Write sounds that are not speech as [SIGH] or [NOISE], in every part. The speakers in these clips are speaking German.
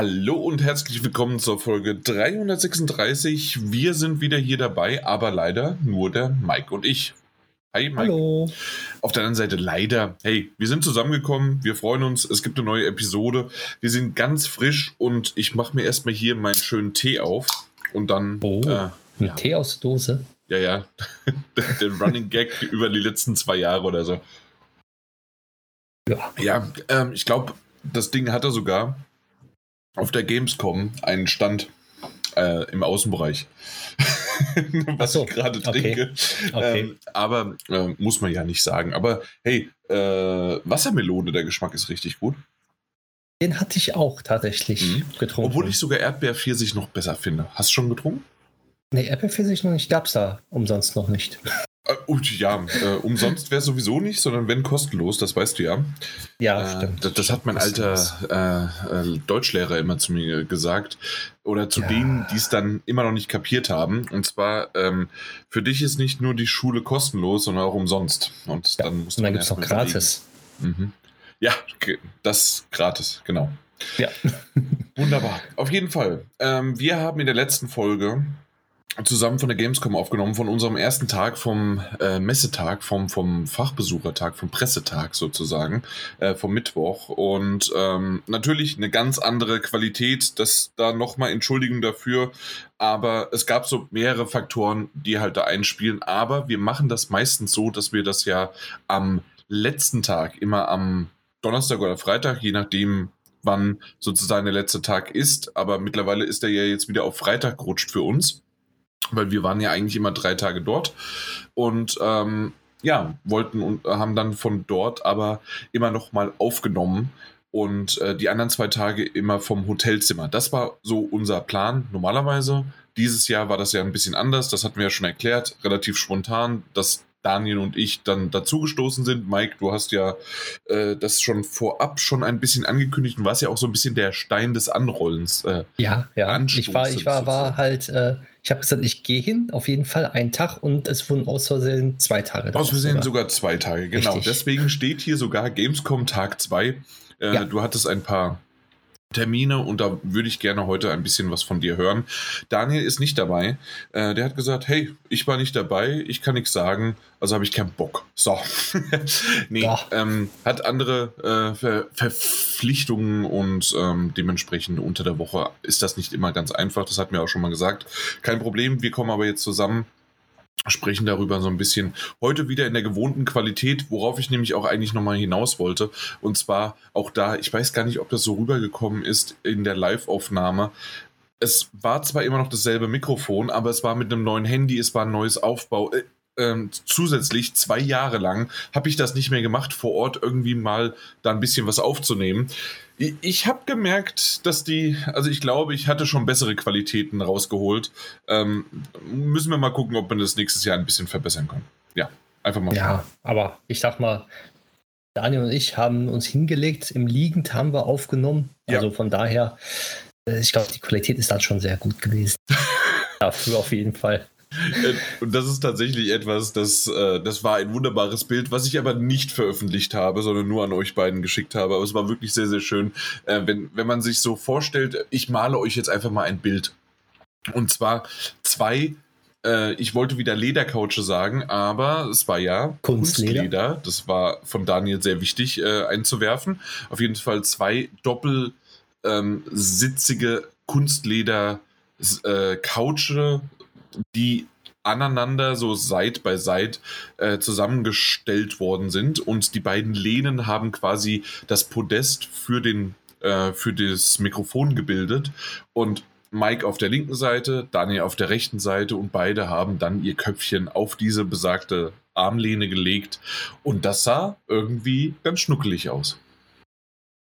Hallo und herzlich willkommen zur Folge 336. Wir sind wieder hier dabei, aber leider nur der Mike und ich. Hi Mike. Hallo. Auf der anderen Seite leider, hey, wir sind zusammengekommen, wir freuen uns, es gibt eine neue Episode. Wir sind ganz frisch und ich mache mir erstmal hier meinen schönen Tee auf und dann. Oh, äh, ja. Tee aus Dose? Ja, ja. [LAUGHS] der Running Gag über die letzten zwei Jahre oder so. Ja. Ja, ähm, ich glaube, das Ding hatte sogar auf der Gamescom einen Stand äh, im Außenbereich, [LAUGHS] was so, ich gerade trinke. Okay. Okay. Ähm, aber äh, muss man ja nicht sagen. Aber hey, äh, Wassermelone, der Geschmack ist richtig gut. Den hatte ich auch tatsächlich mhm. getrunken. Obwohl ich sogar Erdbeerpfirsich noch besser finde. Hast du schon getrunken? Nee, Erdbeerpfirsich noch nicht. Gab es da umsonst noch nicht. Uh, ja, äh, umsonst wäre sowieso nicht, sondern wenn kostenlos, das weißt du ja. Ja, äh, stimmt. Das, das, hat mein alter äh, äh, Deutschlehrer immer zu mir gesagt. Oder zu ja. denen, die es dann immer noch nicht kapiert haben. Und zwar, ähm, für dich ist nicht nur die Schule kostenlos, sondern auch umsonst. Und ja. dann, dann gibt es noch gratis. Mhm. Ja, das gratis, genau. Ja. [LAUGHS] Wunderbar. Auf jeden Fall. Ähm, wir haben in der letzten Folge zusammen von der Gamescom aufgenommen, von unserem ersten Tag vom äh, Messetag, vom, vom Fachbesuchertag, vom Pressetag sozusagen, äh, vom Mittwoch. Und ähm, natürlich eine ganz andere Qualität, das da nochmal Entschuldigung dafür. Aber es gab so mehrere Faktoren, die halt da einspielen. Aber wir machen das meistens so, dass wir das ja am letzten Tag, immer am Donnerstag oder Freitag, je nachdem, wann sozusagen der letzte Tag ist. Aber mittlerweile ist er ja jetzt wieder auf Freitag gerutscht für uns weil wir waren ja eigentlich immer drei Tage dort und ähm, ja, wollten und haben dann von dort aber immer noch mal aufgenommen und äh, die anderen zwei Tage immer vom Hotelzimmer. Das war so unser Plan normalerweise. Dieses Jahr war das ja ein bisschen anders, das hatten wir ja schon erklärt, relativ spontan, dass Daniel und ich dann dazugestoßen sind. Mike, du hast ja äh, das schon vorab schon ein bisschen angekündigt und warst ja auch so ein bisschen der Stein des Anrollens. Äh, ja, ja. Ich war, ich war, war halt äh, ich habe gesagt, ich gehe hin, auf jeden Fall einen Tag und es wurden aus Versehen zwei Tage. Aus Versehen sogar zwei Tage, genau. Richtig. Deswegen steht hier sogar Gamescom Tag 2. Äh, ja. Du hattest ein paar Termine und da würde ich gerne heute ein bisschen was von dir hören. Daniel ist nicht dabei. Äh, der hat gesagt, hey, ich war nicht dabei, ich kann nichts sagen, also habe ich keinen Bock. So. [LAUGHS] nee, ja. ähm, hat andere äh, Ver Verpflichtungen und ähm, dementsprechend unter der Woche ist das nicht immer ganz einfach. Das hat mir auch schon mal gesagt. Kein Problem, wir kommen aber jetzt zusammen sprechen darüber so ein bisschen heute wieder in der gewohnten Qualität, worauf ich nämlich auch eigentlich nochmal hinaus wollte. Und zwar auch da, ich weiß gar nicht, ob das so rübergekommen ist in der Live-Aufnahme. Es war zwar immer noch dasselbe Mikrofon, aber es war mit einem neuen Handy, es war ein neues Aufbau. Äh, ähm, zusätzlich zwei Jahre lang habe ich das nicht mehr gemacht, vor Ort irgendwie mal da ein bisschen was aufzunehmen. Ich habe gemerkt, dass die, also ich glaube, ich hatte schon bessere Qualitäten rausgeholt. Ähm, müssen wir mal gucken, ob man das nächstes Jahr ein bisschen verbessern kann. Ja, einfach mal. Ja, aber ich sag mal, Daniel und ich haben uns hingelegt, im Liegend haben wir aufgenommen. Also ja. von daher, äh, ich glaube, die Qualität ist dann schon sehr gut gewesen. [LAUGHS] Dafür auf jeden Fall. Äh, und das ist tatsächlich etwas, das, äh, das war ein wunderbares Bild, was ich aber nicht veröffentlicht habe, sondern nur an euch beiden geschickt habe. Aber es war wirklich sehr, sehr schön. Äh, wenn, wenn man sich so vorstellt, ich male euch jetzt einfach mal ein Bild. Und zwar zwei ich wollte wieder Ledercouche sagen, aber es war ja Kunstleder. Kunstleder. Das war von Daniel sehr wichtig äh, einzuwerfen. Auf jeden Fall zwei doppelsitzige ähm, Kunstleder äh, Couche die aneinander so Seit bei Seit äh, zusammengestellt worden sind und die beiden Lehnen haben quasi das Podest für den äh, für das Mikrofon gebildet und Mike auf der linken Seite, Daniel auf der rechten Seite und beide haben dann ihr Köpfchen auf diese besagte Armlehne gelegt und das sah irgendwie ganz schnuckelig aus.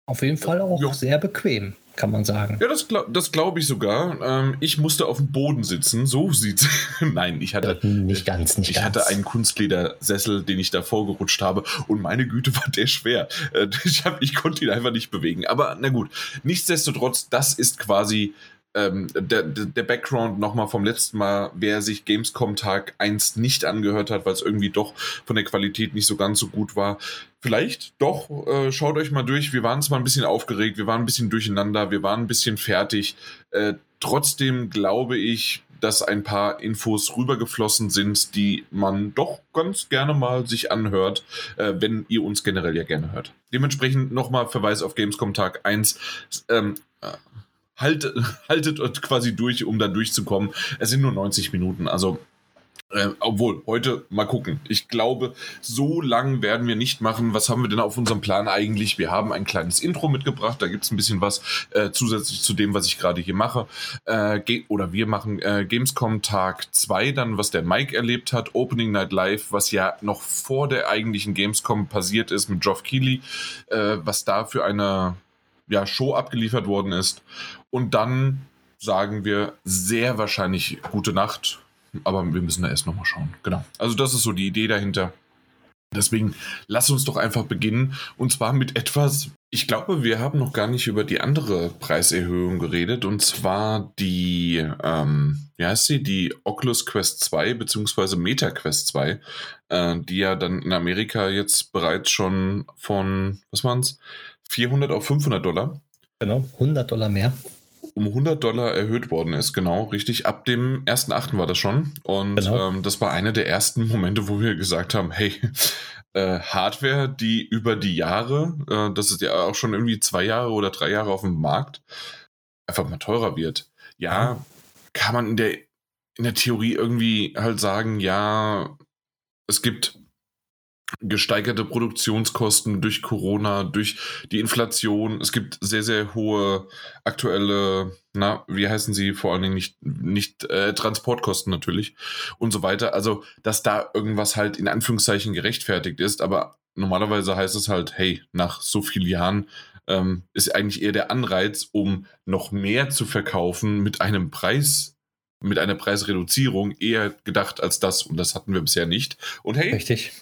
Auf jeden Fall auch ja. sehr bequem kann man sagen. Ja, das, das glaube ich sogar. Ähm, ich musste auf dem Boden sitzen, so sieht's. [LAUGHS] Nein, ich hatte äh, nicht ganz, nicht ich ganz. hatte einen Kunstledersessel, den ich da vorgerutscht habe und meine Güte [LAUGHS] war der schwer. Äh, ich, hab, ich konnte ihn einfach nicht bewegen. Aber na gut, nichtsdestotrotz, das ist quasi ähm, der, der Background nochmal vom letzten Mal, wer sich Gamescom Tag 1 nicht angehört hat, weil es irgendwie doch von der Qualität nicht so ganz so gut war. Vielleicht doch, äh, schaut euch mal durch. Wir waren zwar ein bisschen aufgeregt, wir waren ein bisschen durcheinander, wir waren ein bisschen fertig. Äh, trotzdem glaube ich, dass ein paar Infos rübergeflossen sind, die man doch ganz gerne mal sich anhört, äh, wenn ihr uns generell ja gerne hört. Dementsprechend nochmal Verweis auf Gamescom Tag 1. Ähm, äh, haltet, [LAUGHS] haltet quasi durch, um da durchzukommen. Es sind nur 90 Minuten, also äh, obwohl, heute mal gucken. Ich glaube, so lang werden wir nicht machen. Was haben wir denn auf unserem Plan eigentlich? Wir haben ein kleines Intro mitgebracht. Da gibt es ein bisschen was äh, zusätzlich zu dem, was ich gerade hier mache. Äh, oder wir machen äh, Gamescom Tag 2, dann was der Mike erlebt hat. Opening Night Live, was ja noch vor der eigentlichen Gamescom passiert ist mit Geoff Keighley. Äh, was da für eine ja, Show abgeliefert worden ist. Und dann sagen wir sehr wahrscheinlich gute Nacht aber wir müssen da erst nochmal schauen. Genau. Also das ist so die Idee dahinter. Deswegen lass uns doch einfach beginnen. Und zwar mit etwas, ich glaube, wir haben noch gar nicht über die andere Preiserhöhung geredet. Und zwar die, ähm, wie heißt sie? Die Oculus Quest 2 bzw. Meta Quest 2, äh, die ja dann in Amerika jetzt bereits schon von, was waren es? 400 auf 500 Dollar. Genau, 100 Dollar mehr um 100 Dollar erhöht worden ist, genau, richtig. Ab dem 1.8. war das schon. Und genau. ähm, das war einer der ersten Momente, wo wir gesagt haben, hey, [LAUGHS] äh, Hardware, die über die Jahre, äh, das ist ja auch schon irgendwie zwei Jahre oder drei Jahre auf dem Markt, einfach mal teurer wird. Ja, kann man in der, in der Theorie irgendwie halt sagen, ja, es gibt gesteigerte Produktionskosten durch Corona, durch die Inflation. Es gibt sehr, sehr hohe aktuelle, na, wie heißen sie, vor allen Dingen nicht, nicht äh, Transportkosten natürlich und so weiter. Also, dass da irgendwas halt in Anführungszeichen gerechtfertigt ist, aber normalerweise heißt es halt, hey, nach so vielen Jahren ähm, ist eigentlich eher der Anreiz, um noch mehr zu verkaufen mit einem Preis mit einer Preisreduzierung eher gedacht als das und das hatten wir bisher nicht. Und hey, Richtig. [LAUGHS]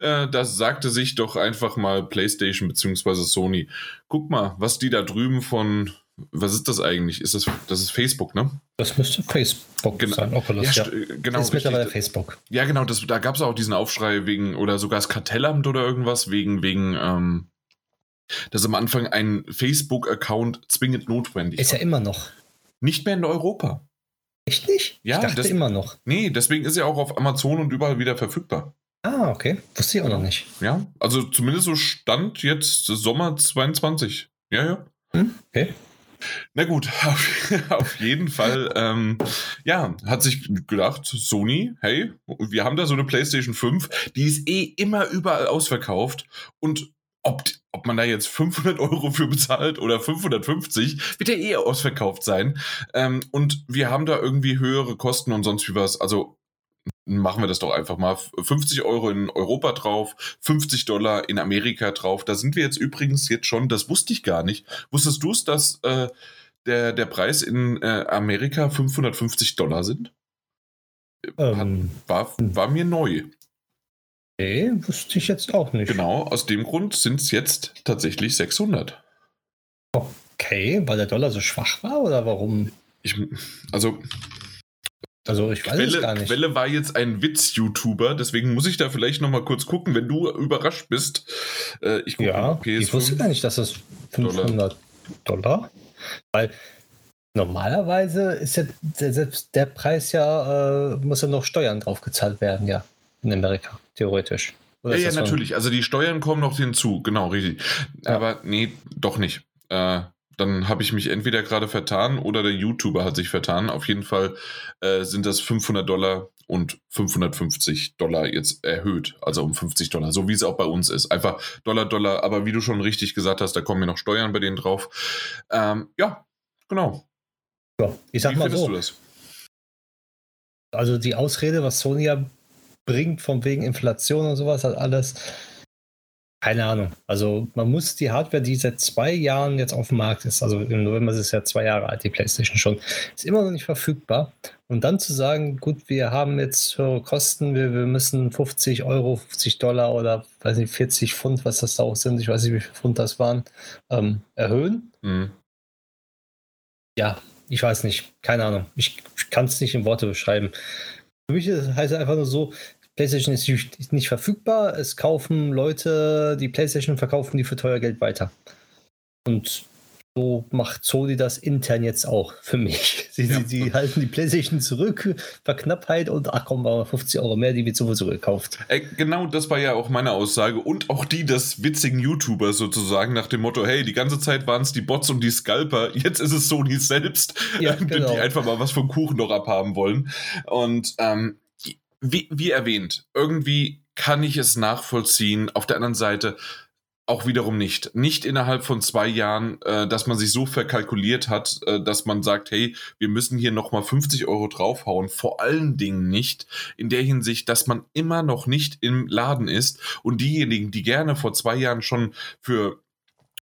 Äh, das sagte sich doch einfach mal PlayStation bzw. Sony. Guck mal, was die da drüben von was ist das eigentlich? Ist das, das ist Facebook, ne? Das müsste Facebook genau. sein. Oculus, ja, ja. genau. Das ist mittlerweile Facebook. Ja, genau. Das, da gab es auch diesen Aufschrei wegen, oder sogar das Kartellamt oder irgendwas, wegen, wegen, ähm, dass am Anfang ein Facebook-Account zwingend notwendig ist. Ist ja immer noch. Nicht mehr in Europa. Echt nicht? Ja, ich dachte das, immer noch. Nee, deswegen ist er auch auf Amazon und überall wieder verfügbar. Ah, okay. Wusste ich auch noch nicht. Ja, also zumindest so stand jetzt Sommer 22. Ja, ja. Hm, okay. Na gut, [LAUGHS] auf, auf jeden Fall, ähm, ja, hat sich gedacht, Sony, hey, wir haben da so eine PlayStation 5, die ist eh immer überall ausverkauft und ob, ob man da jetzt 500 Euro für bezahlt oder 550, wird ja eh ausverkauft sein. Ähm, und wir haben da irgendwie höhere Kosten und sonst wie was. Also machen wir das doch einfach mal. 50 Euro in Europa drauf, 50 Dollar in Amerika drauf. Da sind wir jetzt übrigens jetzt schon, das wusste ich gar nicht. Wusstest du es, dass äh, der, der Preis in äh, Amerika 550 Dollar sind? Ähm, war, war mir neu. Nee, wusste ich jetzt auch nicht. Genau, aus dem Grund sind es jetzt tatsächlich 600. Okay, weil der Dollar so schwach war oder warum? Ich, also, also ich weiß Quelle, es gar nicht. Quelle war jetzt ein Witz-YouTuber, deswegen muss ich da vielleicht noch mal kurz gucken, wenn du überrascht bist. Äh, ich ja, PS5. ich wusste gar nicht, dass das 500 Dollar, Dollar weil normalerweise ist ja selbst der Preis ja, äh, muss ja noch Steuern drauf gezahlt werden, ja, in Amerika theoretisch. Oder ja, ja, natürlich. Also die Steuern kommen noch hinzu, genau, richtig. Ja. Aber nee, doch nicht. Äh, dann habe ich mich entweder gerade vertan oder der YouTuber hat sich vertan. Auf jeden Fall äh, sind das 500 Dollar und 550 Dollar jetzt erhöht, also um 50 Dollar, so wie es auch bei uns ist. Einfach Dollar, Dollar, aber wie du schon richtig gesagt hast, da kommen ja noch Steuern bei denen drauf. Ähm, ja, genau. Ja, ich sag wie mal so. Also die Ausrede, was Sony ja bringt, von wegen Inflation und sowas, hat alles. Keine Ahnung. Also man muss die Hardware, die seit zwei Jahren jetzt auf dem Markt ist, also im November ist es ja zwei Jahre alt, die PlayStation schon, ist immer noch nicht verfügbar. Und dann zu sagen, gut, wir haben jetzt höhere Kosten, wir, wir müssen 50 Euro, 50 Dollar oder weiß nicht, 40 Pfund, was das da auch sind, ich weiß nicht, wie viel Pfund das waren, ähm, erhöhen. Mhm. Ja, ich weiß nicht, keine Ahnung. Ich kann es nicht in Worte beschreiben. Für mich heißt es einfach nur so, PlayStation ist nicht verfügbar, es kaufen Leute die PlayStation verkaufen die für teuer Geld weiter. Und so macht Sony das intern jetzt auch für mich. [LAUGHS] Sie, ja. sie, sie halten die PlayStation zurück, Verknappheit und ach komm, mal 50 Euro mehr, die wird sowieso gekauft. Äh, genau, das war ja auch meine Aussage und auch die des witzigen YouTubers sozusagen nach dem Motto, hey, die ganze Zeit waren es die Bots und die Scalper, [LAUGHS] jetzt ist es Sony selbst, [LAUGHS] ja, genau. die einfach mal was vom Kuchen noch abhaben wollen. Und ähm, wie, wie erwähnt, irgendwie kann ich es nachvollziehen. Auf der anderen Seite, auch wiederum nicht. Nicht innerhalb von zwei Jahren, äh, dass man sich so verkalkuliert hat, äh, dass man sagt, hey, wir müssen hier nochmal 50 Euro draufhauen. Vor allen Dingen nicht in der Hinsicht, dass man immer noch nicht im Laden ist und diejenigen, die gerne vor zwei Jahren schon für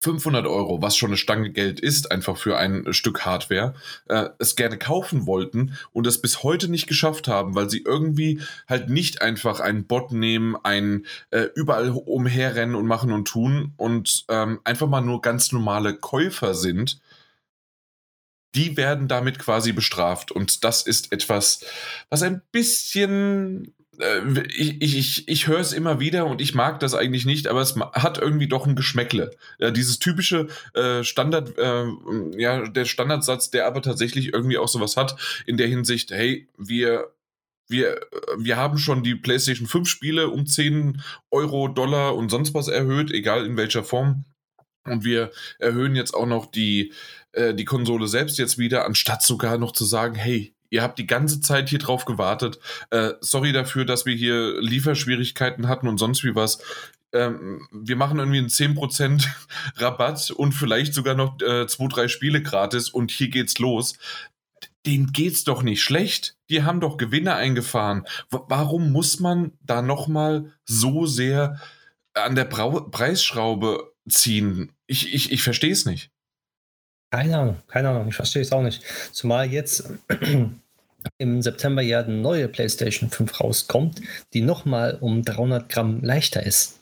500 Euro, was schon eine Stange Geld ist, einfach für ein Stück Hardware, äh, es gerne kaufen wollten und es bis heute nicht geschafft haben, weil sie irgendwie halt nicht einfach einen Bot nehmen, ein äh, überall umherrennen und machen und tun und ähm, einfach mal nur ganz normale Käufer sind, die werden damit quasi bestraft. Und das ist etwas, was ein bisschen ich, ich, ich höre es immer wieder und ich mag das eigentlich nicht, aber es hat irgendwie doch ein Geschmäckle. Ja, dieses typische äh, Standard, äh, ja, der Standardsatz, der aber tatsächlich irgendwie auch sowas hat, in der Hinsicht, hey, wir, wir, wir haben schon die PlayStation 5 Spiele um 10 Euro, Dollar und sonst was erhöht, egal in welcher Form. Und wir erhöhen jetzt auch noch die, äh, die Konsole selbst jetzt wieder, anstatt sogar noch zu sagen, hey, Ihr habt die ganze Zeit hier drauf gewartet. Äh, sorry dafür, dass wir hier Lieferschwierigkeiten hatten und sonst wie was. Ähm, wir machen irgendwie einen 10% [LAUGHS] Rabatt und vielleicht sogar noch äh, zwei, drei Spiele gratis und hier geht's los. Denen geht's doch nicht schlecht. Die haben doch Gewinne eingefahren. W warum muss man da nochmal so sehr an der Brau Preisschraube ziehen? Ich, ich, ich verstehe es nicht. Keine Ahnung, keine Ahnung, ich verstehe es auch nicht. Zumal jetzt im September ja eine neue PlayStation 5 rauskommt, die nochmal um 300 Gramm leichter ist.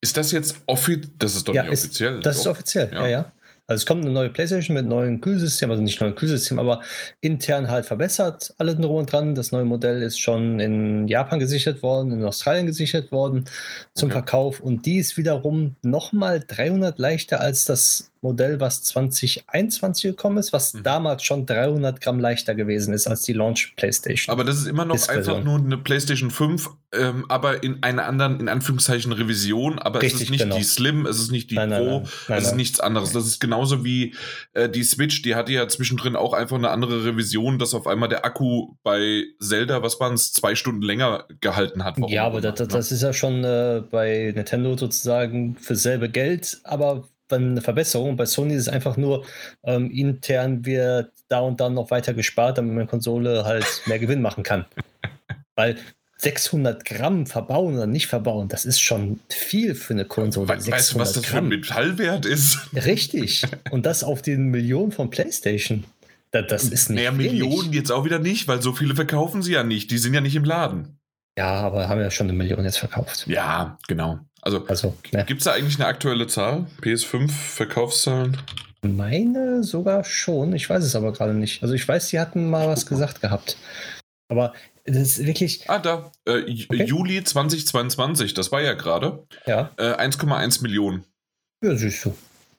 Ist das jetzt offiziell? Das ist doch ja, nicht offiziell. Ist, das ist offiziell, ja. ja, ja. Also es kommt eine neue PlayStation mit neuen Kühlsystem, also nicht neuem Kühlsystem, aber intern halt verbessert, alle drum und dran. Das neue Modell ist schon in Japan gesichert worden, in Australien gesichert worden zum okay. Verkauf und die ist wiederum nochmal 300 leichter als das Modell, was 2021 gekommen ist, was mhm. damals schon 300 Gramm leichter gewesen ist als die Launch PlayStation. Aber das ist immer noch einfach nur eine PlayStation 5, ähm, aber in einer anderen, in Anführungszeichen, Revision. Aber Richtig, es ist nicht genau. die Slim, es ist nicht die nein, Pro, nein, nein, es ist nichts anderes. Das ist genauso wie äh, die Switch, die hatte ja zwischendrin auch einfach eine andere Revision, dass auf einmal der Akku bei Zelda, was waren es, zwei Stunden länger gehalten hat. Ja, aber das, das, ist ja schon äh, bei Nintendo sozusagen für selbe Geld, aber eine Verbesserung. Bei Sony ist es einfach nur ähm, intern wird da und dann noch weiter gespart, damit meine Konsole halt mehr Gewinn machen kann. [LAUGHS] Weil 600 Gramm verbauen oder nicht verbauen, das ist schon viel für eine Konsole. We weißt du, was das Gramm. für ein Metallwert ist? Richtig. Und das auf den Millionen von PlayStation. Das, das ist nicht. Naja, Millionen jetzt auch wieder nicht, weil so viele verkaufen sie ja nicht. Die sind ja nicht im Laden. Ja, aber haben ja schon eine Million jetzt verkauft. Ja, genau. Also, also ne. gibt es da eigentlich eine aktuelle Zahl? PS5 Verkaufszahlen? Meine sogar schon. Ich weiß es aber gerade nicht. Also ich weiß, sie hatten mal was gesagt gehabt. Aber das ist wirklich. Ah, da. Äh, okay. Juli 2022, das war ja gerade. Ja. Äh, 1,1 Millionen. Ja, siehst du.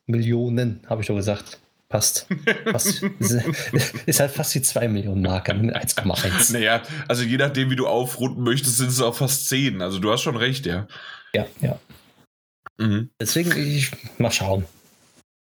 Millionen, habe ich doch gesagt. Passt. Passt. [LAUGHS] ist halt fast die 2 Millionen Marke, 1,1. Naja, also je nachdem, wie du aufrunden möchtest, sind es auch fast 10. Also du hast schon recht, ja. Ja, ja. Mhm. Deswegen, ich mal schauen.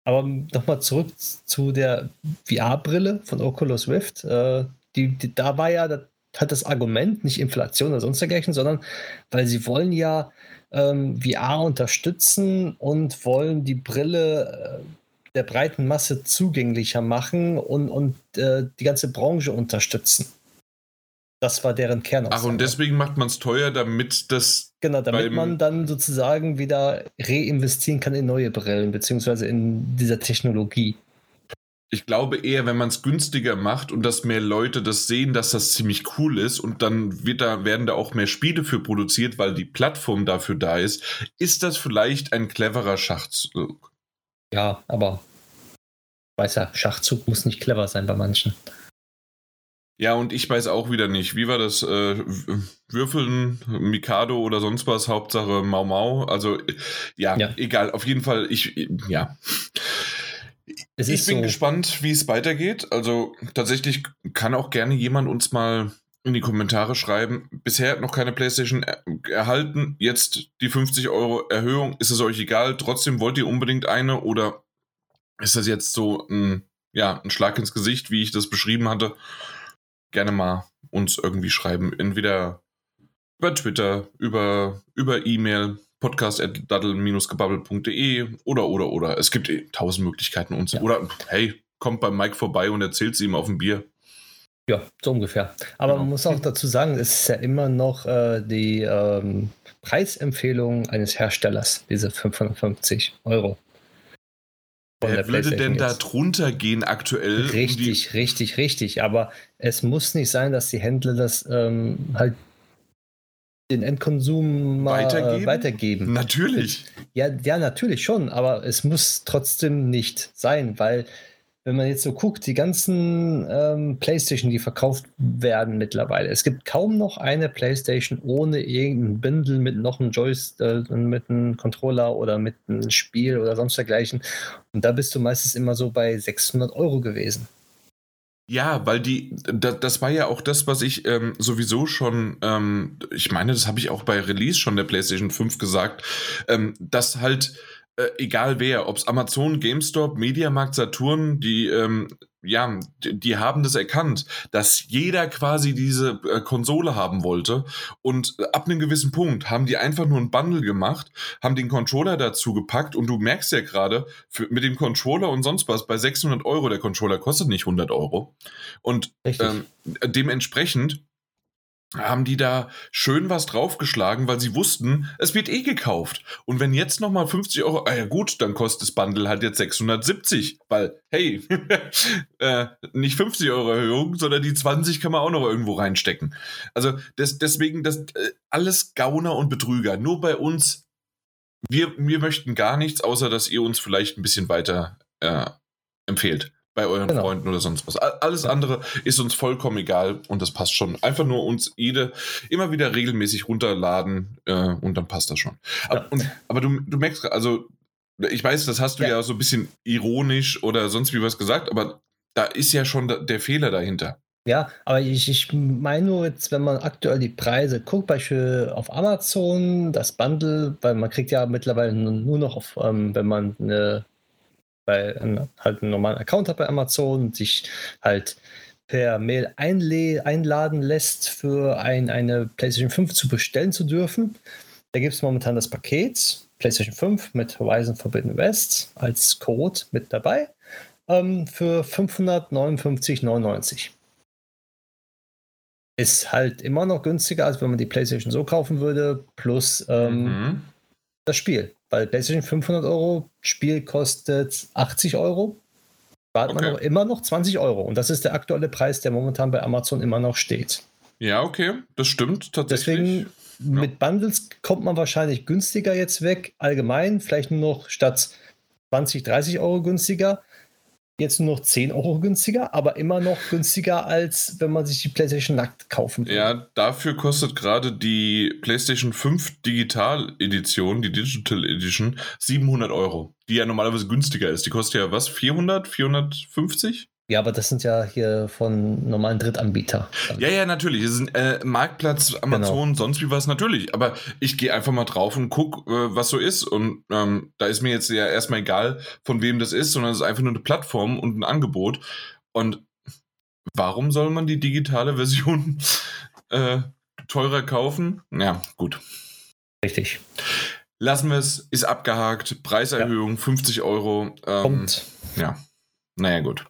Aber nochmal zurück zu der VR-Brille von Oculus Rift. Äh, die, die, da war ja, das hat das Argument, nicht Inflation oder sonst dergleichen, sondern weil sie wollen ja ähm, VR unterstützen und wollen die Brille äh, der breiten Masse zugänglicher machen und, und äh, die ganze Branche unterstützen. Das war deren Kernaussage. Ach, und deswegen macht man es teuer, damit das. Genau, damit man dann sozusagen wieder reinvestieren kann in neue Brillen, beziehungsweise in dieser Technologie. Ich glaube eher, wenn man es günstiger macht und dass mehr Leute das sehen, dass das ziemlich cool ist und dann wird da, werden da auch mehr Spiele für produziert, weil die Plattform dafür da ist, ist das vielleicht ein cleverer Schachzug. Ja, aber weiß ja, Schachzug muss nicht clever sein bei manchen. Ja, und ich weiß auch wieder nicht. Wie war das? Äh, Würfeln, Mikado oder sonst was? Hauptsache Mau Mau. Also, ja, ja. egal. Auf jeden Fall, ich, ja. Es ich bin so gespannt, wie es weitergeht. Also, tatsächlich kann auch gerne jemand uns mal in die Kommentare schreiben. Bisher noch keine PlayStation erhalten. Jetzt die 50 Euro Erhöhung. Ist es euch egal? Trotzdem wollt ihr unbedingt eine? Oder ist das jetzt so ein, ja, ein Schlag ins Gesicht, wie ich das beschrieben hatte? gerne mal uns irgendwie schreiben. Entweder über Twitter, über, über E-Mail, podcast.daddle-gebabbel.de oder, oder, oder. Es gibt eh tausend Möglichkeiten uns. Ja. Oder, hey, kommt bei Mike vorbei und erzählt sie ihm auf dem Bier. Ja, so ungefähr. Aber genau. man muss auch dazu sagen, es ist ja immer noch äh, die ähm, Preisempfehlung eines Herstellers, diese 550 Euro. Wer würde denn da drunter gehen aktuell? Richtig, richtig, richtig. Aber es muss nicht sein, dass die Händler das ähm, halt den Endkonsum weitergeben? weitergeben. Natürlich. Ja, ja, natürlich schon, aber es muss trotzdem nicht sein, weil wenn man jetzt so guckt, die ganzen ähm, PlayStation, die verkauft werden mittlerweile, es gibt kaum noch eine PlayStation ohne irgendein Bindel mit noch einem Joystick, äh, mit einem Controller oder mit einem Spiel oder sonst dergleichen. Und da bist du meistens immer so bei 600 Euro gewesen. Ja, weil die, da, das war ja auch das, was ich ähm, sowieso schon, ähm, ich meine, das habe ich auch bei Release schon der PlayStation 5 gesagt, ähm, dass halt äh, egal wer, ob es Amazon, GameStop, Mediamarkt, Saturn, die, ähm, ja, die, die, haben das erkannt, dass jeder quasi diese äh, Konsole haben wollte. Und äh, ab einem gewissen Punkt haben die einfach nur ein Bundle gemacht, haben den Controller dazu gepackt und du merkst ja gerade, mit dem Controller und sonst was, bei 600 Euro, der Controller kostet nicht 100 Euro. Und ähm, dementsprechend haben die da schön was draufgeschlagen, weil sie wussten, es wird eh gekauft. Und wenn jetzt nochmal 50 Euro, ah ja gut, dann kostet das Bundle halt jetzt 670, weil, hey, [LAUGHS] äh, nicht 50 Euro Erhöhung, sondern die 20 kann man auch noch irgendwo reinstecken. Also das, deswegen, das äh, alles Gauner und Betrüger. Nur bei uns, wir, wir möchten gar nichts, außer dass ihr uns vielleicht ein bisschen weiter äh, empfehlt bei euren genau. Freunden oder sonst was. Alles andere ist uns vollkommen egal und das passt schon. Einfach nur uns jede immer wieder regelmäßig runterladen äh, und dann passt das schon. Aber, ja. und, aber du, du merkst, also ich weiß, das hast du ja. ja so ein bisschen ironisch oder sonst wie was gesagt, aber da ist ja schon der Fehler dahinter. Ja, aber ich, ich meine nur jetzt, wenn man aktuell die Preise guckt, beispielsweise auf Amazon, das Bundle, weil man kriegt ja mittlerweile nur noch auf, ähm, wenn man eine bei halt einen normalen Account hat bei Amazon und sich halt per Mail einladen lässt, für ein, eine PlayStation 5 zu bestellen zu dürfen. Da gibt es momentan das Paket PlayStation 5 mit Horizon Forbidden West als Code mit dabei ähm, für 559,99. Ist halt immer noch günstiger, als wenn man die PlayStation so kaufen würde, plus ähm, mhm. das Spiel. Weil PlayStation 500 Euro, Spiel kostet 80 Euro. Spart okay. man noch immer noch 20 Euro. Und das ist der aktuelle Preis, der momentan bei Amazon immer noch steht. Ja, okay, das stimmt tatsächlich. Deswegen ja. mit Bundles kommt man wahrscheinlich günstiger jetzt weg. Allgemein, vielleicht nur noch statt 20, 30 Euro günstiger jetzt nur noch 10 Euro günstiger, aber immer noch günstiger, als wenn man sich die PlayStation nackt kaufen würde. Ja, dafür kostet gerade die PlayStation 5 Digital Edition, die Digital Edition, 700 Euro, die ja normalerweise günstiger ist. Die kostet ja was? 400, 450? Ja, aber das sind ja hier von normalen Drittanbietern. Ja, ja, natürlich. Das ist ein äh, Marktplatz, Amazon, genau. sonst wie was, natürlich. Aber ich gehe einfach mal drauf und guck, äh, was so ist. Und ähm, da ist mir jetzt ja erstmal egal, von wem das ist, sondern es ist einfach nur eine Plattform und ein Angebot. Und warum soll man die digitale Version [LAUGHS] äh, teurer kaufen? Ja, gut. Richtig. Lassen wir es, ist abgehakt. Preiserhöhung, ja. 50 Euro. Ähm, Kommt. Ja, naja, gut.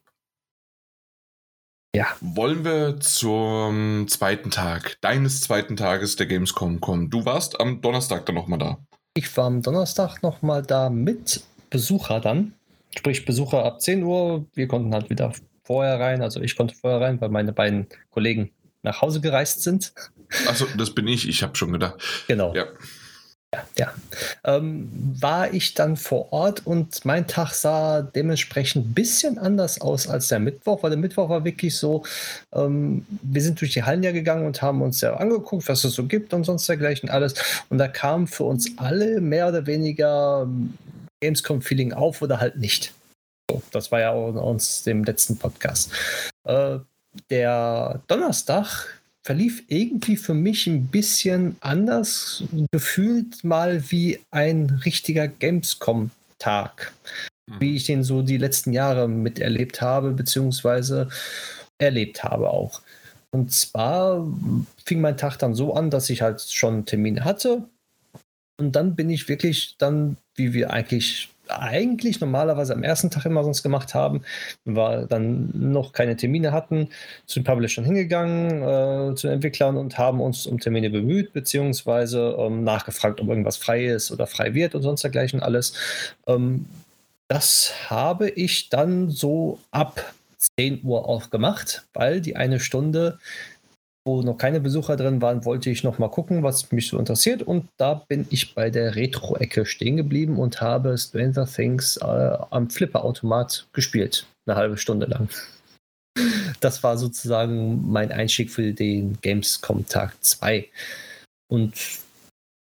Ja. Wollen wir zum zweiten Tag, deines zweiten Tages der Gamescom kommen? Du warst am Donnerstag dann nochmal da. Ich war am Donnerstag nochmal da mit Besucher dann. Sprich, Besucher ab 10 Uhr. Wir konnten halt wieder vorher rein. Also ich konnte vorher rein, weil meine beiden Kollegen nach Hause gereist sind. Achso, das bin ich. Ich habe schon gedacht. Genau. Ja. Ja, ja. Ähm, war ich dann vor Ort und mein Tag sah dementsprechend ein bisschen anders aus als der Mittwoch, weil der Mittwoch war wirklich so, ähm, wir sind durch die Hallen ja gegangen und haben uns ja angeguckt, was es so gibt und sonst dergleichen alles. Und da kam für uns alle mehr oder weniger ähm, Gamescom-Feeling auf oder halt nicht. So, das war ja auch in uns dem letzten Podcast. Äh, der Donnerstag verlief irgendwie für mich ein bisschen anders, gefühlt mal wie ein richtiger Gamescom-Tag, mhm. wie ich den so die letzten Jahre miterlebt habe, beziehungsweise erlebt habe auch. Und zwar fing mein Tag dann so an, dass ich halt schon Termine hatte. Und dann bin ich wirklich dann, wie wir eigentlich eigentlich normalerweise am ersten Tag immer sonst gemacht haben, wenn wir dann noch keine Termine hatten, zu den Publishern hingegangen, äh, zu den Entwicklern und haben uns um Termine bemüht, beziehungsweise ähm, nachgefragt, ob irgendwas frei ist oder frei wird und sonst dergleichen alles. Ähm, das habe ich dann so ab 10 Uhr auch gemacht, weil die eine Stunde wo noch keine Besucher drin waren, wollte ich noch mal gucken, was mich so interessiert. Und da bin ich bei der Retro-Ecke stehen geblieben und habe Stranger Things äh, am Flipper-Automat gespielt. Eine halbe Stunde lang. Das war sozusagen mein Einstieg für den Gamescom Tag 2. Und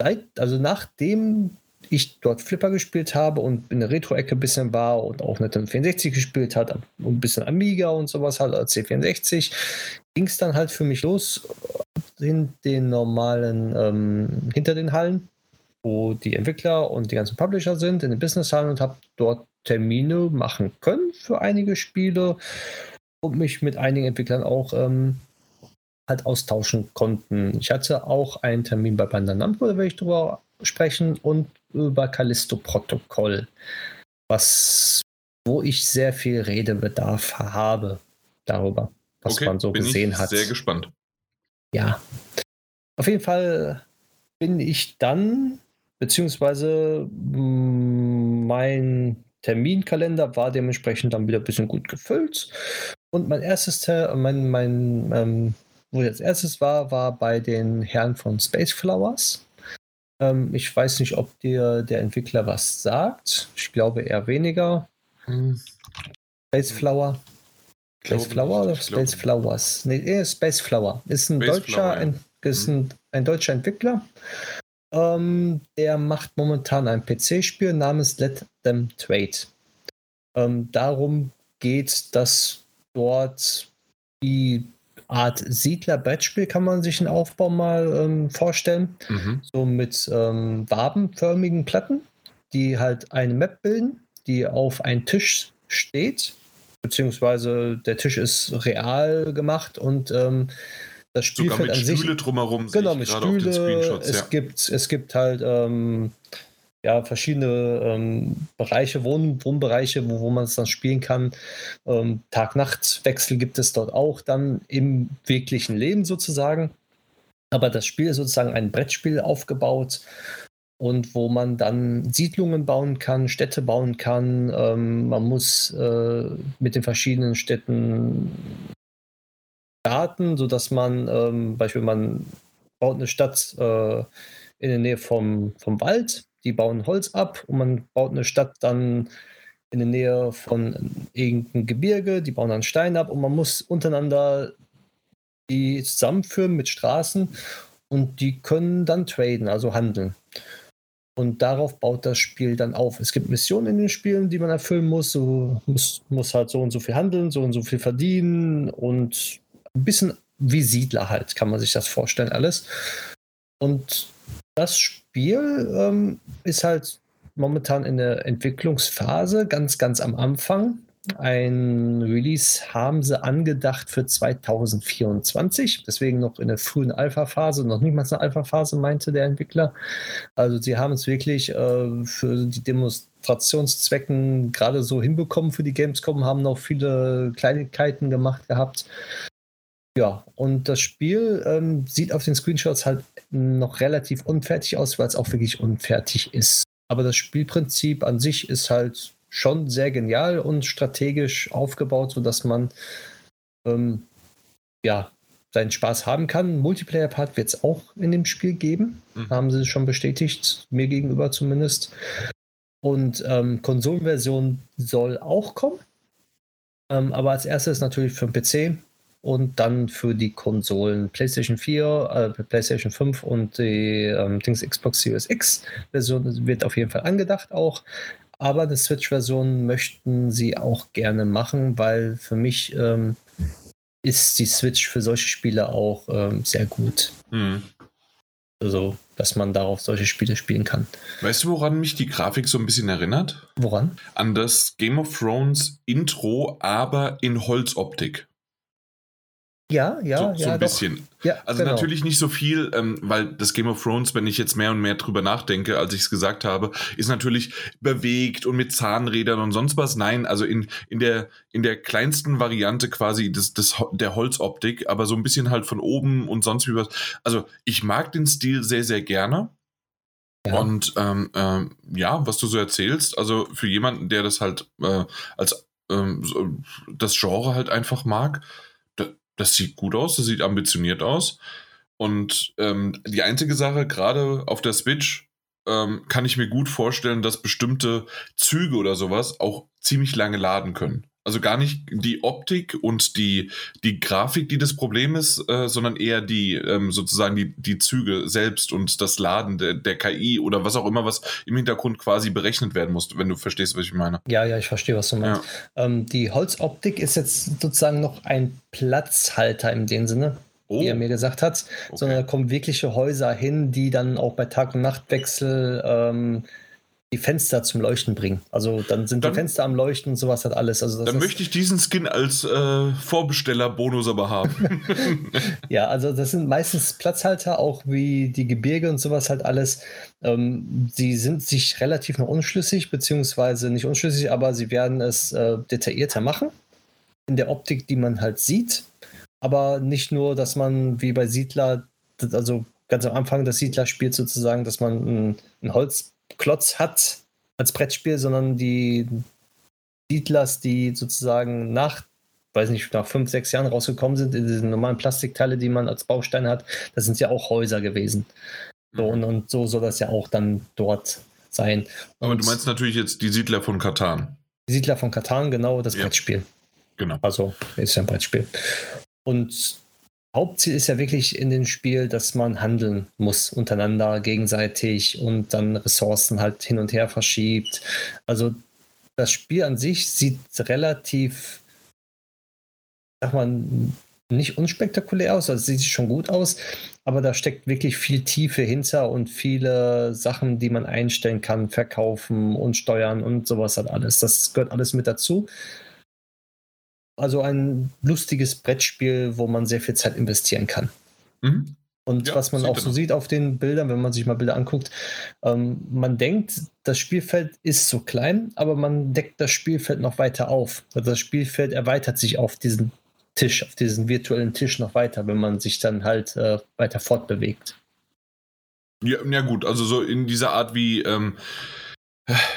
seit, also nachdem ich dort Flipper gespielt habe und in der Retro-Ecke ein bisschen war und auch Nintendo 64 gespielt hat und ein bisschen Amiga und sowas halt als C64, ging es dann halt für mich los in den normalen, ähm, hinter den Hallen, wo die Entwickler und die ganzen Publisher sind, in den Business-Hallen und habe dort Termine machen können für einige Spiele und mich mit einigen Entwicklern auch ähm, halt austauschen konnten. Ich hatte auch einen Termin bei Bandai Namco, da werde ich drüber sprechen, und über Callisto-Protokoll, was wo ich sehr viel Redebedarf habe darüber was okay, man so gesehen hat. Sehr gespannt. Ja. Auf jeden Fall bin ich dann, beziehungsweise mm, mein Terminkalender war dementsprechend dann wieder ein bisschen gut gefüllt. Und mein erstes, mein, mein, ähm, wo ich als erstes war, war bei den Herren von Space Flowers. Ähm, ich weiß nicht, ob dir der Entwickler was sagt. Ich glaube eher weniger. Hm. Space Flower. Space Flower oder Space Flowers? Nee, Space Flower. Ist ein, Space deutscher, Flower, ein, ist ein, ein deutscher Entwickler. Ähm, der macht momentan ein PC-Spiel namens Let Them Trade. Ähm, darum geht, dass dort die Art Siedler-Brettspiel kann man sich einen Aufbau mal ähm, vorstellen. Mhm. So mit ähm, wabenförmigen Platten, die halt eine Map bilden, die auf einen Tisch steht beziehungsweise der Tisch ist real gemacht und ähm, das Spielfeld Sogar mit an Stühle sich. drumherum. Genau, mit Stühle. Es, ja. gibt, es gibt halt ähm, ja, verschiedene ähm, Bereiche, Wohn Wohnbereiche, wo, wo man es dann spielen kann. Ähm, Tag-Nacht-Wechsel gibt es dort auch dann im wirklichen Leben sozusagen. Aber das Spiel ist sozusagen ein Brettspiel aufgebaut und wo man dann Siedlungen bauen kann, Städte bauen kann. Ähm, man muss äh, mit den verschiedenen Städten starten, sodass man, ähm, Beispiel, man baut eine Stadt äh, in der Nähe vom, vom Wald, die bauen Holz ab und man baut eine Stadt dann in der Nähe von irgendeinem Gebirge, die bauen dann Stein ab und man muss untereinander die zusammenführen mit Straßen und die können dann traden, also handeln. Und darauf baut das Spiel dann auf. Es gibt Missionen in den Spielen, die man erfüllen muss. So muss, muss halt so und so viel handeln, so und so viel verdienen und ein bisschen wie Siedler halt, kann man sich das vorstellen, alles. Und das Spiel ähm, ist halt momentan in der Entwicklungsphase, ganz, ganz am Anfang. Ein Release haben sie angedacht für 2024, deswegen noch in der frühen Alpha-Phase, noch nicht mal eine Alpha-Phase, meinte der Entwickler. Also sie haben es wirklich äh, für die Demonstrationszwecken gerade so hinbekommen für die Gamescom, haben noch viele Kleinigkeiten gemacht gehabt. Ja, und das Spiel ähm, sieht auf den Screenshots halt noch relativ unfertig aus, weil es auch wirklich unfertig ist. Aber das Spielprinzip an sich ist halt schon sehr genial und strategisch aufgebaut, sodass man ähm, ja seinen Spaß haben kann. Multiplayer-Part wird es auch in dem Spiel geben. Mhm. Haben sie schon bestätigt, mir gegenüber zumindest. Und ähm, Konsolenversion soll auch kommen. Ähm, aber als erstes natürlich für den PC und dann für die Konsolen PlayStation 4, äh, PlayStation 5 und die ähm, Dings Xbox Series X Version wird auf jeden Fall angedacht auch. Aber eine Switch-Version möchten sie auch gerne machen, weil für mich ähm, ist die Switch für solche Spiele auch ähm, sehr gut. Mhm. Also, dass man darauf solche Spiele spielen kann. Weißt du, woran mich die Grafik so ein bisschen erinnert? Woran? An das Game of Thrones Intro, aber in Holzoptik. Ja, ja, so, ja. So ein doch. bisschen. Ja, also genau. natürlich nicht so viel, ähm, weil das Game of Thrones, wenn ich jetzt mehr und mehr drüber nachdenke, als ich es gesagt habe, ist natürlich bewegt und mit Zahnrädern und sonst was. Nein, also in, in, der, in der kleinsten Variante quasi des, des, der Holzoptik, aber so ein bisschen halt von oben und sonst wie was. Also ich mag den Stil sehr, sehr gerne. Ja. Und ähm, ähm, ja, was du so erzählst, also für jemanden, der das halt äh, als ähm, das Genre halt einfach mag, das sieht gut aus, das sieht ambitioniert aus. Und ähm, die einzige Sache, gerade auf der Switch, ähm, kann ich mir gut vorstellen, dass bestimmte Züge oder sowas auch ziemlich lange laden können. Also gar nicht die Optik und die, die Grafik, die das Problem ist, äh, sondern eher die ähm, sozusagen die, die Züge selbst und das Laden der, der KI oder was auch immer, was im Hintergrund quasi berechnet werden muss, wenn du verstehst, was ich meine. Ja, ja, ich verstehe, was du meinst. Ja. Ähm, die Holzoptik ist jetzt sozusagen noch ein Platzhalter in dem Sinne. Oh. wie er mir gesagt hat, okay. sondern da kommen wirkliche Häuser hin, die dann auch bei Tag- und Nachtwechsel ähm, die Fenster zum Leuchten bringen. Also dann sind dann, die Fenster am Leuchten und sowas hat alles. Also dann möchte ich diesen Skin als äh, Vorbestellerbonus aber haben. [LAUGHS] [LAUGHS] ja, also das sind meistens Platzhalter, auch wie die Gebirge und sowas halt alles. Ähm, sie sind sich relativ noch unschlüssig, beziehungsweise nicht unschlüssig, aber sie werden es äh, detaillierter machen. In der Optik, die man halt sieht. Aber nicht nur, dass man wie bei Siedler, also ganz am Anfang des Siedler spielt sozusagen, dass man ein, ein Holz Klotz hat als Brettspiel, sondern die Siedlers, die sozusagen nach, weiß nicht, nach fünf, sechs Jahren rausgekommen sind, in diesen normalen Plastikteile, die man als Baustein hat, das sind ja auch Häuser gewesen. So, und, und so soll das ja auch dann dort sein. Aber du meinst natürlich jetzt die Siedler von Katan. Die Siedler von Katan, genau, das ja. Brettspiel. Genau. Also ist ja ein Brettspiel. Und Hauptziel ist ja wirklich in dem Spiel, dass man handeln muss untereinander gegenseitig und dann Ressourcen halt hin und her verschiebt. Also das Spiel an sich sieht relativ, sag mal, nicht unspektakulär aus, also sieht schon gut aus, aber da steckt wirklich viel Tiefe hinter und viele Sachen, die man einstellen kann, verkaufen und steuern und sowas hat alles. Das gehört alles mit dazu. Also ein lustiges Brettspiel, wo man sehr viel Zeit investieren kann. Mhm. Und ja, was man auch so sieht auf den Bildern, wenn man sich mal Bilder anguckt, ähm, man denkt, das Spielfeld ist so klein, aber man deckt das Spielfeld noch weiter auf. Also das Spielfeld erweitert sich auf diesen Tisch, auf diesen virtuellen Tisch noch weiter, wenn man sich dann halt äh, weiter fortbewegt. Ja, ja, gut, also so in dieser Art wie, ähm,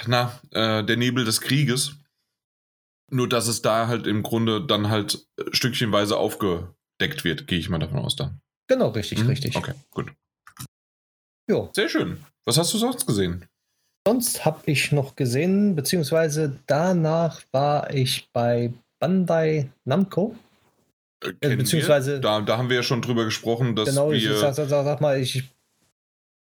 na, äh, der Nebel des Krieges nur, dass es da halt im Grunde dann halt äh, stückchenweise aufgedeckt wird, gehe ich mal davon aus dann. Genau, richtig, mhm. richtig. Okay, gut. Jo. Sehr schön. Was hast du sonst gesehen? Sonst habe ich noch gesehen, beziehungsweise danach war ich bei Bandai Namco. Äh, äh beziehungsweise. Da, da, haben wir ja schon drüber gesprochen, dass genau, wir. Genau, sag, sag, sag, mal, ich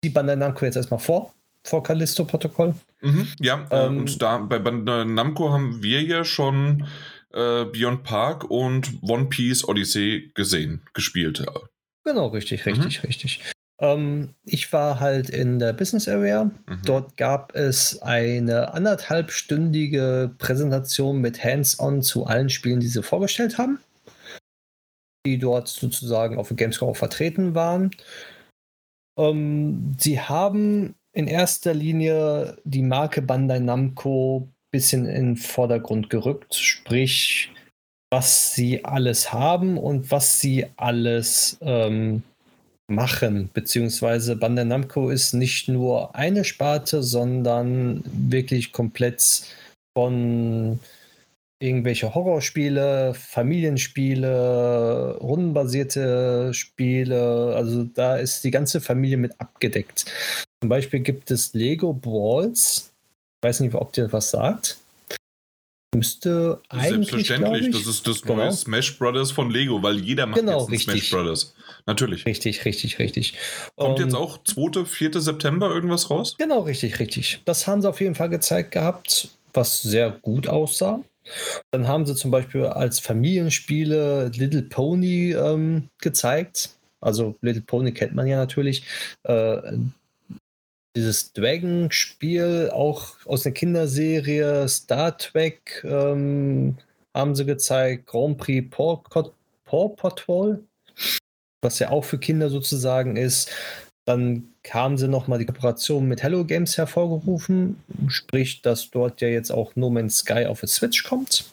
die Bandai Namco jetzt erstmal vor vor Callisto-Protokoll. Mhm, ja, äh, ähm, und da bei Namco haben wir ja schon äh, Beyond Park und One Piece Odyssey gesehen, gespielt. Genau, richtig, richtig, mhm. richtig. Ähm, ich war halt in der Business Area. Mhm. Dort gab es eine anderthalbstündige Präsentation mit Hands-on zu allen Spielen, die sie vorgestellt haben, die dort sozusagen auf dem Gamescom vertreten waren. Ähm, sie haben in erster Linie die Marke Bandai Namco ein bisschen in den Vordergrund gerückt, sprich, was sie alles haben und was sie alles ähm, machen, beziehungsweise Bandai Namco ist nicht nur eine Sparte, sondern wirklich komplett von irgendwelche Horrorspiele, Familienspiele, rundenbasierte Spiele. Also da ist die ganze Familie mit abgedeckt. Zum Beispiel gibt es Lego Brawls. Ich weiß nicht, ob dir was sagt. Müsste eigentlich. Selbstverständlich, das ist das genau. neue Smash Brothers von Lego, weil jeder macht genau, jetzt richtig. Smash Brothers. Natürlich. Richtig, richtig, richtig. Kommt um, jetzt ähm, auch 2., 4. September irgendwas raus? Genau, richtig, richtig. Das haben sie auf jeden Fall gezeigt gehabt, was sehr gut aussah. Dann haben sie zum Beispiel als Familienspiele Little Pony ähm, gezeigt. Also Little Pony kennt man ja natürlich. Äh, dieses Dragon-Spiel, auch aus der Kinderserie Star Trek, ähm, haben sie gezeigt. Grand Prix Paw, Paw Patrol, was ja auch für Kinder sozusagen ist. Dann haben sie nochmal die Kooperation mit Hello Games hervorgerufen, sprich, dass dort ja jetzt auch No Man's Sky auf der Switch kommt,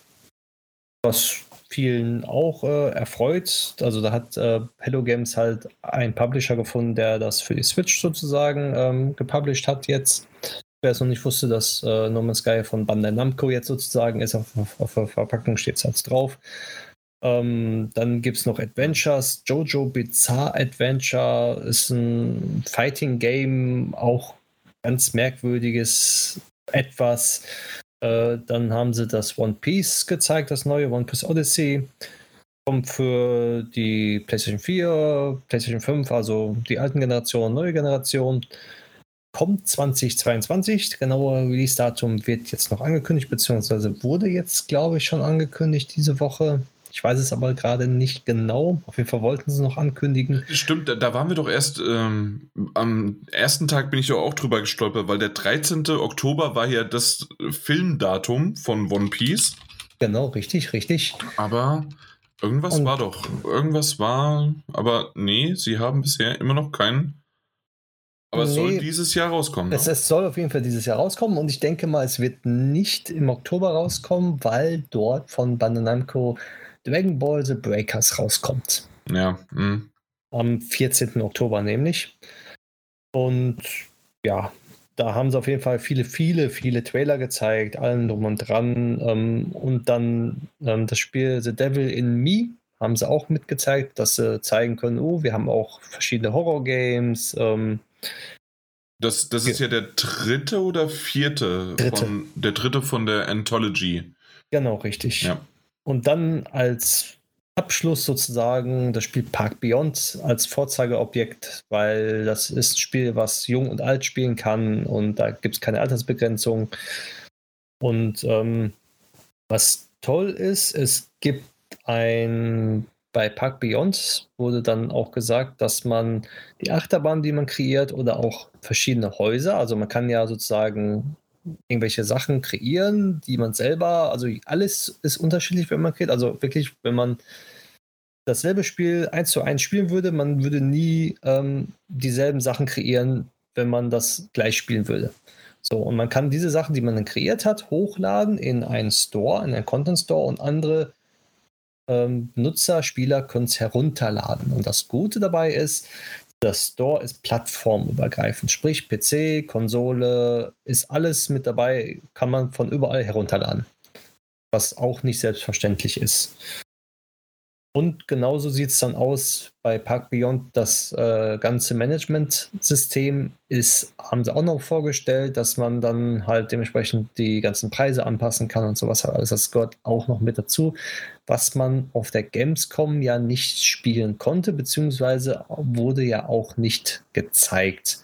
was vielen auch äh, erfreut. Also da hat äh, Hello Games halt einen Publisher gefunden, der das für die Switch sozusagen ähm, gepublished hat jetzt. Wer es noch nicht wusste, dass äh, No Man's Sky von Bandai Namco jetzt sozusagen ist, auf, auf der Verpackung steht es halt drauf. Ähm, dann gibt es noch Adventures. Jojo Bizarre Adventure ist ein Fighting Game, auch ganz merkwürdiges etwas. Äh, dann haben sie das One Piece gezeigt, das neue One Piece Odyssey. Kommt für die PlayStation 4, PlayStation 5, also die alten Generationen, neue Generation. Kommt 2022. Genauer Release-Datum wird jetzt noch angekündigt, beziehungsweise wurde jetzt, glaube ich, schon angekündigt diese Woche. Ich weiß es aber gerade nicht genau. Auf jeden Fall wollten sie noch ankündigen. Stimmt, da waren wir doch erst ähm, am ersten Tag bin ich doch auch drüber gestolpert, weil der 13. Oktober war ja das Filmdatum von One Piece. Genau, richtig, richtig. Aber irgendwas Und war doch. Irgendwas war. Aber nee, sie haben bisher immer noch keinen. Aber es nee, soll dieses Jahr rauskommen. Es, es, soll auf jeden Fall dieses Jahr rauskommen und ich denke mal, es wird nicht im Oktober rauskommen, weil dort von Bandai Namco Dragon Ball The Breakers rauskommt. Ja. Mh. Am 14. Oktober nämlich. Und ja, da haben sie auf jeden Fall viele, viele, viele Trailer gezeigt, allen drum und dran. Ähm, und dann ähm, das Spiel The Devil in Me haben sie auch mitgezeigt, dass sie zeigen können, oh, wir haben auch verschiedene Horror-Games. Ähm, das, das ist ja der dritte oder vierte? Dritte. Von, der dritte von der Anthology. Genau, richtig. Ja. Und dann als Abschluss sozusagen das Spiel Park Beyond als Vorzeigeobjekt, weil das ist ein Spiel, was jung und alt spielen kann und da gibt es keine Altersbegrenzung. Und ähm, was toll ist, es gibt ein bei Park Beyond wurde dann auch gesagt, dass man die Achterbahn, die man kreiert, oder auch verschiedene Häuser, also man kann ja sozusagen irgendwelche Sachen kreieren, die man selber, also alles ist unterschiedlich, wenn man kreiert. Also wirklich, wenn man dasselbe Spiel eins zu eins spielen würde, man würde nie ähm, dieselben Sachen kreieren, wenn man das gleich spielen würde. So, und man kann diese Sachen, die man dann kreiert hat, hochladen in einen Store, in einen Content Store und andere ähm, Nutzer, Spieler können es herunterladen. Und das Gute dabei ist, das Store ist plattformübergreifend, sprich PC, Konsole, ist alles mit dabei, kann man von überall herunterladen. Was auch nicht selbstverständlich ist. Und genauso sieht es dann aus bei Park Beyond. Das äh, ganze Management-System ist, haben sie auch noch vorgestellt, dass man dann halt dementsprechend die ganzen Preise anpassen kann und sowas. Alles das gehört auch noch mit dazu, was man auf der Gamescom ja nicht spielen konnte, beziehungsweise wurde ja auch nicht gezeigt.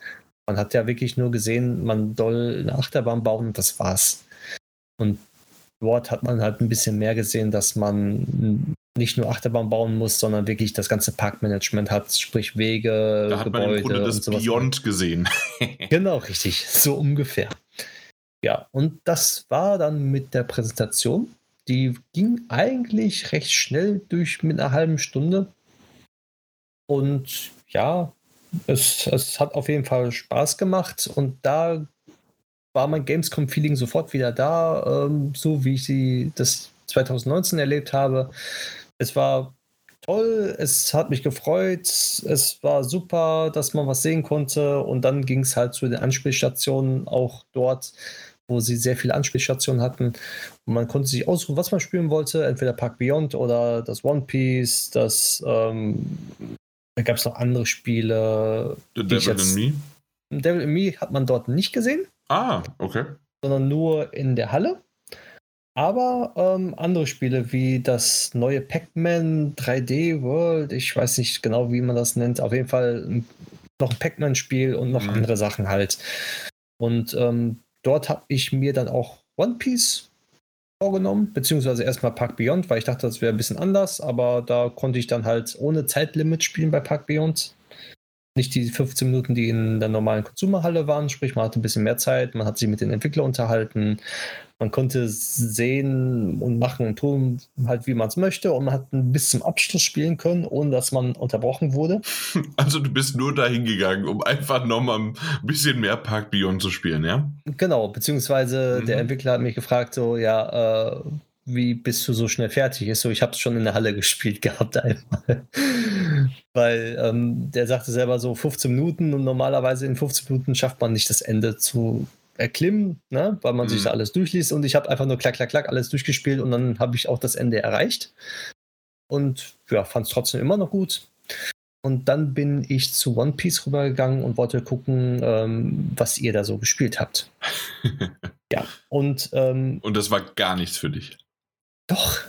Man hat ja wirklich nur gesehen, man soll eine Achterbahn bauen und das war's. Und dort hat man halt ein bisschen mehr gesehen, dass man nicht nur Achterbahn bauen muss, sondern wirklich das ganze Parkmanagement hat, sprich Wege, da hat Gebäude man im Grunde das und Beyond gesehen. [LAUGHS] [LAUGHS] genau, richtig, so ungefähr. Ja, und das war dann mit der Präsentation. Die ging eigentlich recht schnell durch mit einer halben Stunde. Und ja, es, es hat auf jeden Fall Spaß gemacht. Und da war mein Gamescom-Feeling sofort wieder da, ähm, so wie ich sie das 2019 erlebt habe. Es war toll, es hat mich gefreut, es war super, dass man was sehen konnte und dann ging es halt zu den Anspielstationen auch dort, wo sie sehr viele Anspielstationen hatten. Und man konnte sich aussuchen, was man spielen wollte, entweder Park Beyond oder das One Piece, das ähm, da gab es noch andere Spiele. The Devil in Me? Devil in Me hat man dort nicht gesehen. Ah, okay. Sondern nur in der Halle. Aber ähm, andere Spiele wie das neue Pac-Man 3D World, ich weiß nicht genau, wie man das nennt, auf jeden Fall noch ein Pac-Man-Spiel und noch mhm. andere Sachen halt. Und ähm, dort habe ich mir dann auch One Piece vorgenommen, beziehungsweise erstmal Park Beyond, weil ich dachte, das wäre ein bisschen anders, aber da konnte ich dann halt ohne Zeitlimit spielen bei Park Beyond. Nicht die 15 Minuten, die in der normalen Konsumerhalle waren, sprich, man hatte ein bisschen mehr Zeit, man hat sich mit den Entwicklern unterhalten, man konnte sehen und machen und tun, halt wie man es möchte. Und man hat bis zum Abschluss spielen können, ohne dass man unterbrochen wurde. [LAUGHS] Also du bist nur dahin gegangen, um einfach nochmal ein bisschen mehr Park Beyond zu spielen, ja? Genau, beziehungsweise mhm. der Entwickler hat mich gefragt, so, ja, äh, wie bist du so schnell fertig? Ist so, ich habe es schon in der Halle [LAUGHS] gespielt gehabt einmal. Weil ähm, der sagte selber so 15 Minuten und normalerweise in 15 Minuten schafft man nicht das Ende zu erklimmen, ne? weil man mhm. sich da alles durchliest. Und ich habe einfach nur klack, klack, klack alles durchgespielt und dann habe ich auch das Ende erreicht. Und ja, fand es trotzdem immer noch gut. Und dann bin ich zu One Piece rübergegangen und wollte gucken, ähm, was ihr da so gespielt habt. [LAUGHS] ja, und. Ähm, und das war gar nichts für dich. Doch.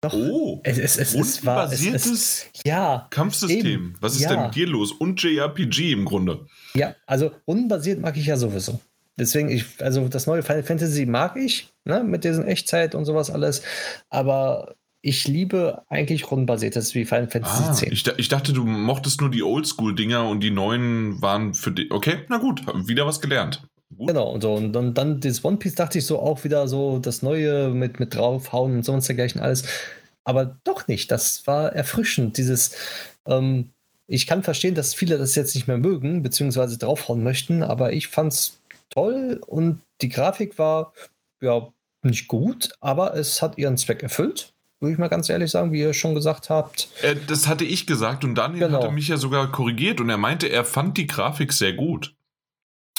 Doch. Oh, es, es, es, es war es, es, ja, Kampfsystem. Eben, Was ist ja. denn mit dir los? Und JRPG im Grunde. Ja, also rundenbasiert mag ich ja sowieso. Deswegen, ich, also das neue Final Fantasy mag ich, ne, mit diesen Echtzeit und sowas alles. Aber ich liebe eigentlich rundenbasiertes wie Final Fantasy ah, 10. Ich, ich, dachte, du mochtest nur die Oldschool-Dinger und die neuen waren für dich. Okay, na gut, wieder was gelernt. Genau, und so. Und dann, dann das One Piece dachte ich so auch wieder so, das Neue mit, mit draufhauen und sonst dergleichen alles. Aber doch nicht. Das war erfrischend. Dieses, ähm, ich kann verstehen, dass viele das jetzt nicht mehr mögen, beziehungsweise draufhauen möchten, aber ich fand's toll und die Grafik war ja nicht gut, aber es hat ihren Zweck erfüllt. Würde ich mal ganz ehrlich sagen, wie ihr schon gesagt habt. Äh, das hatte ich gesagt und Daniel genau. hatte mich ja sogar korrigiert und er meinte, er fand die Grafik sehr gut.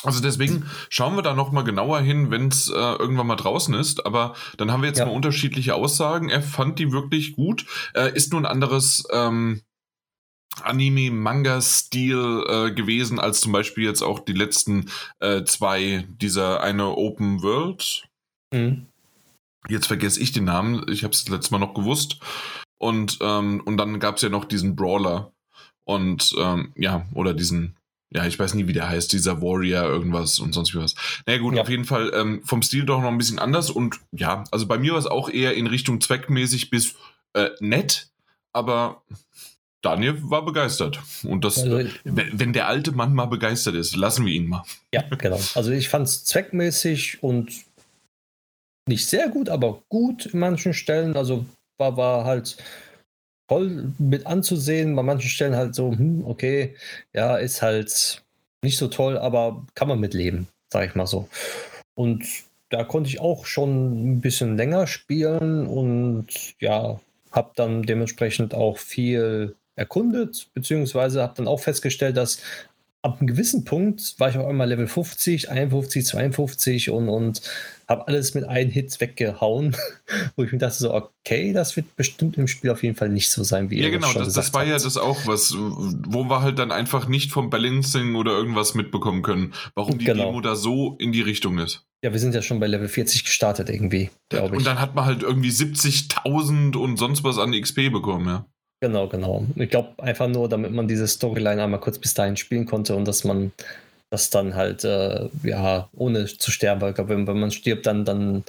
Also deswegen schauen wir da noch mal genauer hin, wenn es äh, irgendwann mal draußen ist. Aber dann haben wir jetzt ja. mal unterschiedliche Aussagen. Er fand die wirklich gut. Äh, ist nur ein anderes ähm, Anime-Manga-Stil äh, gewesen, als zum Beispiel jetzt auch die letzten äh, zwei, dieser eine Open World. Mhm. Jetzt vergesse ich den Namen, ich habe es letztes Mal noch gewusst. Und, ähm, und dann gab es ja noch diesen Brawler. Und ähm, ja, oder diesen, ja, ich weiß nie, wie der heißt, dieser Warrior, irgendwas und sonst wie was. Na naja, gut, ja. auf jeden Fall ähm, vom Stil doch noch ein bisschen anders. Und ja, also bei mir war es auch eher in Richtung zweckmäßig bis äh, nett, aber Daniel war begeistert. Und das, also, wenn der alte Mann mal begeistert ist, lassen wir ihn mal. Ja, genau. Also ich fand es zweckmäßig und nicht sehr gut, aber gut in manchen Stellen. Also war, war halt toll mit anzusehen. Bei manchen Stellen halt so, hm, okay, ja, ist halt nicht so toll, aber kann man mitleben, sag ich mal so. Und da konnte ich auch schon ein bisschen länger spielen und ja, habe dann dementsprechend auch viel erkundet, beziehungsweise habe dann auch festgestellt, dass ab einem gewissen Punkt war ich auch einmal Level 50, 51, 52 und, und habe alles mit einem Hit weggehauen, [LAUGHS] wo ich mir dachte so, okay, das wird bestimmt im Spiel auf jeden Fall nicht so sein, wie ja, ihr genau, schon das, das war habt. ja das auch was, wo wir halt dann einfach nicht vom Balancing oder irgendwas mitbekommen können, warum die genau. Demo da so in die Richtung ist. Ja, wir sind ja schon bei Level 40 gestartet irgendwie, glaube ich. Und dann hat man halt irgendwie 70.000 und sonst was an XP bekommen, ja. Genau, genau. Ich glaube einfach nur, damit man diese Storyline einmal kurz bis dahin spielen konnte und dass man das dann halt, äh, ja, ohne zu sterben, weil ich glaube, wenn, wenn, man stirbt, dann, dann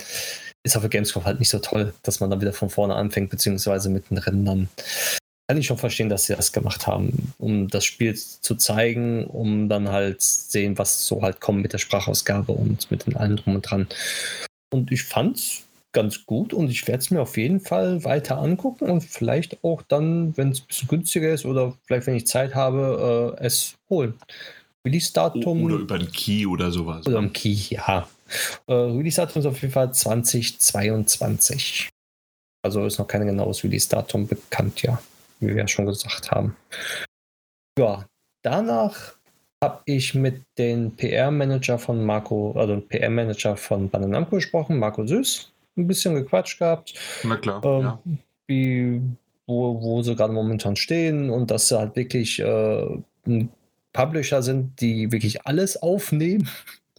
ist auf der Gamescom halt nicht so toll, dass man dann wieder von vorne anfängt, beziehungsweise mit den dann. Kann ich schon verstehen, dass sie das gemacht haben, um das Spiel zu zeigen, um dann halt sehen, was so halt kommt mit der Sprachausgabe und mit den allen drum und dran. Und ich fand's ganz gut und ich werde es mir auf jeden Fall weiter angucken und vielleicht auch dann, wenn es ein bisschen günstiger ist oder vielleicht, wenn ich Zeit habe, äh, es holen. Release-Datum. Oder über einen Key oder sowas. Oder ein Key, ja. Äh, Release-Datum ist auf jeden Fall 2022. Also ist noch kein genaues Release-Datum bekannt, ja. Wie wir ja schon gesagt haben. Ja, danach habe ich mit dem PR-Manager von Marco, also PR-Manager von Bananamco gesprochen, Marco Süß, ein bisschen gequatscht gehabt. Na klar. Ähm, ja. Wie, wo, wo sie gerade momentan stehen und dass sie halt wirklich äh, ein Publisher sind, die wirklich alles aufnehmen.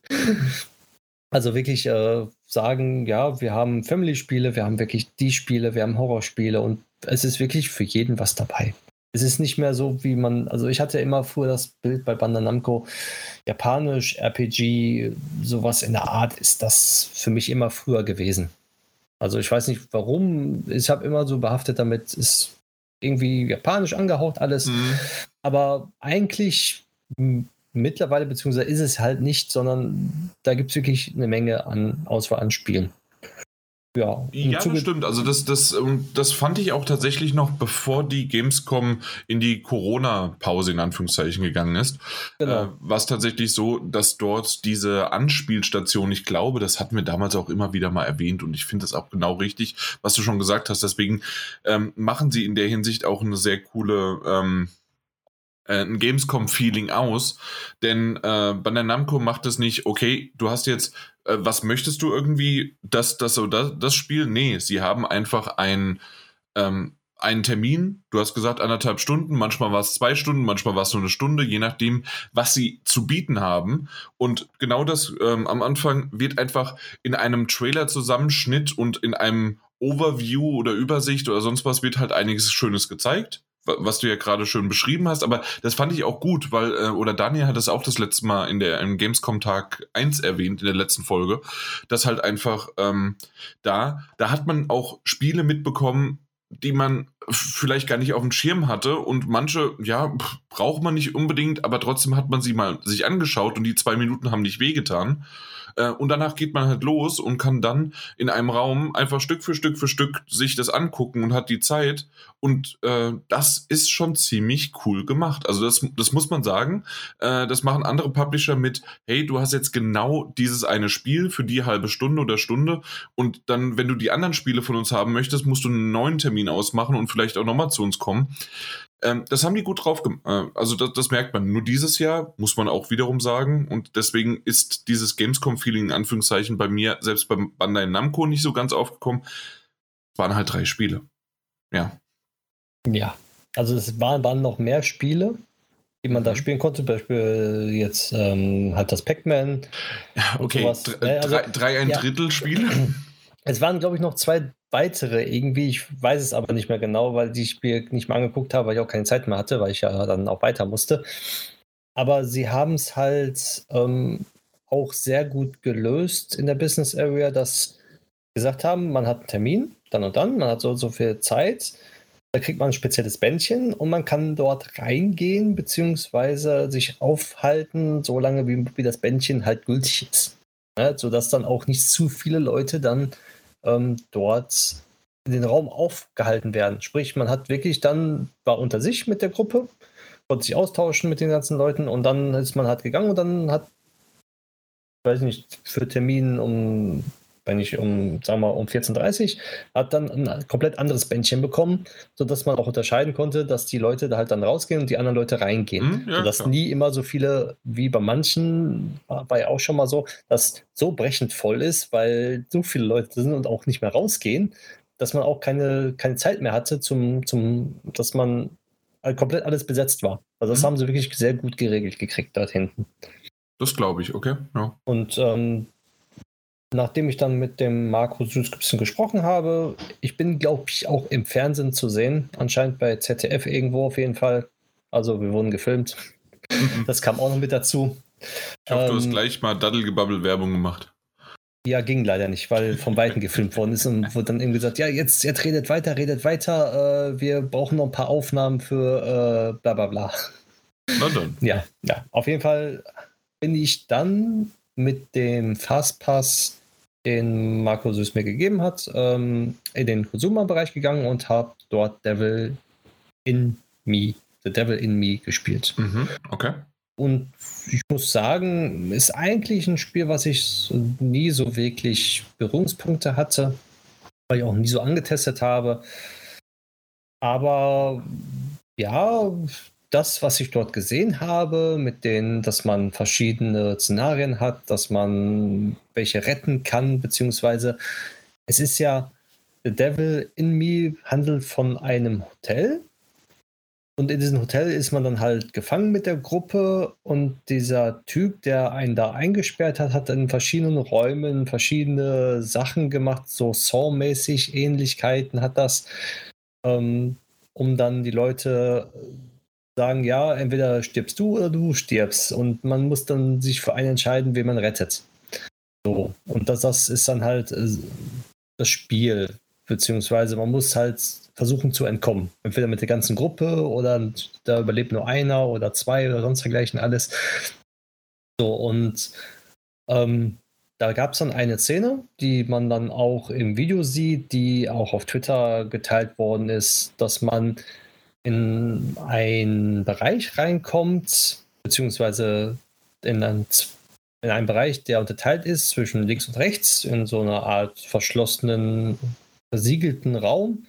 [LAUGHS] also wirklich äh, sagen, ja, wir haben Family-Spiele, wir haben wirklich die Spiele, wir haben Horrorspiele und es ist wirklich für jeden was dabei. Es ist nicht mehr so, wie man, also ich hatte immer früher das Bild bei Bandai Namco, japanisch, RPG, sowas in der Art ist das für mich immer früher gewesen. Also ich weiß nicht warum, ich habe immer so behaftet damit, ist irgendwie japanisch angehaucht alles, mhm. aber eigentlich mittlerweile, beziehungsweise ist es halt nicht, sondern da gibt es wirklich eine Menge an Auswahl an Spielen. Ja, ja das stimmt. Also das, das, ähm, das fand ich auch tatsächlich noch, bevor die Gamescom in die Corona-Pause in Anführungszeichen gegangen ist. Genau. Äh, was tatsächlich so, dass dort diese Anspielstation, ich glaube, das hatten wir damals auch immer wieder mal erwähnt und ich finde das auch genau richtig, was du schon gesagt hast. Deswegen ähm, machen sie in der Hinsicht auch eine sehr coole ähm, äh, ein Gamescom-Feeling aus. Denn äh, Bandai Namco macht es nicht, okay, du hast jetzt, äh, was möchtest du irgendwie, das, das das, das Spiel? Nee, sie haben einfach ein, ähm, einen Termin, du hast gesagt anderthalb Stunden, manchmal war es zwei Stunden, manchmal war es nur eine Stunde, je nachdem, was sie zu bieten haben. Und genau das ähm, am Anfang wird einfach in einem Trailer-Zusammenschnitt und in einem Overview oder Übersicht oder sonst was wird halt einiges Schönes gezeigt was du ja gerade schön beschrieben hast, aber das fand ich auch gut, weil, äh, oder Daniel hat es auch das letzte Mal in der im Gamescom-Tag 1 erwähnt, in der letzten Folge, dass halt einfach ähm, da, da hat man auch Spiele mitbekommen, die man vielleicht gar nicht auf dem Schirm hatte und manche, ja, braucht man nicht unbedingt, aber trotzdem hat man sie mal sich angeschaut und die zwei Minuten haben nicht wehgetan. Äh, und danach geht man halt los und kann dann in einem Raum einfach Stück für Stück für Stück sich das angucken und hat die Zeit. Und äh, das ist schon ziemlich cool gemacht. Also das, das muss man sagen. Äh, das machen andere Publisher mit, hey, du hast jetzt genau dieses eine Spiel für die halbe Stunde oder Stunde. Und dann, wenn du die anderen Spiele von uns haben möchtest, musst du einen neuen Termin ausmachen und vielleicht auch nochmal zu uns kommen. Ähm, das haben die gut drauf gemacht. Äh, also das, das, merkt man. Nur dieses Jahr muss man auch wiederum sagen. Und deswegen ist dieses Gamescom-Feeling in Anführungszeichen bei mir, selbst beim Bandai Namco, nicht so ganz aufgekommen. Es waren halt drei Spiele. Ja. Ja. Also es waren, waren noch mehr Spiele, die man da mhm. spielen konnte. Zum Beispiel jetzt ähm, halt das Pac-Man. Okay. Dr äh, also, drei, drei ein ja. Drittel Spiele. [CLEARS THROAT] Es waren, glaube ich, noch zwei weitere irgendwie. Ich weiß es aber nicht mehr genau, weil ich mir nicht mehr angeguckt habe, weil ich auch keine Zeit mehr hatte, weil ich ja dann auch weiter musste. Aber sie haben es halt ähm, auch sehr gut gelöst in der Business Area, dass gesagt haben, man hat einen Termin, dann und dann, man hat so so viel Zeit, da kriegt man ein spezielles Bändchen und man kann dort reingehen beziehungsweise sich aufhalten, solange wie, wie das Bändchen halt gültig ist. Ja, sodass dann auch nicht zu viele Leute dann ähm, dort in den Raum aufgehalten werden. Sprich, man hat wirklich dann, war unter sich mit der Gruppe, konnte sich austauschen mit den ganzen Leuten und dann ist man halt gegangen und dann hat, weiß nicht, für Termin um wenn ich um, sagen wir, um 14.30 Uhr, hat dann ein komplett anderes Bändchen bekommen, sodass man auch unterscheiden konnte, dass die Leute da halt dann rausgehen und die anderen Leute reingehen. Mhm, ja, sodass klar. nie immer so viele, wie bei manchen, war ja auch schon mal so, dass so brechend voll ist, weil so viele Leute sind und auch nicht mehr rausgehen, dass man auch keine, keine Zeit mehr hatte, zum, zum, dass man halt komplett alles besetzt war. Also das mhm. haben sie wirklich sehr gut geregelt gekriegt dort hinten. Das glaube ich, okay. Ja. Und ähm, nachdem ich dann mit dem Marco Süß ein bisschen gesprochen habe, ich bin, glaube ich, auch im Fernsehen zu sehen. Anscheinend bei ZDF irgendwo auf jeden Fall. Also wir wurden gefilmt. Mhm. Das kam auch noch mit dazu. Ich hoffe, ähm, du hast ähm, gleich mal Daddelgebabbel-Werbung gemacht. Ja, ging leider nicht, weil vom Weiten gefilmt worden ist und wurde dann irgendwie gesagt, ja, jetzt, jetzt redet weiter, redet weiter, äh, wir brauchen noch ein paar Aufnahmen für äh, bla bla bla. Na dann. Ja, ja, auf jeden Fall bin ich dann mit dem Fastpass den Marco Süß mir gegeben hat, ähm, in den Consumer-Bereich gegangen und habe dort Devil in Me, The Devil in Me gespielt. Mhm, okay. Und ich muss sagen, ist eigentlich ein Spiel, was ich nie so wirklich Berührungspunkte hatte, weil ich auch nie so angetestet habe. Aber ja, das, was ich dort gesehen habe, mit denen, dass man verschiedene Szenarien hat, dass man welche retten kann, beziehungsweise es ist ja, The Devil in Me handelt von einem Hotel. Und in diesem Hotel ist man dann halt gefangen mit der Gruppe und dieser Typ, der einen da eingesperrt hat, hat in verschiedenen Räumen verschiedene Sachen gemacht, so Saw-mäßig Ähnlichkeiten hat das, ähm, um dann die Leute sagen, ja, entweder stirbst du oder du stirbst. Und man muss dann sich für einen entscheiden, wen man rettet. So. Und das, das ist dann halt äh, das Spiel. Beziehungsweise man muss halt versuchen zu entkommen. Entweder mit der ganzen Gruppe oder da überlebt nur einer oder zwei oder sonst dergleichen alles. So, und ähm, da gab es dann eine Szene, die man dann auch im Video sieht, die auch auf Twitter geteilt worden ist, dass man in einen Bereich reinkommt, beziehungsweise in einen, in einen Bereich, der unterteilt ist zwischen links und rechts, in so einer Art verschlossenen, versiegelten Raum.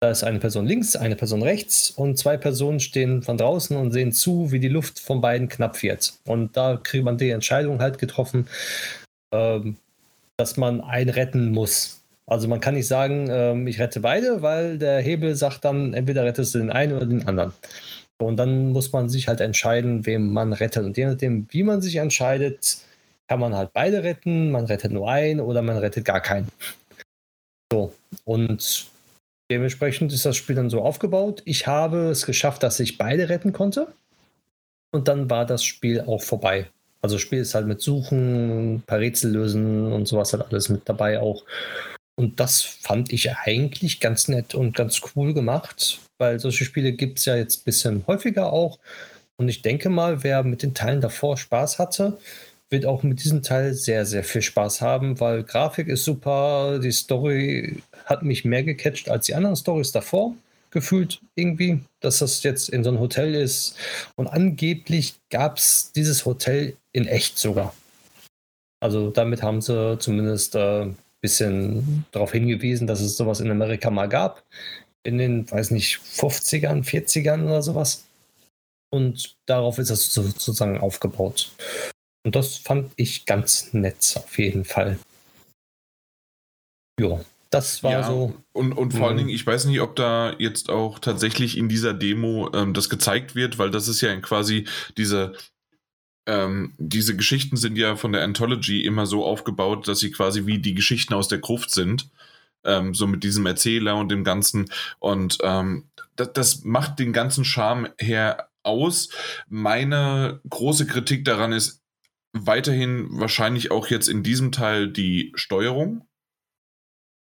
Da ist eine Person links, eine Person rechts und zwei Personen stehen von draußen und sehen zu, wie die Luft von beiden knapp wird. Und da kriegt man die Entscheidung halt getroffen, ähm, dass man einen retten muss. Also man kann nicht sagen, ähm, ich rette beide, weil der Hebel sagt dann, entweder rettest du den einen oder den anderen. Und dann muss man sich halt entscheiden, wem man rettet. Und je nachdem, wie man sich entscheidet, kann man halt beide retten, man rettet nur einen oder man rettet gar keinen. So, und dementsprechend ist das Spiel dann so aufgebaut. Ich habe es geschafft, dass ich beide retten konnte. Und dann war das Spiel auch vorbei. Also das Spiel ist halt mit Suchen, ein paar Rätsel lösen und sowas halt alles mit dabei auch. Und das fand ich eigentlich ganz nett und ganz cool gemacht, weil solche Spiele gibt es ja jetzt ein bisschen häufiger auch. Und ich denke mal, wer mit den Teilen davor Spaß hatte, wird auch mit diesem Teil sehr, sehr viel Spaß haben, weil Grafik ist super, die Story hat mich mehr gecatcht als die anderen Stories davor gefühlt irgendwie, dass das jetzt in so einem Hotel ist. Und angeblich gab es dieses Hotel in echt sogar. Also damit haben sie zumindest äh, bisschen darauf hingewiesen, dass es sowas in Amerika mal gab. In den, weiß nicht, 50ern, 40ern oder sowas. Und darauf ist es sozusagen aufgebaut. Und das fand ich ganz nett, auf jeden Fall. Ja, das war ja, so. Und, und vor allen. Dingen, ich weiß nicht, ob da jetzt auch tatsächlich in dieser Demo ähm, das gezeigt wird, weil das ist ja quasi diese ähm, diese Geschichten sind ja von der Anthology immer so aufgebaut, dass sie quasi wie die Geschichten aus der Gruft sind. Ähm, so mit diesem Erzähler und dem Ganzen. Und ähm, das, das macht den ganzen Charme her aus. Meine große Kritik daran ist weiterhin wahrscheinlich auch jetzt in diesem Teil die Steuerung.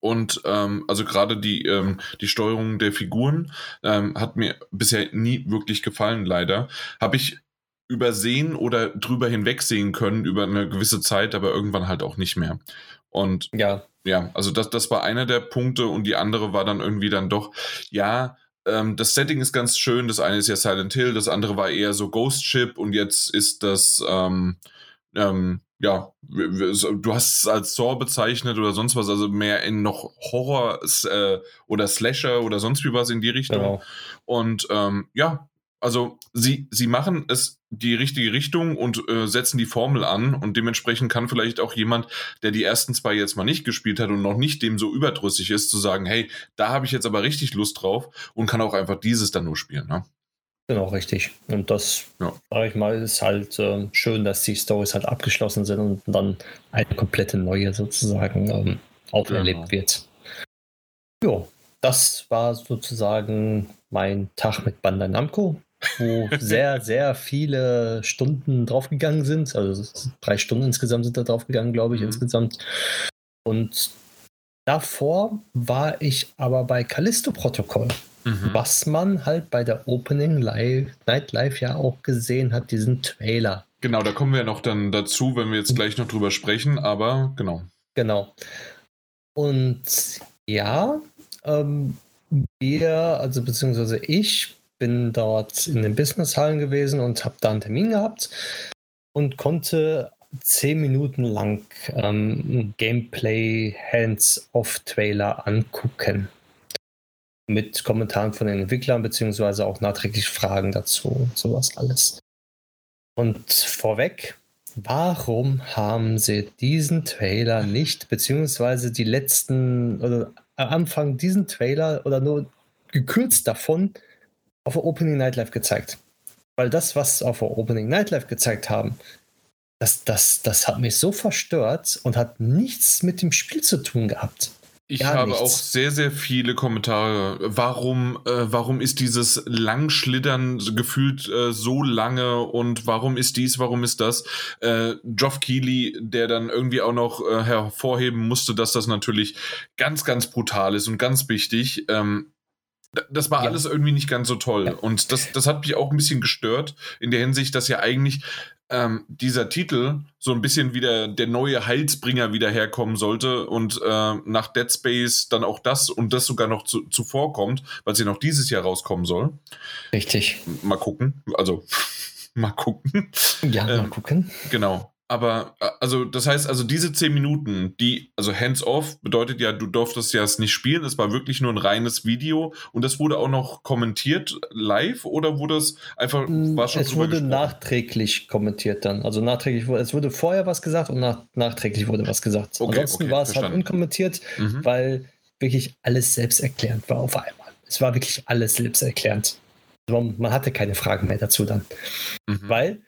Und ähm, also gerade die, ähm, die Steuerung der Figuren ähm, hat mir bisher nie wirklich gefallen, leider. Habe ich übersehen oder drüber hinwegsehen können über eine gewisse Zeit, aber irgendwann halt auch nicht mehr. Und ja, ja also das, das war einer der Punkte und die andere war dann irgendwie dann doch, ja, ähm, das Setting ist ganz schön. Das eine ist ja Silent Hill, das andere war eher so Ghost Ship und jetzt ist das, ähm, ähm, ja, du hast es als Saw bezeichnet oder sonst was, also mehr in noch Horror äh, oder Slasher oder sonst wie was in die Richtung. Genau. Und ähm, ja, also sie, sie machen es die richtige Richtung und äh, setzen die Formel an und dementsprechend kann vielleicht auch jemand, der die ersten zwei jetzt mal nicht gespielt hat und noch nicht dem so überdrüssig ist, zu sagen, hey, da habe ich jetzt aber richtig Lust drauf und kann auch einfach dieses dann nur spielen. Ne? Genau, richtig. Und das, ja. sage ich mal, ist halt äh, schön, dass die Stories halt abgeschlossen sind und dann eine komplette neue sozusagen ähm, auferlebt genau. wird. Ja, das war sozusagen mein Tag mit Bandai Namco wo sehr, [LAUGHS] sehr viele Stunden draufgegangen sind. Also drei Stunden insgesamt sind da draufgegangen, glaube ich, mhm. insgesamt. Und davor war ich aber bei Callisto Protokoll, mhm. was man halt bei der Opening Live, Night Live ja auch gesehen hat, diesen Trailer. Genau, da kommen wir noch dann dazu, wenn wir jetzt gleich noch drüber sprechen, aber genau. Genau. Und ja, ähm, wir, also beziehungsweise ich, bin dort in den Businesshallen gewesen und habe da einen Termin gehabt und konnte zehn Minuten lang ähm, Gameplay Hands-off-Trailer angucken. mit Kommentaren von den Entwicklern, beziehungsweise auch nachträglich Fragen dazu, sowas alles. Und vorweg, warum haben sie diesen Trailer nicht, beziehungsweise die letzten, oder am Anfang diesen Trailer oder nur gekürzt davon auf der Opening Nightlife gezeigt? Weil das, was auf der Opening Nightlife gezeigt haben, das, das, das hat mich so verstört und hat nichts mit dem Spiel zu tun gehabt. Ich Gar habe nichts. auch sehr, sehr viele Kommentare. Warum, äh, warum ist dieses Langschlittern gefühlt äh, so lange und warum ist dies, warum ist das? Äh, Geoff Keighley, der dann irgendwie auch noch äh, hervorheben musste, dass das natürlich ganz, ganz brutal ist und ganz wichtig. Ähm, das war ja. alles irgendwie nicht ganz so toll. Ja. Und das, das hat mich auch ein bisschen gestört, in der Hinsicht, dass ja eigentlich ähm, dieser Titel so ein bisschen wieder der neue Heilsbringer wieder herkommen sollte und äh, nach Dead Space dann auch das und das sogar noch zu, zuvor kommt, weil sie noch dieses Jahr rauskommen soll. Richtig. Mal gucken. Also, [LAUGHS] mal gucken. Ja, ähm, mal gucken. Genau. Aber, also, das heißt, also diese zehn Minuten, die, also hands-off bedeutet ja, du durftest ja es nicht spielen. Es war wirklich nur ein reines Video und das wurde auch noch kommentiert live oder wurde es einfach, mm, war schon Es wurde gesprochen? nachträglich kommentiert dann. Also nachträglich wurde, es wurde vorher was gesagt und nach, nachträglich wurde was gesagt. Okay, Ansonsten okay, war es halt unkommentiert, mhm. weil wirklich alles selbsterklärend war auf einmal. Es war wirklich alles selbsterklärend. Man hatte keine Fragen mehr dazu dann. Mhm. Weil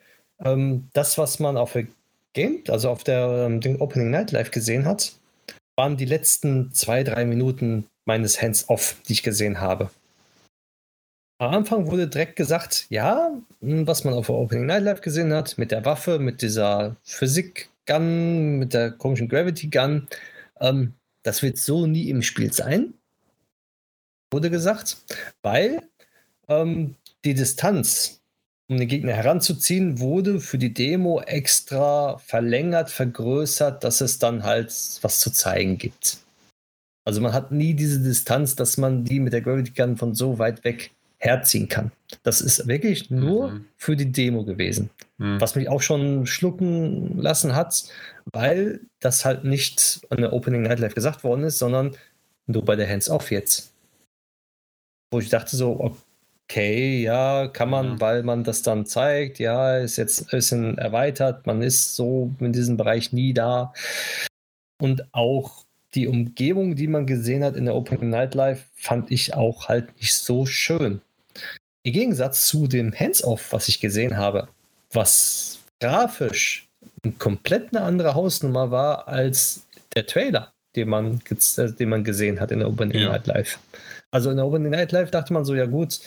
ähm, das, was man auf der Game, also auf der ähm, Opening Night Live gesehen hat, waren die letzten zwei, drei Minuten meines Hands-Off, die ich gesehen habe. Am Anfang wurde direkt gesagt, ja, hm, was man auf der Opening Night Live gesehen hat, mit der Waffe, mit dieser Physik-Gun, mit der komischen Gravity-Gun, ähm, das wird so nie im Spiel sein, wurde gesagt, weil ähm, die Distanz um den Gegner heranzuziehen, wurde für die Demo extra verlängert, vergrößert, dass es dann halt was zu zeigen gibt. Also man hat nie diese Distanz, dass man die mit der Gravity Gun von so weit weg herziehen kann. Das ist wirklich nur mhm. für die Demo gewesen. Mhm. Was mich auch schon schlucken lassen hat, weil das halt nicht an der Opening Night Live gesagt worden ist, sondern nur bei der Hands-Off jetzt. Wo ich dachte so, okay, ja, kann man, mhm. weil man das dann zeigt, ja, ist jetzt ein bisschen erweitert, man ist so in diesem Bereich nie da. Und auch die Umgebung, die man gesehen hat in der Open Nightlife, fand ich auch halt nicht so schön. Im Gegensatz zu dem Hands-Off, was ich gesehen habe, was grafisch komplett eine andere Hausnummer war als der Trailer, den man, den man gesehen hat in der Open ja. Nightlife. Also in der Open Night Live dachte man so, ja gut,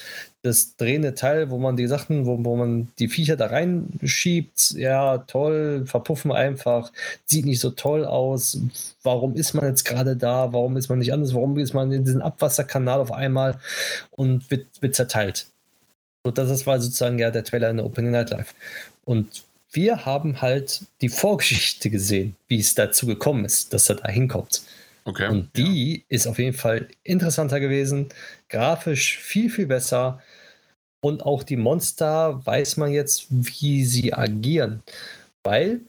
das drehende Teil, wo man die Sachen, wo, wo man die Viecher da reinschiebt, ja, toll, verpuffen einfach, sieht nicht so toll aus. Warum ist man jetzt gerade da? Warum ist man nicht anders? Warum ist man in diesen Abwasserkanal auf einmal und wird, wird zerteilt? So, das war sozusagen ja der Trailer in der Open Night Live. Und wir haben halt die Vorgeschichte gesehen, wie es dazu gekommen ist, dass er da hinkommt. Okay. Und die ja. ist auf jeden Fall interessanter gewesen, grafisch viel, viel besser. Und auch die Monster weiß man jetzt, wie sie agieren. Weil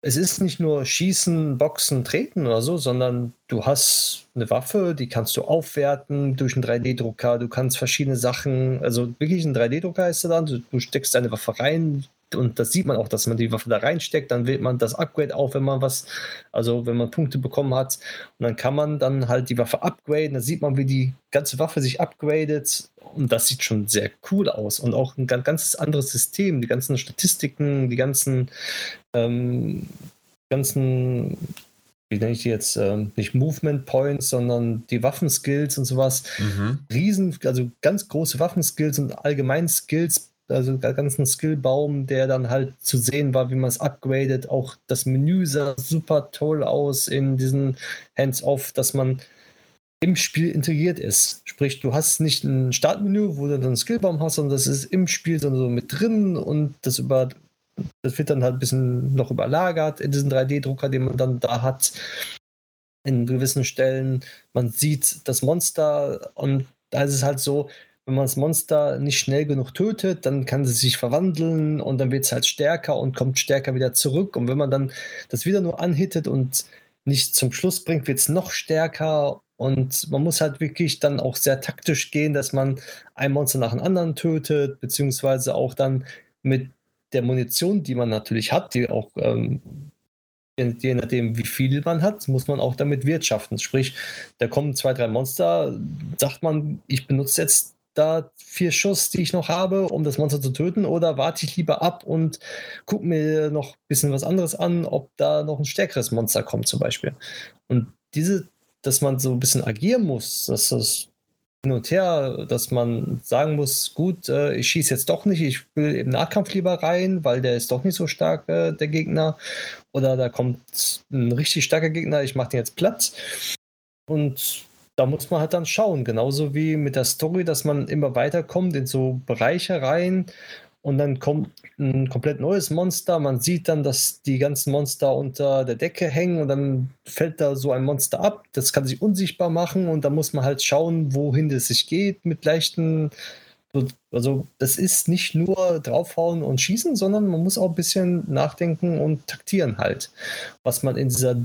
es ist nicht nur Schießen, Boxen, Treten oder so, sondern du hast eine Waffe, die kannst du aufwerten durch einen 3D-Drucker. Du kannst verschiedene Sachen, also wirklich ein 3D-Drucker ist da dann. Du, du steckst deine Waffe rein, und das sieht man auch, dass man die Waffe da reinsteckt, dann wählt man das Upgrade auf, wenn man was, also wenn man Punkte bekommen hat. Und dann kann man dann halt die Waffe upgraden. Da sieht man, wie die ganze Waffe sich upgradet. Und das sieht schon sehr cool aus. Und auch ein ganz anderes System. Die ganzen Statistiken, die ganzen, ähm, ganzen wie nenne ich die jetzt, ähm, nicht Movement Points, sondern die Waffenskills und sowas. Mhm. Riesen, also ganz große Waffenskills und allgemein Skills also der ganzen Skillbaum, der dann halt zu sehen war, wie man es upgradet. Auch das Menü sah super toll aus in diesen Hands-Off, dass man im Spiel integriert ist. Sprich, du hast nicht ein Startmenü, wo du dann einen Skillbaum hast, sondern das ist im Spiel so mit drin und das über das wird dann halt ein bisschen noch überlagert in diesen 3D-Drucker, den man dann da hat. In gewissen Stellen. Man sieht das Monster und da ist es halt so, wenn man das Monster nicht schnell genug tötet, dann kann es sich verwandeln und dann wird es halt stärker und kommt stärker wieder zurück. Und wenn man dann das wieder nur anhittet und nicht zum Schluss bringt, wird es noch stärker Und man muss halt wirklich dann auch sehr taktisch gehen, dass man ein Monster nach dem anderen tötet, beziehungsweise auch dann mit der Munition, die man natürlich hat, die auch ähm, je nachdem, wie viel man hat, muss man auch damit wirtschaften. Sprich, da kommen zwei, drei Monster, sagt man, ich benutze jetzt da vier Schuss, die ich noch habe, um das Monster zu töten, oder warte ich lieber ab und gucke mir noch ein bisschen was anderes an, ob da noch ein stärkeres Monster kommt, zum Beispiel. Und diese, dass man so ein bisschen agieren muss, dass das hin und her, dass man sagen muss, gut, äh, ich schieße jetzt doch nicht, ich will im Nahkampf lieber rein, weil der ist doch nicht so stark, äh, der Gegner. Oder da kommt ein richtig starker Gegner, ich mache den jetzt platt. Und da muss man halt dann schauen, genauso wie mit der Story, dass man immer weiterkommt in so Bereiche rein und dann kommt ein komplett neues Monster. Man sieht dann, dass die ganzen Monster unter der Decke hängen und dann fällt da so ein Monster ab. Das kann sich unsichtbar machen und da muss man halt schauen, wohin es sich geht mit leichten. Also, das ist nicht nur draufhauen und schießen, sondern man muss auch ein bisschen nachdenken und taktieren halt. Was man in dieser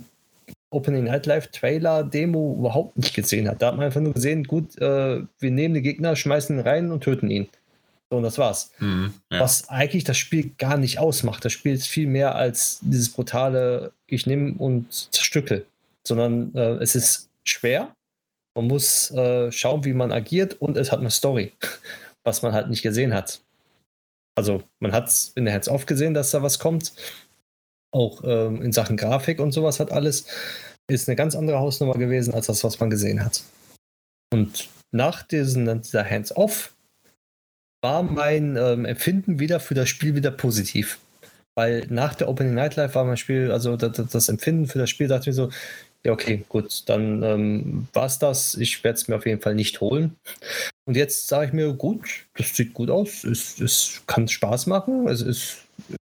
Opening Nightlife Trailer Demo überhaupt nicht gesehen hat. Da hat man einfach nur gesehen, gut, äh, wir nehmen den Gegner, schmeißen ihn rein und töten ihn. So, und das war's. Mhm, ja. Was eigentlich das Spiel gar nicht ausmacht. Das Spiel ist viel mehr als dieses brutale, ich nehme und zerstücke. Sondern äh, es ist schwer. Man muss äh, schauen, wie man agiert und es hat eine Story, [LAUGHS] was man halt nicht gesehen hat. Also, man hat es in der Hands-Off gesehen, dass da was kommt. Auch ähm, in Sachen Grafik und sowas hat alles. Ist eine ganz andere Hausnummer gewesen als das, was man gesehen hat. Und nach diesen, dieser Hands-Off war mein ähm, Empfinden wieder für das Spiel wieder positiv. Weil nach der Opening Nightlife war mein Spiel, also das, das Empfinden für das Spiel, dachte ich mir so, ja, okay, gut, dann ähm, war es das. Ich werde es mir auf jeden Fall nicht holen. Und jetzt sage ich mir, gut, das sieht gut aus, es, es kann Spaß machen, es ist,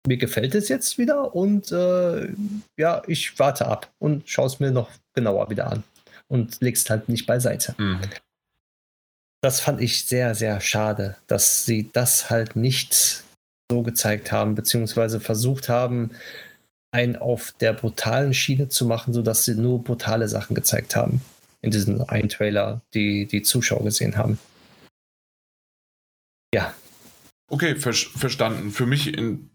mir gefällt es jetzt wieder und äh, ja, ich warte ab und schaue es mir noch genauer wieder an und leg's halt nicht beiseite. Mhm das fand ich sehr, sehr schade, dass sie das halt nicht so gezeigt haben, beziehungsweise versucht haben, einen auf der brutalen Schiene zu machen, sodass sie nur brutale Sachen gezeigt haben. In diesem einen Trailer, die die Zuschauer gesehen haben. Ja. Okay, ver verstanden. Für mich in,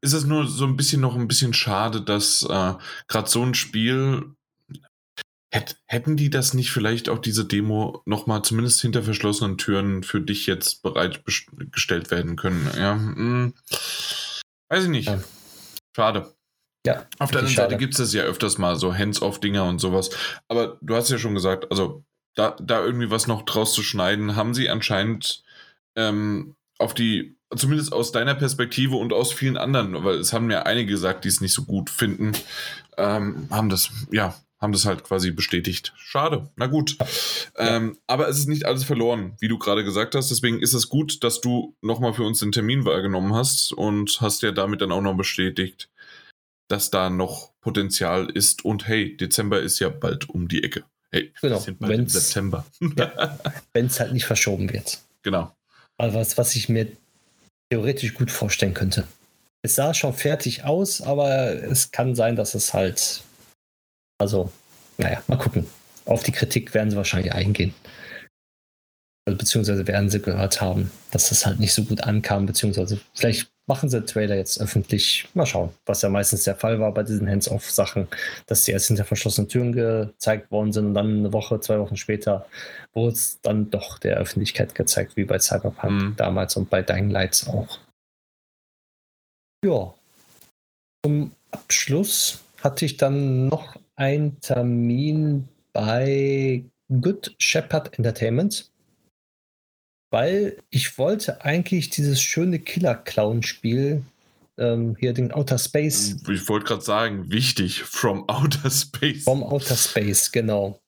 ist es nur so ein bisschen noch ein bisschen schade, dass äh, gerade so ein Spiel hätten die das nicht vielleicht auch diese Demo nochmal zumindest hinter verschlossenen Türen für dich jetzt bereitgestellt werden können? Ja, hm, weiß ich nicht. Schade. Ja. Auf der anderen Seite gibt es das ja öfters mal, so Hands-off-Dinger und sowas. Aber du hast ja schon gesagt, also da, da irgendwie was noch draus zu schneiden, haben sie anscheinend ähm, auf die, zumindest aus deiner Perspektive und aus vielen anderen, weil es haben ja einige gesagt, die es nicht so gut finden, ähm, haben das, ja, haben das halt quasi bestätigt. Schade. Na gut. Ja. Ähm, aber es ist nicht alles verloren, wie du gerade gesagt hast. Deswegen ist es gut, dass du nochmal für uns den Termin wahrgenommen hast und hast ja damit dann auch noch bestätigt, dass da noch Potenzial ist. Und hey, Dezember ist ja bald um die Ecke. Hey, genau. wir sind bald im September. Ja, [LAUGHS] Wenn es halt nicht verschoben wird. Genau. Also was, was ich mir theoretisch gut vorstellen könnte. Es sah schon fertig aus, aber es kann sein, dass es halt also, naja, mal gucken. Auf die Kritik werden sie wahrscheinlich eingehen. Beziehungsweise werden sie gehört haben, dass das halt nicht so gut ankam, beziehungsweise vielleicht machen sie den Trailer jetzt öffentlich. Mal schauen, was ja meistens der Fall war bei diesen Hands-off-Sachen, dass sie erst hinter verschlossenen Türen gezeigt worden sind und dann eine Woche, zwei Wochen später wurde es dann doch der Öffentlichkeit gezeigt, wie bei Cyberpunk mhm. damals und bei Dying Lights auch. Ja. Zum Abschluss hatte ich dann noch einen Termin bei Good Shepherd Entertainment, weil ich wollte eigentlich dieses schöne Killer-Clown-Spiel ähm, hier den Outer Space. Ich wollte gerade sagen, wichtig, From Outer Space. From Outer Space, genau.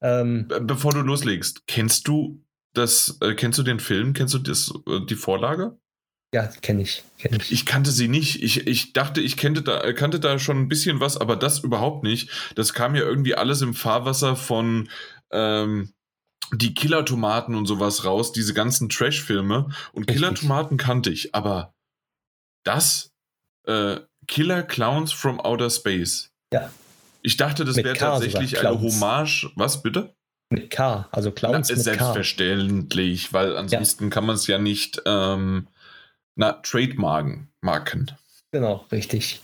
Ähm, Bevor du loslegst, kennst du das, äh, kennst du den Film, kennst du das, äh, die Vorlage? Ja, kenne ich, kenn ich. Ich kannte sie nicht. Ich, ich dachte, ich kannte da, kannte da schon ein bisschen was, aber das überhaupt nicht. Das kam ja irgendwie alles im Fahrwasser von ähm, die Killer-Tomaten und sowas raus, diese ganzen Trash-Filme. Und Killer-Tomaten kannte ich, aber das äh, Killer Clowns from Outer Space. Ja. Ich dachte, das wäre tatsächlich eine Hommage. Was bitte? Mit K, also Clowns na, mit Selbstverständlich, K. weil ansonsten ja. kann man es ja nicht ähm, na, trademarken. Marken. Genau, richtig.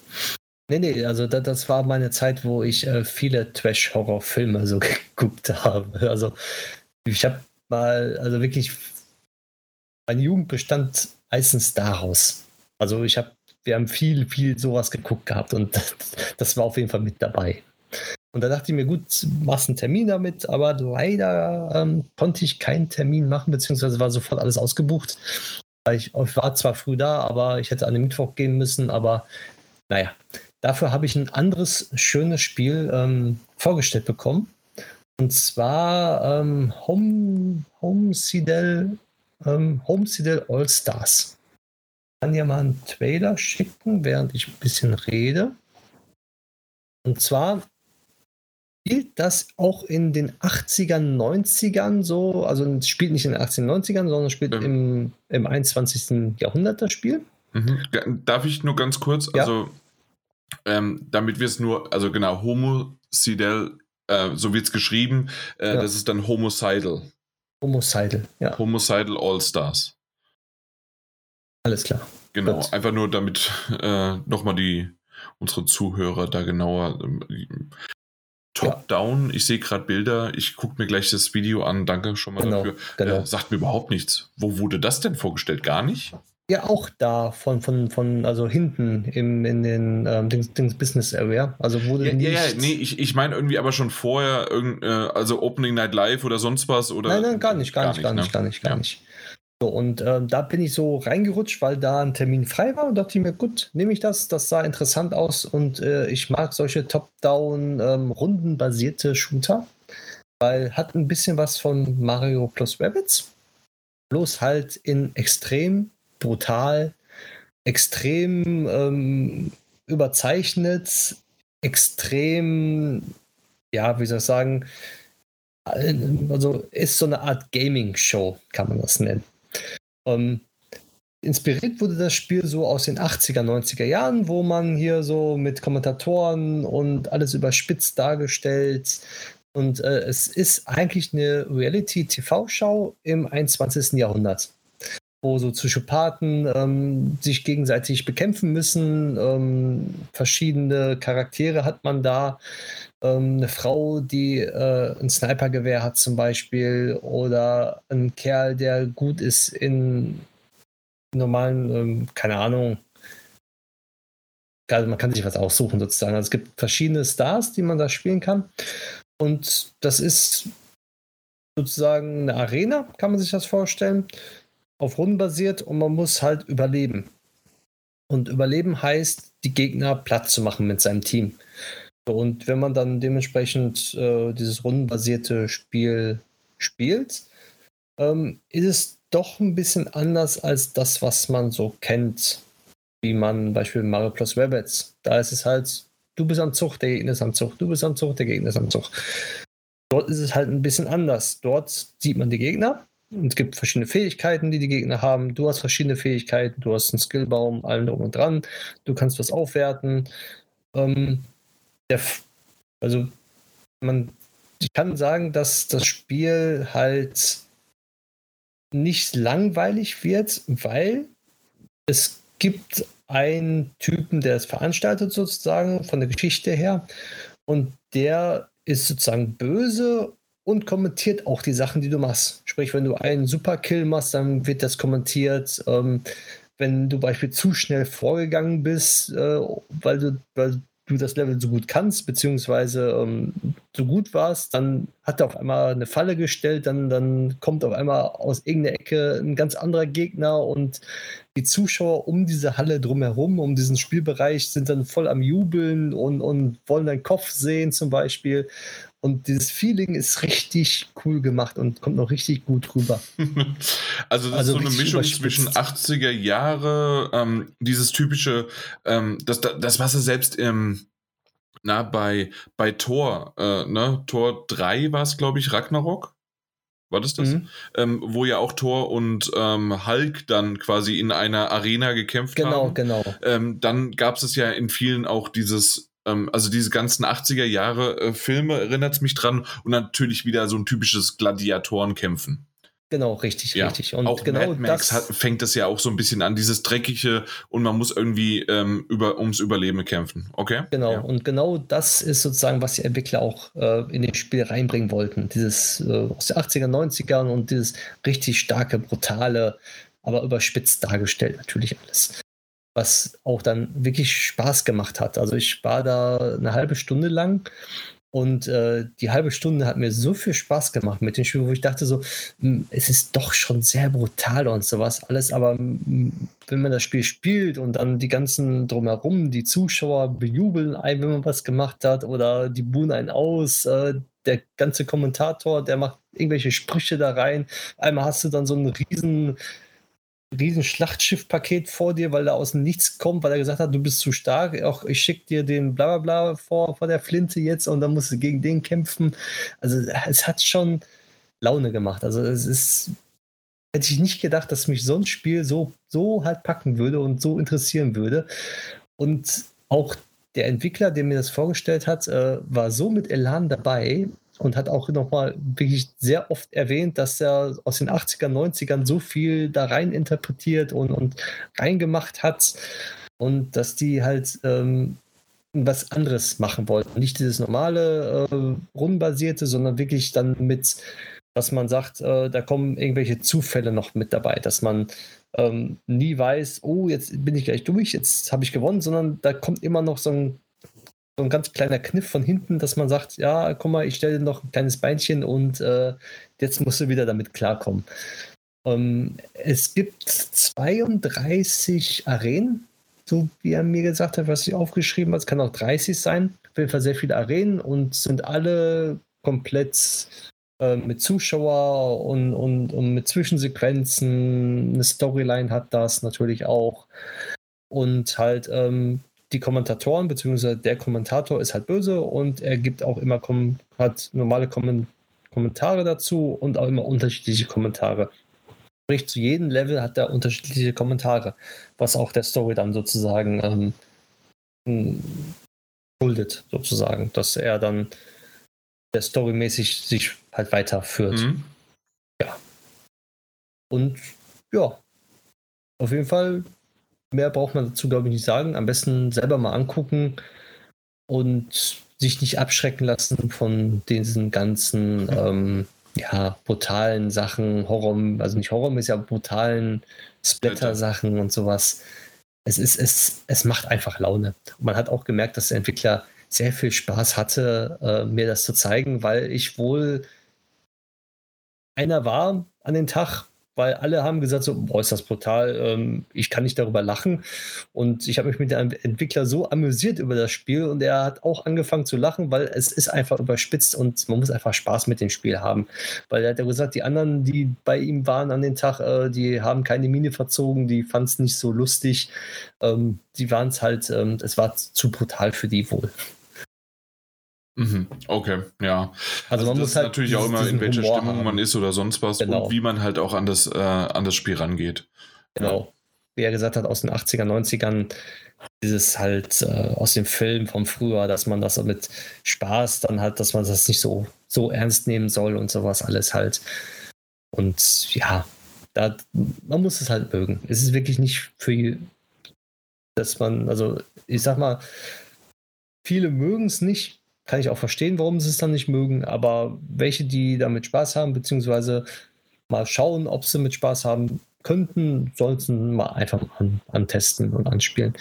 Nee, nee, also das, das war meine Zeit, wo ich äh, viele Trash-Horror-Filme so [LAUGHS] geguckt habe. Also ich habe mal, also wirklich, meine Jugend bestand meistens daraus. Also ich habe, wir haben viel, viel sowas geguckt gehabt und [LAUGHS] das, war auf jeden Fall mit dabei. Und da dachte ich mir, gut, machst einen Termin damit, aber leider ähm, konnte ich keinen Termin machen, beziehungsweise war sofort alles ausgebucht. Ich, ich war zwar früh da, aber ich hätte an den Mittwoch gehen müssen, aber naja, Dafür habe ich ein anderes schönes Spiel ähm, vorgestellt bekommen. Und zwar ähm, Home, Home Sidel, ähm, Home Sidel All Stars. Ich kann ja mal einen Trailer schicken, während ich ein bisschen rede. Und zwar spielt das auch in den 80ern, 90ern so, also spielt nicht in den 80ern, 90ern, sondern spielt ähm. im, im 21. Jahrhundert das Spiel. Mhm. Darf ich nur ganz kurz, ja. also ähm, damit wir es nur, also genau, Homocidal, äh, so wird es geschrieben, äh, ja. das ist dann Homocidal. Homocidal, ja. Homocidal All-Stars. Alles klar. Genau, Gut. einfach nur damit äh, nochmal die unsere Zuhörer da genauer ähm, Top-Down, ja. ich sehe gerade Bilder, ich gucke mir gleich das Video an, danke schon mal genau, dafür. Genau. Äh, sagt mir überhaupt nichts. Wo wurde das denn vorgestellt? Gar nicht? Ja, auch da von, von, von also hinten im, in den ähm, Dings, Dings Business Area. Also wurde ja, nicht. Ja, ja, nee, ich, ich meine irgendwie aber schon vorher, irgend, äh, also Opening Night Live oder sonst was oder. Nein, nein, gar nicht, gar, gar nicht, gar nicht, ne? gar nicht, gar ja. nicht. So, und ähm, da bin ich so reingerutscht, weil da ein Termin frei war und dachte ich mir, gut, nehme ich das, das sah interessant aus und äh, ich mag solche Top-Down, ähm, rundenbasierte Shooter, weil hat ein bisschen was von Mario plus Rabbits, bloß halt in extrem brutal, extrem ähm, überzeichnet, extrem, ja, wie soll ich sagen, also ist so eine Art Gaming-Show, kann man das nennen. Ähm, inspiriert wurde das Spiel so aus den 80er, 90er Jahren, wo man hier so mit Kommentatoren und alles überspitzt dargestellt. Und äh, es ist eigentlich eine Reality-TV-Show im 21. Jahrhundert wo so Psychopathen ähm, sich gegenseitig bekämpfen müssen. Ähm, verschiedene Charaktere hat man da. Ähm, eine Frau, die äh, ein Snipergewehr hat zum Beispiel oder ein Kerl, der gut ist in normalen, ähm, keine Ahnung. Also man kann sich was aussuchen sozusagen. Also es gibt verschiedene Stars, die man da spielen kann. Und das ist sozusagen eine Arena, kann man sich das vorstellen auf Runden basiert und man muss halt überleben. Und überleben heißt, die Gegner platt zu machen mit seinem Team. Und wenn man dann dementsprechend äh, dieses rundenbasierte Spiel spielt, ähm, ist es doch ein bisschen anders als das, was man so kennt. Wie man Beispiel Mario Plus Rabbits. Da ist es halt, du bist am Zug, der Gegner ist am Zug, du bist am Zug, der Gegner ist am Zug. Dort ist es halt ein bisschen anders. Dort sieht man die Gegner es gibt verschiedene Fähigkeiten, die die Gegner haben. Du hast verschiedene Fähigkeiten. Du hast einen Skillbaum, allen drum und dran. Du kannst was aufwerten. Ähm, der, also, man, ich kann sagen, dass das Spiel halt nicht langweilig wird, weil es gibt einen Typen, der es veranstaltet sozusagen von der Geschichte her und der ist sozusagen böse und kommentiert auch die Sachen, die du machst. Sprich, wenn du einen Superkill machst, dann wird das kommentiert. Ähm, wenn du beispielsweise zu schnell vorgegangen bist, äh, weil, du, weil du das Level so gut kannst, beziehungsweise ähm, so gut warst, dann hat er auf einmal eine Falle gestellt, dann, dann kommt auf einmal aus irgendeiner Ecke ein ganz anderer Gegner und die Zuschauer um diese Halle drumherum, um diesen Spielbereich, sind dann voll am Jubeln und, und wollen deinen Kopf sehen zum Beispiel. Und dieses Feeling ist richtig cool gemacht und kommt noch richtig gut rüber. [LAUGHS] also, das also ist so eine Mischung zwischen 80er Jahre, ähm, dieses typische, ähm, das, das, was er selbst im, na, bei, bei Tor, äh, ne, Tor 3 war es, glaube ich, Ragnarok. War das das? Mhm. Ähm, wo ja auch Thor und ähm, Hulk dann quasi in einer Arena gekämpft genau, haben. Genau, genau. Ähm, dann gab es ja in vielen auch dieses also diese ganzen 80er Jahre äh, Filme erinnert es mich dran und natürlich wieder so ein typisches Gladiatorenkämpfen. Genau, richtig, Ja, richtig. Und auch genau Mad Max das, hat, fängt das ja auch so ein bisschen an, dieses dreckige und man muss irgendwie ähm, über, ums Überleben kämpfen. Okay? Genau, Ja. und genau das ist sozusagen, was die Entwickler auch äh, in das Spiel reinbringen wollten. Dieses äh, aus den 80er, 90ern und dieses richtig starke, brutale, aber überspitzt dargestellt natürlich alles. Was auch dann wirklich Spaß gemacht hat. Also ich war da eine halbe Stunde lang und äh, die halbe Stunde hat mir so viel Spaß gemacht mit dem Spiel, wo ich dachte so, "Hm, es ist doch schon sehr brutal und sowas alles, aber hm, wenn man das Spiel spielt und dann die ganzen drumherum, die Zuschauer bejubeln einen, wenn man was gemacht hat oder die buhen einen aus, äh, der ganze Kommentator, der macht irgendwelche Sprüche da rein. Einmal hast du dann so einen riesen riesen Schlachtschiffpaket vor dir, weil er aus dem Nichts kommt, weil er gesagt hat, du bist zu stark. Auch ich schicke dir den Blablabla bla vor, vor der Flinte jetzt und dann musst du gegen den kämpfen. Also es hat schon Laune gemacht. Also es ist, hätte ich nicht gedacht, dass mich so ein Spiel so, so halt packen würde und so interessieren würde. Und auch der Entwickler, der mir das vorgestellt hat, äh, war so mit Elan dabei und hat auch nochmal wirklich sehr oft erwähnt, dass er aus den 80er, 90ern so viel da rein interpretiert und, und reingemacht hat und dass die halt ähm, was anderes machen wollten. Nicht dieses normale äh, rundenbasierte, sondern wirklich dann mit, dass man sagt, äh, da kommen irgendwelche Zufälle noch mit dabei, dass man ähm, nie weiß, oh, jetzt bin ich gleich durch, jetzt habe ich gewonnen, sondern da kommt immer noch so ein, so ein ganz kleiner Kniff von hinten, dass man sagt, ja, guck mal, ich stelle dir noch ein kleines Beinchen und äh, jetzt musst du wieder damit klarkommen. Ähm, es gibt 32 Arenen, so wie er mir gesagt hat, was ich aufgeschrieben habe. Es kann auch 30 sein. Auf jeden Fall sehr viele Arenen und sind alle komplett äh, mit Zuschauer und, und, und mit Zwischensequenzen. Eine Storyline hat das natürlich auch. Und halt ähm, die Kommentatoren, beziehungsweise der Kommentator ist halt böse und er gibt auch immer kom hat normale Kommen Kommentare dazu und auch immer unterschiedliche Kommentare. Sprich, zu jedem Level hat er unterschiedliche Kommentare, was auch der Story dann sozusagen ähm, schuldet, sozusagen, dass er dann der storymäßig sich halt weiterführt. Mhm. Und ja, auf jeden Fall, mehr braucht man dazu, glaube ich, nicht sagen. Am besten selber mal angucken und sich nicht abschrecken lassen von diesen ganzen, ähm, ja, brutalen Sachen, Horror, also nicht Horror, ist ja brutalen Splatter-Sachen und sowas. Es ist, es, es macht einfach Laune. Und man hat auch gemerkt, dass der Entwickler sehr viel Spaß hatte, äh, mir das zu zeigen, weil ich wohl einer war an den Tag, weil alle haben gesagt, so, boah, ist das brutal, ähm, ich kann nicht darüber lachen. Und ich habe mich mit dem Entwickler so amüsiert über das Spiel und er hat auch angefangen zu lachen, weil es ist einfach überspitzt und man muss einfach Spaß mit dem Spiel haben. Weil er hat ja gesagt, die anderen, die bei ihm waren an den Tag, äh, die haben keine Miene verzogen, die fanden es nicht so lustig. Ähm, die waren es halt, ähm, es war zu brutal für die wohl. Mhm. Okay, ja. Also, man das muss halt natürlich auch diesen- immer, in welcher Humor Stimmung haben. man ist oder sonst was Genau. und wie man halt auch an das, äh, an das Spiel rangeht. Genau. Wie er gesagt hat, aus den 80er, 90ern, dieses halt äh, aus dem Film vom Frühjahr, dass man das so mit Spaß dann halt, dass man das nicht so, so ernst nehmen soll und sowas alles halt. Und ja, da, man muss es halt mögen. Es ist wirklich nicht für, dass man, also ich sag mal, viele mögen es nicht. Kann ich auch verstehen, warum sie es dann nicht mögen, aber welche, die damit Spaß haben, beziehungsweise mal schauen, ob sie mit Spaß haben könnten, sollten mal einfach an, antesten und anspielen.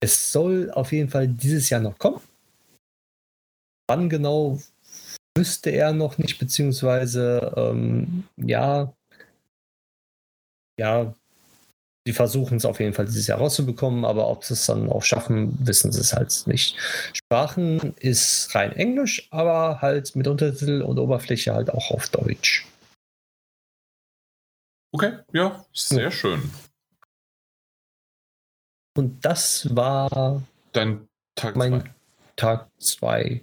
Es soll auf jeden Fall dieses Jahr noch kommen. Wann genau wüsste er noch nicht, beziehungsweise ähm, ja, ja, die versuchen es auf jeden Fall dieses Jahr rauszubekommen, aber ob sie es dann auch schaffen, wissen sie es halt nicht. Sprachen ist rein Englisch, aber halt mit Untertitel und Oberfläche halt auch auf Deutsch. Okay, ja, sehr schön. Und das war Dein Tag mein zwei. Tag 2.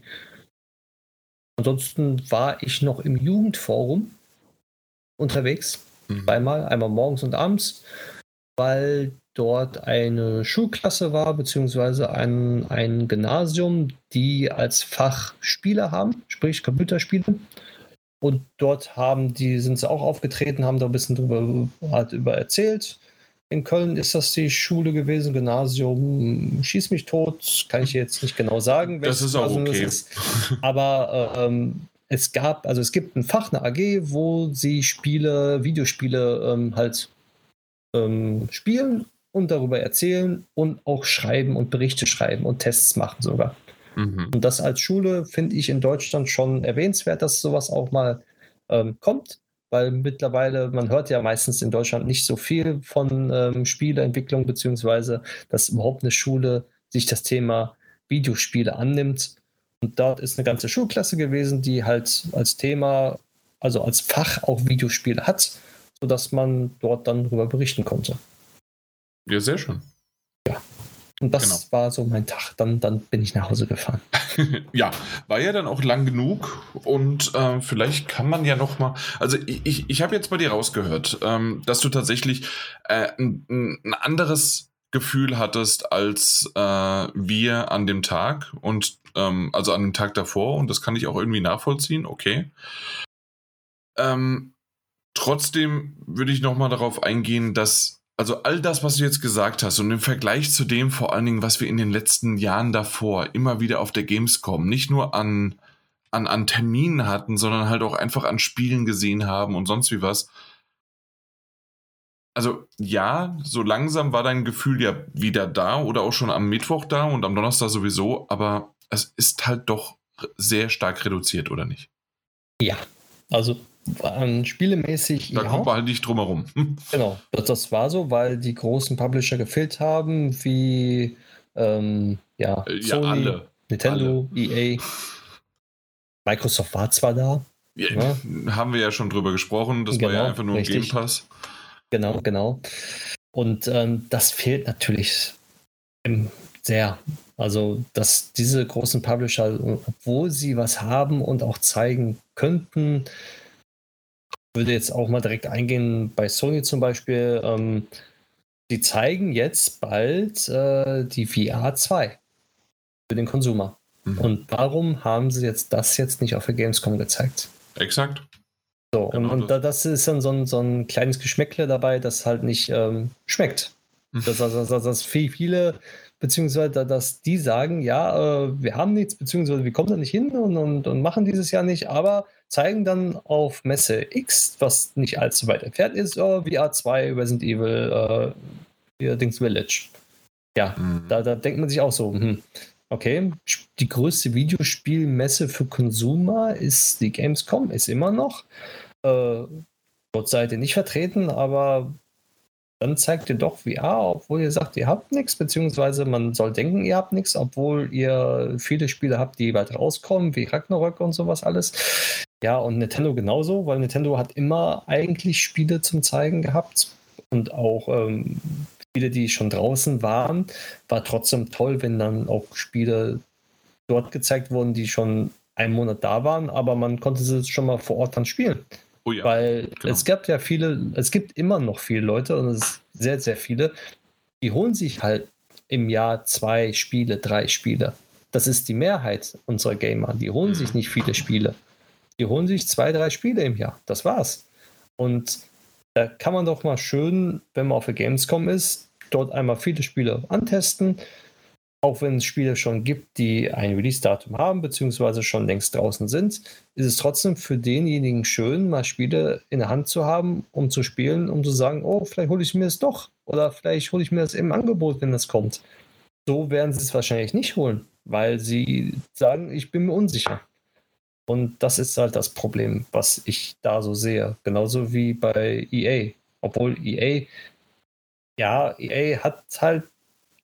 Ansonsten war ich noch im Jugendforum unterwegs. Mhm. Zweimal, einmal morgens und abends, weil dort eine Schulklasse war, beziehungsweise ein, ein Gymnasium, die als Fach Spiele haben, sprich Computerspiele. Und dort haben die, sind sie auch aufgetreten, haben da ein bisschen drüber halt über erzählt. In Köln ist das die Schule gewesen, Gymnasium, schieß mich tot, kann ich jetzt nicht genau sagen. Das ist auch okay. Ist. Aber ähm, es gab, also es gibt ein Fach, eine AG, wo sie Spiele, Videospiele ähm, halt ähm, spielen und darüber erzählen und auch schreiben und Berichte schreiben und Tests machen sogar. Mhm. Und das als Schule finde ich in Deutschland schon erwähnenswert, dass sowas auch mal ähm, kommt, weil mittlerweile, man hört ja meistens in Deutschland nicht so viel von ähm, Spieleentwicklung, beziehungsweise dass überhaupt eine Schule sich das Thema Videospiele annimmt. Und dort ist eine ganze Schulklasse gewesen, die halt als Thema, also als Fach auch Videospiele hat, sodass man dort dann darüber berichten konnte. Ja, sehr schön. Ja. Und das genau. war so mein Tag. Dann, dann bin ich nach Hause gefahren. [LAUGHS] ja, war ja dann auch lang genug und äh, vielleicht kann man ja noch mal. Also ich, ich habe jetzt bei dir rausgehört, ähm, dass du tatsächlich äh, ein, ein, anderes Gefühl hattest als äh, wir an dem Tag und ähm, also an dem Tag davor und das kann ich auch irgendwie nachvollziehen. Okay. Ähm, trotzdem würde ich noch mal darauf eingehen, dass also all das, was du jetzt gesagt hast und im Vergleich zu dem vor allen Dingen, was wir in den letzten Jahren davor immer wieder auf der Gamescom nicht nur an, an, an Terminen hatten, sondern halt auch einfach an Spielen gesehen haben und sonst wie was. Also ja, so langsam war dein Gefühl ja wieder da oder auch schon am Mittwoch da und am Donnerstag sowieso, aber es ist halt doch sehr stark reduziert, oder nicht? Ja, also waren spielemäßig. Da ja. kommt man halt nicht drum herum. [LAUGHS] genau, das, das, war so, weil die großen Publisher gefehlt haben, wie ähm, ja, äh, ja, alle. Nintendo, alle. EA. Microsoft war zwar da. Ja, ja. Haben wir ja schon drüber gesprochen. Das genau, war ja genau, einfach nur ein Game Pass. Genau, genau. Und ähm, das fehlt natürlich sehr. Also, dass diese großen Publisher, obwohl sie was haben und auch zeigen könnten, würde jetzt auch mal direkt eingehen bei Sony zum Beispiel. Ähm, die zeigen jetzt bald äh, die VR 2 für den Konsumer. Mhm. Und warum haben sie jetzt das jetzt nicht auf der Gamescom gezeigt? Exakt. So, genau und, und das. das ist dann so ein, so ein kleines Geschmäckle dabei, das halt nicht ähm, schmeckt. Mhm. Das, das, das, das viele beziehungsweise dass die sagen, ja, äh, wir haben nichts, beziehungsweise wir kommen da nicht hin und, und, und machen dieses Jahr nicht, aber zeigen dann auf Messe X, was nicht allzu weit entfernt ist, oh, VR 2, Resident Evil, äh, Dings Village. Ja, mhm. da, da denkt man sich auch so, hm, okay, die größte Videospielmesse für Consumer ist die Gamescom, ist immer noch. Äh, dort seid ihr nicht vertreten, aber dann zeigt ihr doch VR, obwohl ihr sagt, ihr habt nichts, beziehungsweise man soll denken, ihr habt nichts, obwohl ihr viele Spiele habt, die bald rauskommen, wie Ragnarök und sowas alles. Ja, und Nintendo genauso, weil Nintendo hat immer eigentlich Spiele zum Zeigen gehabt und auch ähm, Spiele, die schon draußen waren, war trotzdem toll, wenn dann auch Spiele dort gezeigt wurden, die schon einen Monat da waren, aber man konnte sie schon mal vor Ort dann spielen. Oh ja, Weil genau. es gab ja viele, es gibt immer noch viele Leute und es ist sehr, sehr viele, die holen sich halt im Jahr zwei Spiele, drei Spiele. Das ist die Mehrheit unserer Gamer. Die holen sich mhm. nicht viele Spiele. Die holen sich zwei, drei Spiele im Jahr. Das war's. Und da kann man doch mal schön, wenn man auf der Gamescom ist, dort einmal viele Spiele antesten, auch wenn es Spiele schon gibt, die ein Release-Datum haben, beziehungsweise schon längst draußen sind, ist es trotzdem für denjenigen schön, mal Spiele in der Hand zu haben, um zu spielen, um zu sagen, oh, vielleicht hole ich mir es doch. Oder vielleicht hole ich mir das im Angebot, wenn das kommt. So werden sie es wahrscheinlich nicht holen, weil sie sagen, ich bin mir unsicher. Und das ist halt das Problem, was ich da so sehe. Genauso wie bei EA. Obwohl EA, ja, EA hat halt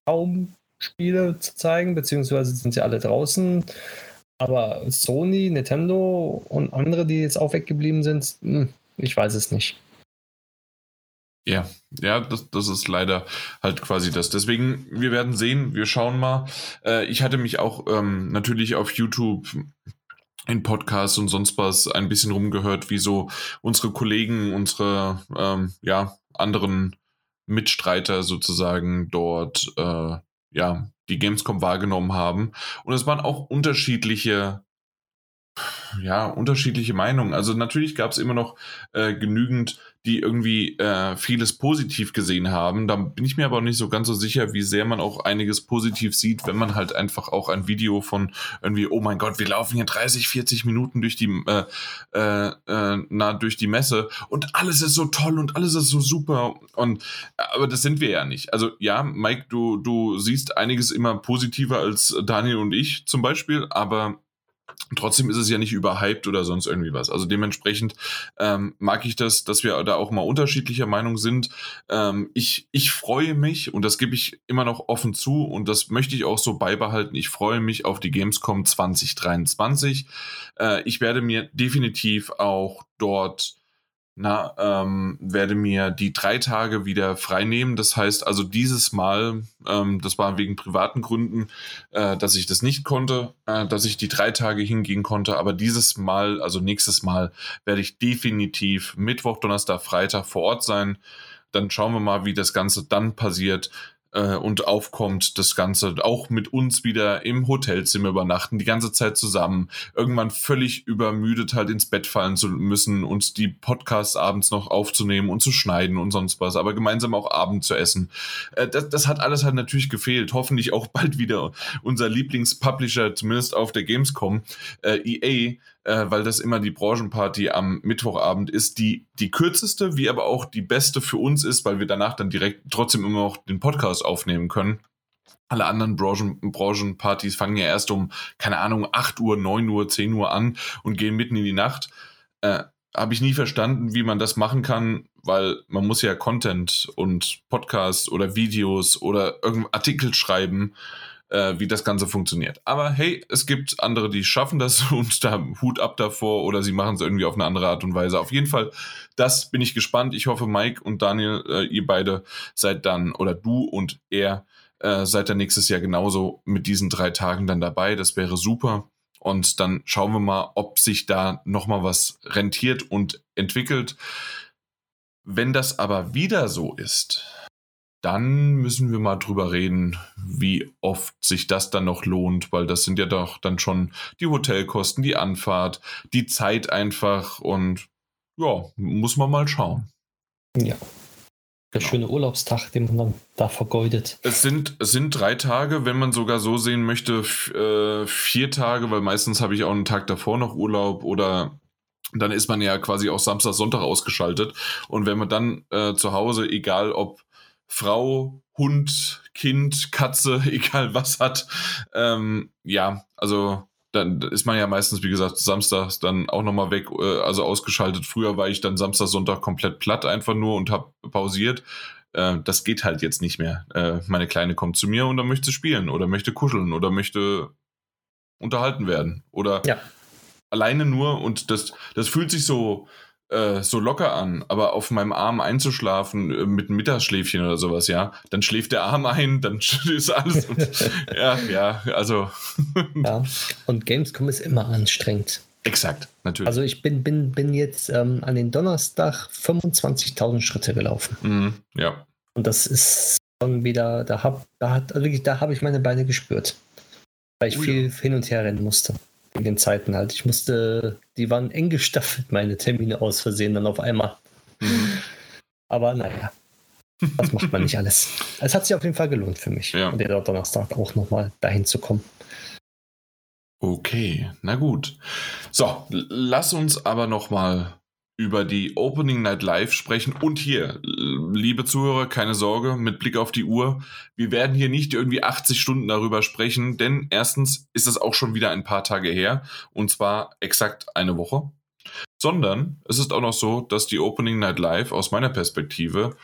kaum Spiele zu zeigen, beziehungsweise sind sie alle draußen. Aber Sony, Nintendo und andere, die jetzt auch weggeblieben sind, hm, ich weiß es nicht. Ja, ja, das, das ist leider halt quasi das. Deswegen, wir werden sehen, wir schauen mal. Äh, ich hatte mich auch ähm, natürlich auf YouTube in Podcasts und sonst was ein bisschen rumgehört, wie so unsere Kollegen, unsere ähm, ja, anderen Mitstreiter sozusagen dort äh, ja die Gamescom wahrgenommen haben. Und es waren auch unterschiedliche ja, unterschiedliche Meinungen. Also natürlich gab es immer noch äh, genügend, die irgendwie äh, vieles positiv gesehen haben. Da bin ich mir aber auch nicht so ganz so sicher, wie sehr man auch einiges positiv sieht, wenn man halt einfach auch ein Video von irgendwie, oh mein Gott, wir laufen hier 30, 40 Minuten durch die, äh, äh, äh, na, durch die Messe und alles ist so toll und alles ist so super. Und aber das sind wir ja nicht. Also ja, Mike, du, du siehst einiges immer positiver als Daniel und ich zum Beispiel, aber Trotzdem ist es ja nicht überhyped oder sonst irgendwie was. Also dementsprechend ähm, mag ich das, dass wir da auch mal unterschiedlicher Meinung sind. Ähm, ich, ich freue mich und das gebe ich immer noch offen zu und das möchte ich auch so beibehalten. Ich freue mich auf die Gamescom 2023. Äh, ich werde mir definitiv auch dort na, ähm, werde mir die drei Tage wieder frei nehmen. Das heißt also dieses Mal, ähm, das war wegen privaten Gründen, äh, dass ich das nicht konnte, äh, dass ich die drei Tage hingehen konnte. Aber dieses Mal, also nächstes Mal, werde ich definitiv Mittwoch, Donnerstag, Freitag vor Ort sein. Dann schauen wir mal, wie das Ganze dann passiert äh, und aufkommt, das Ganze auch mit uns wieder im Hotelzimmer übernachten, die ganze Zeit zusammen, irgendwann völlig übermüdet halt ins Bett fallen zu müssen und die Podcasts abends noch aufzunehmen und zu schneiden und sonst was, aber gemeinsam auch Abend zu essen. Äh, das, das hat alles halt natürlich gefehlt. Hoffentlich auch bald wieder unser Lieblingspublisher, zumindest auf der Gamescom, äh, EA, äh, weil das immer die Branchenparty am Mittwochabend ist, die die kürzeste, wie aber auch die beste für uns ist, weil wir danach dann direkt trotzdem immer noch den Podcast aufnehmen können. Alle anderen Branchen, Branchenpartys fangen ja erst um, keine Ahnung, 8 Uhr, 9 Uhr, 10 Uhr an und gehen mitten in die Nacht. Äh, Habe ich nie verstanden, wie man das machen kann, weil man muss ja Content und Podcasts oder Videos oder irgendein Artikel schreiben äh, wie das Ganze funktioniert. Aber hey, es gibt andere, die schaffen das [LAUGHS] und da Hut ab davor oder sie machen es irgendwie auf eine andere Art und Weise. Auf jeden Fall, das bin ich gespannt. Ich hoffe, Mike und Daniel, äh, ihr beide seid dann, oder du und er, äh, seid dann nächstes Jahr genauso mit diesen drei Tagen dann dabei. Das wäre super. Und dann schauen wir mal, ob sich da nochmal was rentiert und entwickelt. Wenn das aber wieder so ist, dann müssen wir mal drüber reden, wie oft sich das dann noch lohnt, weil das sind ja doch dann schon die Hotelkosten, die Anfahrt, die Zeit einfach und ja, muss man mal schauen. Ja. Der genau. schöne Urlaubstag, den man dann da vergeudet. Es sind, es sind drei Tage, wenn man sogar so sehen möchte, äh, vier Tage, weil meistens habe ich auch einen Tag davor noch Urlaub oder dann ist man ja quasi auch Samstag, Sonntag ausgeschaltet. Und wenn man dann äh, zu Hause, egal ob Frau, Hund, Kind, Katze, [LAUGHS] egal was hat. Ähm, ja, also dann ist man ja meistens, wie gesagt, samstags dann auch nochmal weg, äh, also ausgeschaltet. Früher war ich dann Samstag, Sonntag komplett platt einfach nur und habe pausiert. Äh, das geht halt jetzt nicht mehr. Äh, meine Kleine kommt zu mir und dann möchte sie spielen oder möchte kuscheln oder möchte unterhalten werden oder ja. alleine nur und das, das fühlt sich so, äh, so locker an, aber auf meinem Arm einzuschlafen äh, mit einem Mittagsschläfchen oder sowas, ja, dann schläft der Arm ein, dann [LAUGHS] ist alles. Und, ja, ja, also. [LAUGHS] ja, und Gamescom ist immer anstrengend. Exakt, natürlich. Also ich bin, bin, bin jetzt ähm, an den Donnerstag 25.000 Schritte gelaufen. Mhm, ja. Und das ist schon wieder, da habe da hat, da hab ich meine Beine gespürt. Weil ich Ui. viel hin und her rennen musste in den Zeiten halt. Ich musste, die waren eng gestaffelt, meine Termine aus Versehen dann auf einmal. Mhm. Aber naja, das macht man nicht alles. Es hat sich auf jeden Fall gelohnt für mich, ja. und der Donnerstag auch nochmal dahin zu kommen. Okay, na gut. So, lass uns aber nochmal über die Opening Night Live sprechen. Und hier, liebe Zuhörer, keine Sorge, mit Blick auf die Uhr, wir werden hier nicht irgendwie 80 Stunden darüber sprechen, denn erstens ist es auch schon wieder ein paar Tage her, und zwar exakt eine Woche. Sondern es ist auch noch so, dass die Opening Night Live aus meiner Perspektive,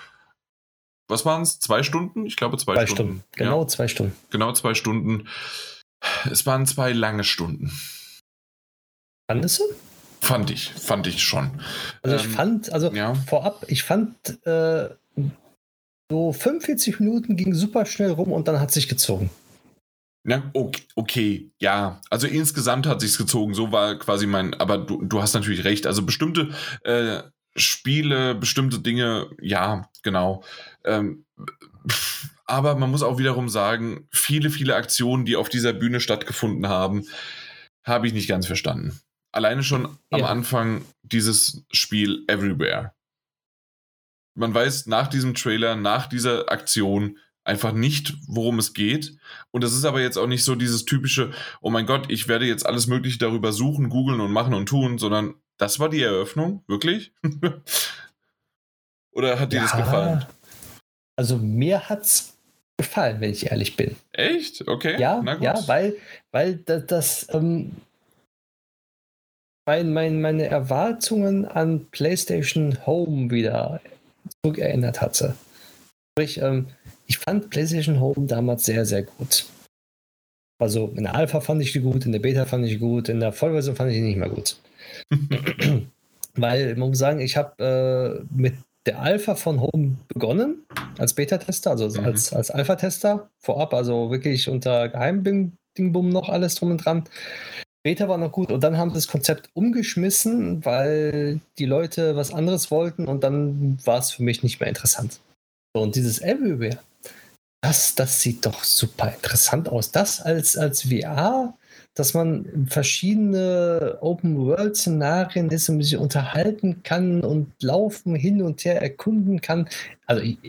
was waren es? Zwei Stunden? Ich glaube zwei, zwei Stunden. Stunden. Genau ja. zwei Stunden. Genau zwei Stunden. Es waren zwei lange Stunden. Fandest du? Fand ich, fand ich schon. Also ich ähm, fand, also ja. vorab, ich fand äh, so 45 Minuten ging super schnell rum und dann hat sich gezogen. Ja, okay, okay, ja. Also insgesamt hat sich's gezogen. So war quasi mein, aber du, du hast natürlich recht. Also bestimmte äh, Spiele, bestimmte Dinge, ja, genau. Ähm, aber man muss auch wiederum sagen, viele, viele Aktionen, die auf dieser Bühne stattgefunden haben, habe ich nicht ganz verstanden. Alleine schon am Anfang dieses Spiel Everywhere. Man weiß nach diesem Trailer, nach dieser Aktion einfach nicht, worum es geht. Und das ist aber jetzt auch nicht so dieses typische, oh mein Gott, ich werde jetzt alles Mögliche darüber suchen, googeln und machen und tun, sondern das war die Eröffnung, wirklich? [LAUGHS] Oder hat dir ja, das gefallen? Also mir hat's gefallen, wenn ich ehrlich bin. Echt? Okay. Ja, ja, weil, weil das, das ähm, mein, mein, meine Erwartungen an PlayStation Home wieder zurückerinnert hatte. Sprich, ähm, ich fand PlayStation Home damals sehr, sehr gut. Also in der Alpha fand ich die gut, in der Beta fand ich die gut, in der Vollversion fand ich die nicht mehr gut. [LAUGHS] Weil man muss sagen, ich habe äh, mit der Alpha von Home begonnen, als Beta-Tester, also mhm. als, als Alpha-Tester vorab, also wirklich unter Geheimdingbum noch alles drum und dran. Beta war noch gut und dann haben sie das Konzept umgeschmissen, weil die Leute was anderes wollten und dann war es für mich nicht mehr interessant. Und dieses Everywhere, das, das sieht doch super interessant aus. Das als, als VR, dass man verschiedene Open-World-Szenarien ist und sich unterhalten kann und laufen, hin und her erkunden kann. Also ich,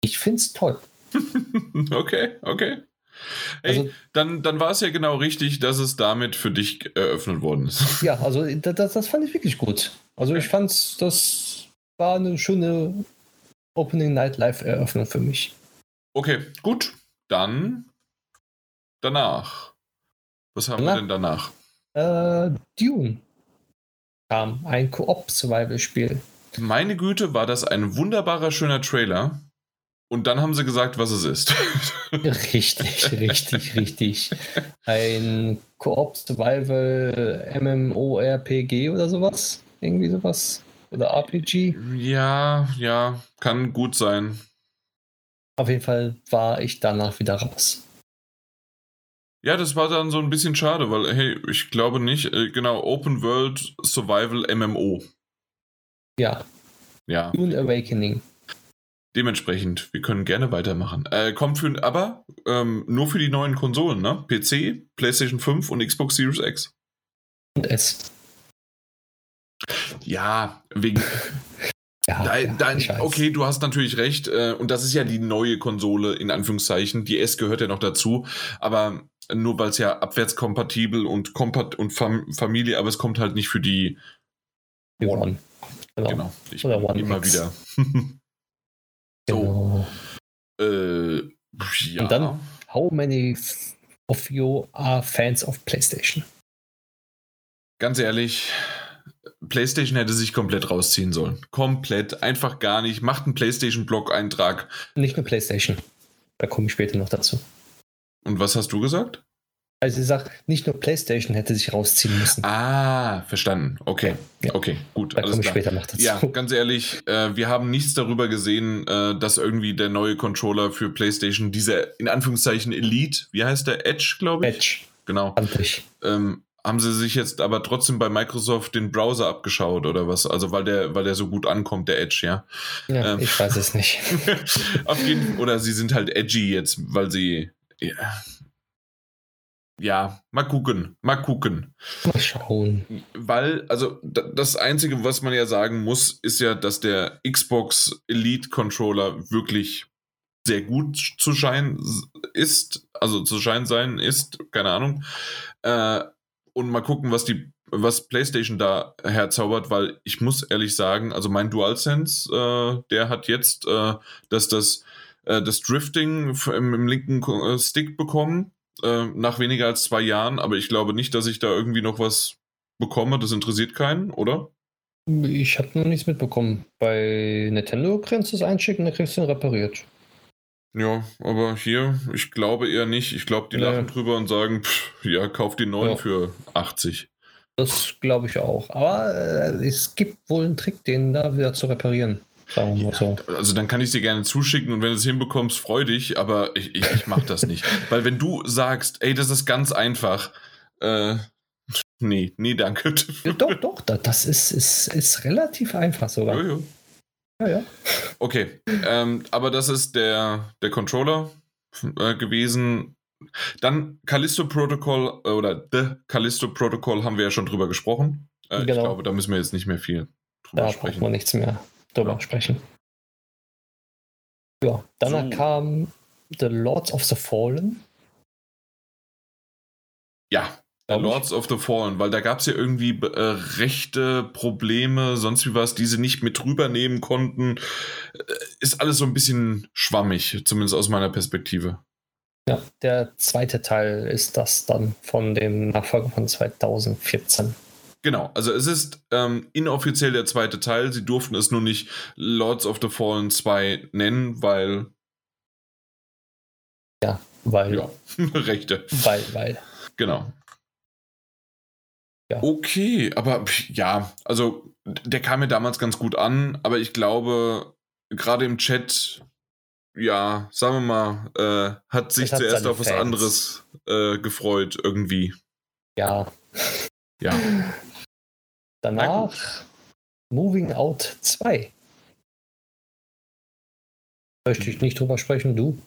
ich finde es toll. [LAUGHS] okay, okay. Hey, also, dann, dann war es ja genau richtig, dass es damit für dich eröffnet worden ist. [LAUGHS] Ja, also das, das fand ich wirklich gut. Also ich fand, das war eine schöne Opening Night Live Eröffnung für mich. Okay, gut. Dann danach. Was haben danach, wir denn danach? Äh, Dune kam, ein Koop-Survival-Spiel. Meine Güte, war das ein wunderbarer, schöner Trailer. Und dann haben sie gesagt, was es ist. [LAUGHS] richtig, richtig, richtig. Ein Koop-Survival MMORPG oder sowas. Irgendwie sowas. Oder RPG. Ja, ja, kann gut sein. Auf jeden Fall war ich danach wieder raus. Ja, das war dann so ein bisschen schade, weil, hey, ich glaube nicht, äh, genau, Open World Survival MMO. Ja. Ja. Dune Awakening. Dementsprechend, wir können gerne weitermachen. Äh, kommt für, aber ähm, nur für die neuen Konsolen, ne? PC, PlayStation 5 und Xbox Series X. Und S. Ja, wegen, [LAUGHS] ja, dein, dein, okay, du hast natürlich recht. Äh, und das ist ja die neue Konsole, in Anführungszeichen. Die S gehört ja noch dazu. Aber nur weil es ja abwärtskompatibel und kompat und Fam Familie, aber es kommt halt nicht für die One. Genau. genau. Ich Oder One immer X. wieder. [LAUGHS] so. Genau. Äh, ja. Und dann, how many of you are fans of PlayStation? Ganz ehrlich, PlayStation hätte sich komplett rausziehen sollen. Komplett, einfach gar nicht. Macht einen PlayStation-Blog-Eintrag. Nicht nur PlayStation. Da komme ich später noch dazu. Und was hast du gesagt? Also ich sage, nicht nur PlayStation hätte sich rausziehen müssen. Ah, verstanden. Okay, ja. okay, gut. Da komme ich später noch dazu. Ja, ganz ehrlich, äh, wir haben nichts darüber gesehen, äh, dass irgendwie der neue Controller für PlayStation, dieser in Anführungszeichen Elite, wie heißt der? Edge, glaube ich? Edge. Genau. Ähm, haben sie sich jetzt aber trotzdem bei Microsoft den Browser abgeschaut oder was? Also weil der, weil der so gut ankommt, der Edge, ja? Ja, ähm, ich weiß es nicht. [LAUGHS] auf jeden oder sie sind halt edgy jetzt, weil sie ja, ja, mal gucken, mal gucken. Mal schauen. Weil, also das Einzige, was man ja sagen muss, ist ja, dass der Xbox Elite Controller wirklich sehr gut zu scheinen ist, also zu scheinen sein ist, keine Ahnung. Äh, und mal gucken, was die, was PlayStation da herzaubert, weil ich muss ehrlich sagen, also mein DualSense, äh, der hat jetzt äh, dass das, äh, das Drifting im, im linken äh, Stick bekommen, äh, nach weniger als zwei Jahren, aber ich glaube nicht, dass ich da irgendwie noch was bekomme. Das interessiert keinen, oder? Ich habe noch nichts mitbekommen. Bei Nintendo kannst du es einschicken, dann kriegst du ihn repariert. Ja, aber hier, ich glaube eher nicht. Ich glaube, die nee. lachen drüber und sagen, pff, ja, kauf die neuen ja. für 80. Das glaube ich auch. Aber äh, es gibt wohl einen Trick, den da wieder zu reparieren. Sagen wir ja, so. Also dann kann ich dir gerne zuschicken und wenn du es hinbekommst, freu dich, aber ich, ich, ich mache das nicht. [LAUGHS] Weil wenn du sagst, ey, das ist ganz einfach, äh, Nee, nee, danke. Doch, doch, das ist, ist, ist relativ einfach sogar. Ja, ja. Ja. Okay, ähm, aber das ist der, der Controller äh, gewesen. Dann Callisto Protocol äh, oder The Callisto Protocol haben wir ja schon drüber gesprochen. Äh, Genau. Ich glaube, da müssen wir jetzt nicht mehr viel drüber Da braucht sprechen. man nichts mehr drüber Ja. sprechen. Ja, danach So. kam The Lords of the Fallen. Ja, ich. Lords of the Fallen, weil da gab es ja irgendwie äh, rechte Probleme, sonst wie was, die sie nicht mit rübernehmen konnten. Äh, ist alles so ein bisschen schwammig, zumindest aus meiner Perspektive. Ja, der zweite Teil ist das dann von dem Nachfolger von 2014. Genau, also es ist ähm, inoffiziell der zweite Teil. Sie durften es nur nicht Lords of the Fallen 2 nennen, weil, Weil, ja, [LAUGHS] Rechte. weil, weil. Genau. Ja. Okay, aber ja, also der kam mir damals ganz gut an, aber ich glaube, gerade im Chat, ja, sagen wir mal, äh, hat sich hat zuerst auf was Fans. anderes äh, gefreut, irgendwie. Ja, Ja. [LAUGHS] danach Moving Out 2. Möchte ich nicht drüber sprechen, du?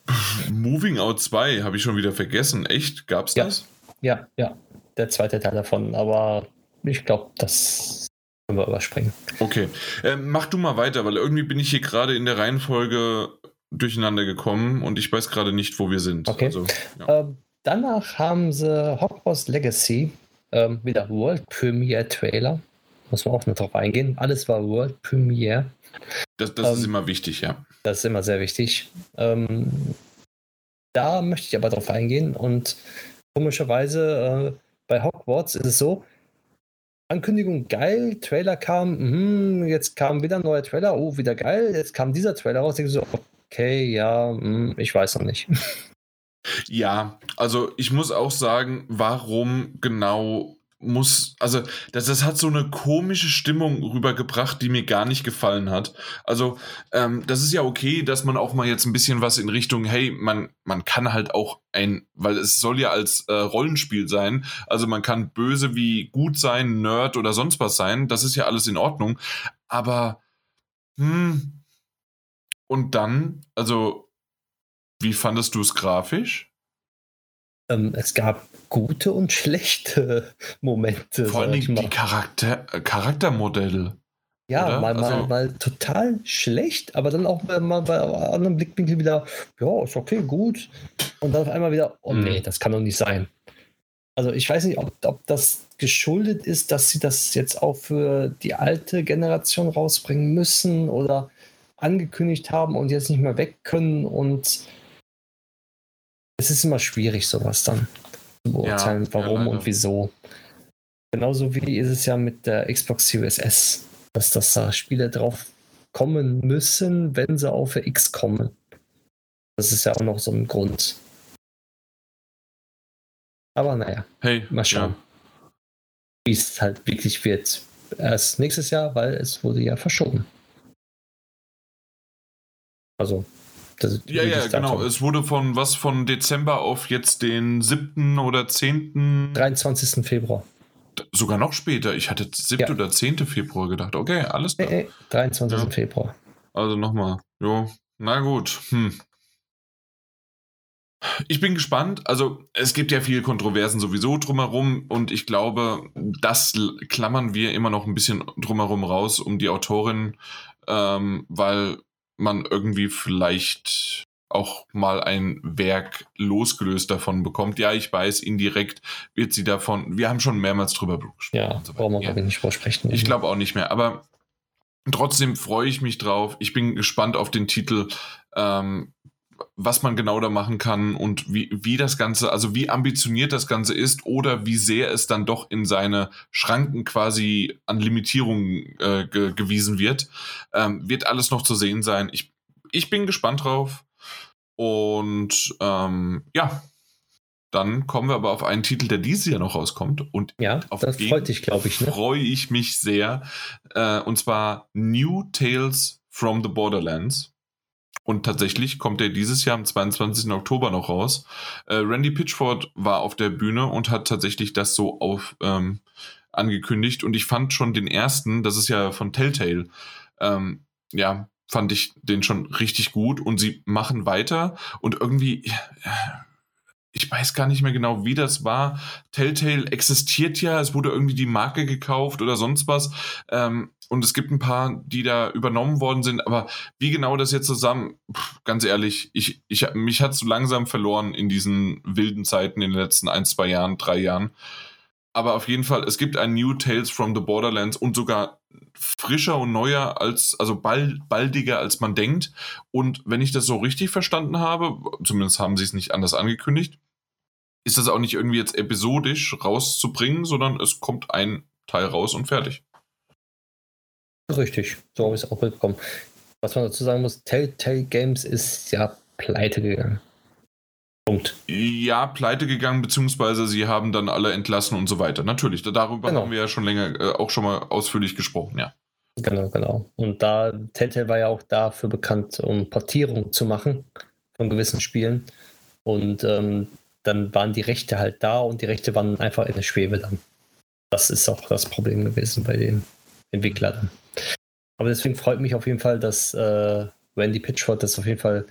Moving Out 2 habe ich schon wieder vergessen. Echt? Gab's Ja. das? Ja, ja, der zweite Teil davon, aber ich glaube, das können wir überspringen. Okay. Ähm, mach du mal weiter, weil irgendwie bin ich hier gerade in der Reihenfolge durcheinander gekommen und ich weiß gerade nicht, wo wir sind. Okay. Also, ja. Ähm, danach haben sie Hogwarts Legacy, ähm, wieder World Premiere Trailer. Muss man auch noch drauf eingehen. Alles war World Premiere. das das ist ähm, immer wichtig, ja. Das ist immer sehr wichtig. Ähm, da möchte ich aber drauf eingehen und komischerweise äh, bei Hogwarts ist es so, Ankündigung geil, Trailer kam, mhm, jetzt kam wieder ein neuer Trailer, oh, wieder geil, jetzt kam dieser Trailer raus, ich so, okay, ja, hm, ich weiß noch nicht. [LAUGHS] Ja, also ich muss auch sagen, warum genau muss, also das, das hat so eine komische Stimmung rübergebracht, die mir gar nicht gefallen hat. Also ähm, das ist ja okay, dass man auch mal jetzt ein bisschen was in Richtung, hey, man, man kann halt auch ein, weil es soll ja als äh, Rollenspiel sein, also man kann böse wie gut sein, Nerd oder sonst was sein, das ist ja alles in Ordnung, aber hm, und dann, also wie fandest du es grafisch? Ähm, es gab gute und [LAUGHS] schlechte Momente. Vor mal. die Charakter äh, Charaktermodelle. Ja, oder? mal, mal, Also- mal total schlecht, aber dann auch mal, mal bei anderen Blickwinkel wieder, ja, ist okay, gut. Und dann auf einmal wieder, oh nee, das kann doch nicht sein. Also ich weiß nicht, ob, ob das geschuldet ist, dass sie das jetzt auch für die alte Generation rausbringen müssen oder angekündigt haben und jetzt nicht mehr weg können. Und es ist immer schwierig, sowas dann zu beurteilen, ja, warum leider. und wieso. Genauso wie ist es ja mit der Xbox Series S, dass, dass da Spiele drauf kommen müssen, wenn sie auf der X kommen. Das ist ja auch noch so ein Grund. Aber naja, Hey, Mal schauen. wie es halt wirklich wird. Erst nächstes Jahr, weil es wurde ja verschoben. Also, das Ja, ja, genau. Es wurde von was von Dezember auf jetzt den 7. oder 10. 23. Februar. Sogar noch später. Ich hatte 7. Ja. oder 10. Februar gedacht. Okay, alles klar. äh, 23. Ja. Februar. Also nochmal. Jo, na gut. Hm. Ich bin gespannt. Also, es gibt ja viele Kontroversen sowieso drumherum und ich glaube, das klammern wir immer noch ein bisschen drumherum raus um die Autorin, ähm, weil man irgendwie vielleicht auch mal ein Werk losgelöst davon bekommt. Ja, ich weiß, indirekt wird sie davon, wir haben schon mehrmals drüber gesprochen. Ja, so brauchen wir Ja. nicht vorsprechen. Ich glaube auch nicht mehr, aber trotzdem freue ich mich drauf. Ich bin gespannt auf den Titel, ähm, was man genau da machen kann und wie, wie das Ganze, also wie ambitioniert das Ganze ist oder wie sehr es dann doch in seine Schranken quasi an Limitierungen äh, ge gewiesen wird. Ähm, wird alles noch zu sehen sein. Ich, ich bin gespannt drauf. Und ähm, ja, dann kommen wir aber auf einen Titel, der dieses Jahr noch rauskommt. Und Ja, auf das den freut dich, glaube ich. Ne? freue ich mich sehr. Äh, und zwar New Tales from the Borderlands. Und tatsächlich kommt er dieses Jahr am 22. Oktober noch raus. Äh, Randy Pitchford war auf der Bühne und hat tatsächlich das so auf ähm, angekündigt. Und ich fand schon den ersten, das ist ja von Telltale, ähm, ja, fand ich den schon richtig gut. Und sie machen weiter und irgendwie. Äh, ich weiß gar nicht mehr genau, wie das war. Telltale existiert ja, es wurde irgendwie die Marke gekauft oder sonst was. Ähm, und es gibt ein paar, die da übernommen worden sind, aber wie genau das jetzt zusammen, pff, ganz ehrlich, ich, ich, mich hat so langsam verloren in diesen wilden Zeiten in den letzten ein, zwei Jahren, drei Jahren. Aber auf jeden Fall, es gibt ein New Tales from the Borderlands und sogar frischer und neuer als, also bald, baldiger als man denkt. Und wenn ich das so richtig verstanden habe, zumindest haben sie es nicht anders angekündigt, ist das auch nicht irgendwie jetzt episodisch rauszubringen, sondern es kommt ein Teil raus und fertig. Richtig, so habe ich es auch mitbekommen. Was man dazu sagen muss, Telltale Games ist ja pleite gegangen. Punkt. Ja, pleite gegangen, beziehungsweise sie haben dann alle entlassen und so weiter. Natürlich, darüber genau. haben wir ja schon länger äh, auch schon mal ausführlich gesprochen, ja. Genau, genau. Und da, Telltale war ja auch dafür bekannt, um Portierung zu machen von gewissen Spielen. Und ähm, dann waren die Rechte halt da und die Rechte waren einfach in der Schwebe dann. Das ist auch das Problem gewesen bei den Entwicklern. Aber deswegen freut mich auf jeden Fall, dass äh, Randy Pitchford das auf jeden Fall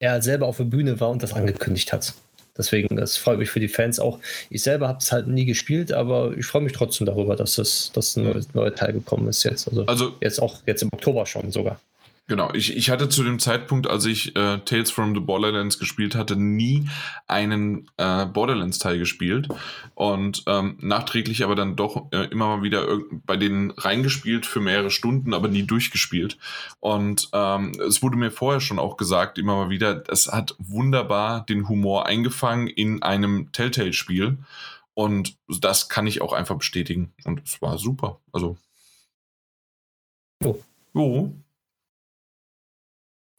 er selber auf der Bühne war und das angekündigt hat. Deswegen, das freut mich für die Fans auch. Ich selber habe es halt nie gespielt, aber ich freue mich trotzdem darüber, dass es dass ein neuer Teil gekommen ist jetzt. Also, also jetzt auch jetzt im Oktober schon sogar. Genau, ich, ich hatte zu dem Zeitpunkt, als ich äh, Tales from the Borderlands gespielt hatte, nie einen äh, Borderlands-Teil gespielt und ähm, nachträglich aber dann doch äh, immer mal wieder bei denen reingespielt für mehrere Stunden, aber nie durchgespielt. Und ähm, es wurde mir vorher schon auch gesagt, immer mal wieder, es hat wunderbar den Humor eingefangen in einem Telltale-Spiel und das kann ich auch einfach bestätigen und es war super. Also. Oh. Oh.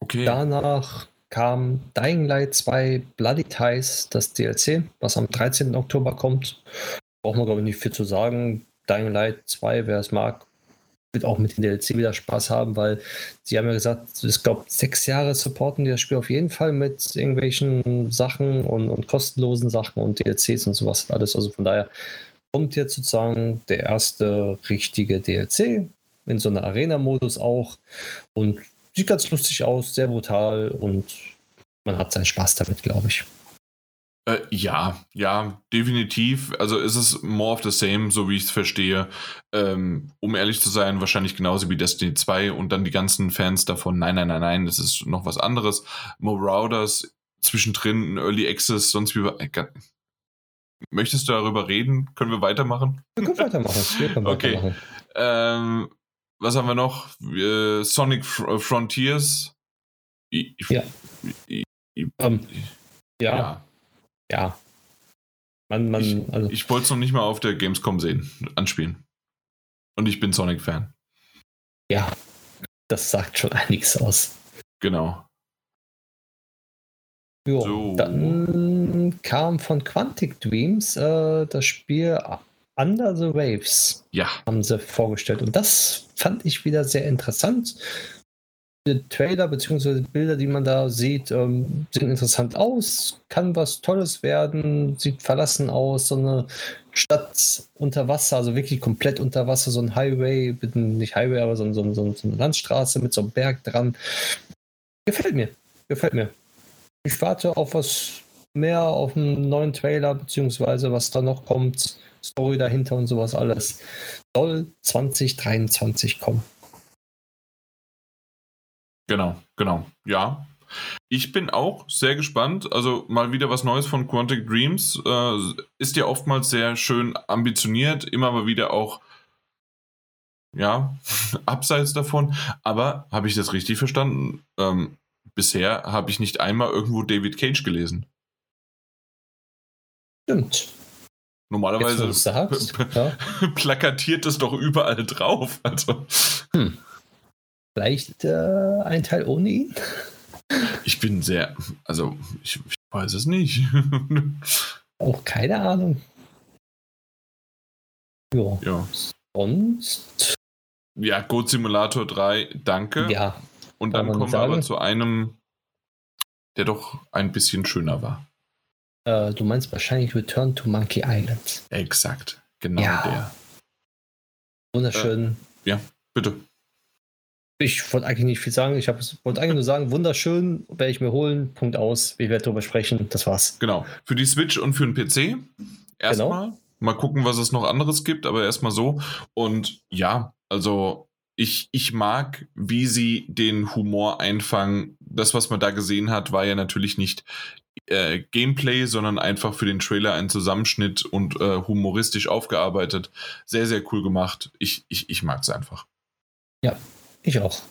Okay. Danach kam Dying Light 2 Bloody Ties, das DLC, was am 13. Oktober kommt. Braucht man, glaube ich, nicht viel zu sagen. Dying Light 2, wer es mag, wird auch mit dem DLC wieder Spaß haben, weil sie haben ja gesagt, ich glaube, sechs Jahre supporten die das Spiel auf jeden Fall mit irgendwelchen Sachen und, und kostenlosen Sachen und DLCs und sowas alles. Also von daher kommt jetzt sozusagen der erste richtige DLC in so einer Arena-Modus auch. Und Sieht ganz lustig aus, sehr brutal und man hat seinen Spaß damit, glaube ich. Äh, ja, ja, definitiv. Also ist es more of the same, so wie ich es verstehe. Ähm, um ehrlich zu sein, wahrscheinlich genauso wie Destiny 2 und dann die ganzen Fans davon. Nein, nein, nein, nein, das ist noch was anderes. Marauders zwischendrin, ein Early Access, sonst wie. Äh, möchtest du darüber reden? Können wir weitermachen? Wir können weitermachen. Wir können [LAUGHS] okay. Weitermachen. Ähm, was haben wir noch? Äh, Sonic äh, Frontiers. Ich, ja. Ich, um, ähm, ja. ja. Ja. Man, man, ich, also. ich wollte es noch nicht mal auf der Gamescom sehen, anspielen. Und ich bin Sonic-Fan. Ja, das sagt schon [LAUGHS] einiges aus. Genau. Jo, so. Dann kam von Quantic Dreams äh, das Spiel Under the Waves ja. haben sie vorgestellt. Und das fand ich wieder sehr interessant. Die Trailer bzw. Bilder, die man da sieht, ähm, sehen interessant aus, kann was Tolles werden, sieht verlassen aus, so eine Stadt unter Wasser, also wirklich komplett unter Wasser, so ein Highway, nicht Highway, aber so, so, so, so eine Landstraße mit so einem Berg dran. Gefällt mir, gefällt mir. Ich warte auf was mehr, auf einen neuen Trailer, beziehungsweise was da noch kommt. Story dahinter und sowas alles. Soll 2023 kommen. Genau, genau. Ja. Ich bin auch sehr gespannt. Also mal wieder was Neues von Quantic Dreams. Äh, ist ja oftmals sehr schön ambitioniert, immer mal wieder auch ja, [LAUGHS] abseits davon. Aber habe ich das richtig verstanden? Ähm, bisher habe ich nicht einmal irgendwo David Cage gelesen. Stimmt. Normalerweise sagst, [LAUGHS] ja. plakatiert es doch überall drauf. Also. Hm. Vielleicht äh, ein Teil ohne ihn? Ich bin sehr, also ich, ich weiß es nicht. [LAUGHS] Auch keine Ahnung. Jo. Ja. Sonst. Ja, Goat Simulator 3, danke. Ja, Und dann kommen wir aber zu einem, der doch ein bisschen schöner war. Äh, du meinst wahrscheinlich Return to Monkey Island. Exakt, genau ja. der. Wunderschön. Äh, ja, bitte. Ich wollte eigentlich nicht viel sagen. Ich wollte eigentlich nur sagen, wunderschön, werde ich mir holen. Punkt aus. Wir werden darüber sprechen. Das war's. Genau. Für die Switch und für den PC. Erstmal. Genau. Mal gucken, was es noch anderes gibt, aber erstmal so. Und ja, also ich, ich mag, wie sie den Humor einfangen. Das, was man da gesehen hat, war ja natürlich nicht äh, Gameplay, sondern einfach für den Trailer ein Zusammenschnitt und äh, humoristisch aufgearbeitet. Sehr, sehr cool gemacht. Ich, ich, ich mag es einfach. Ja, ich auch.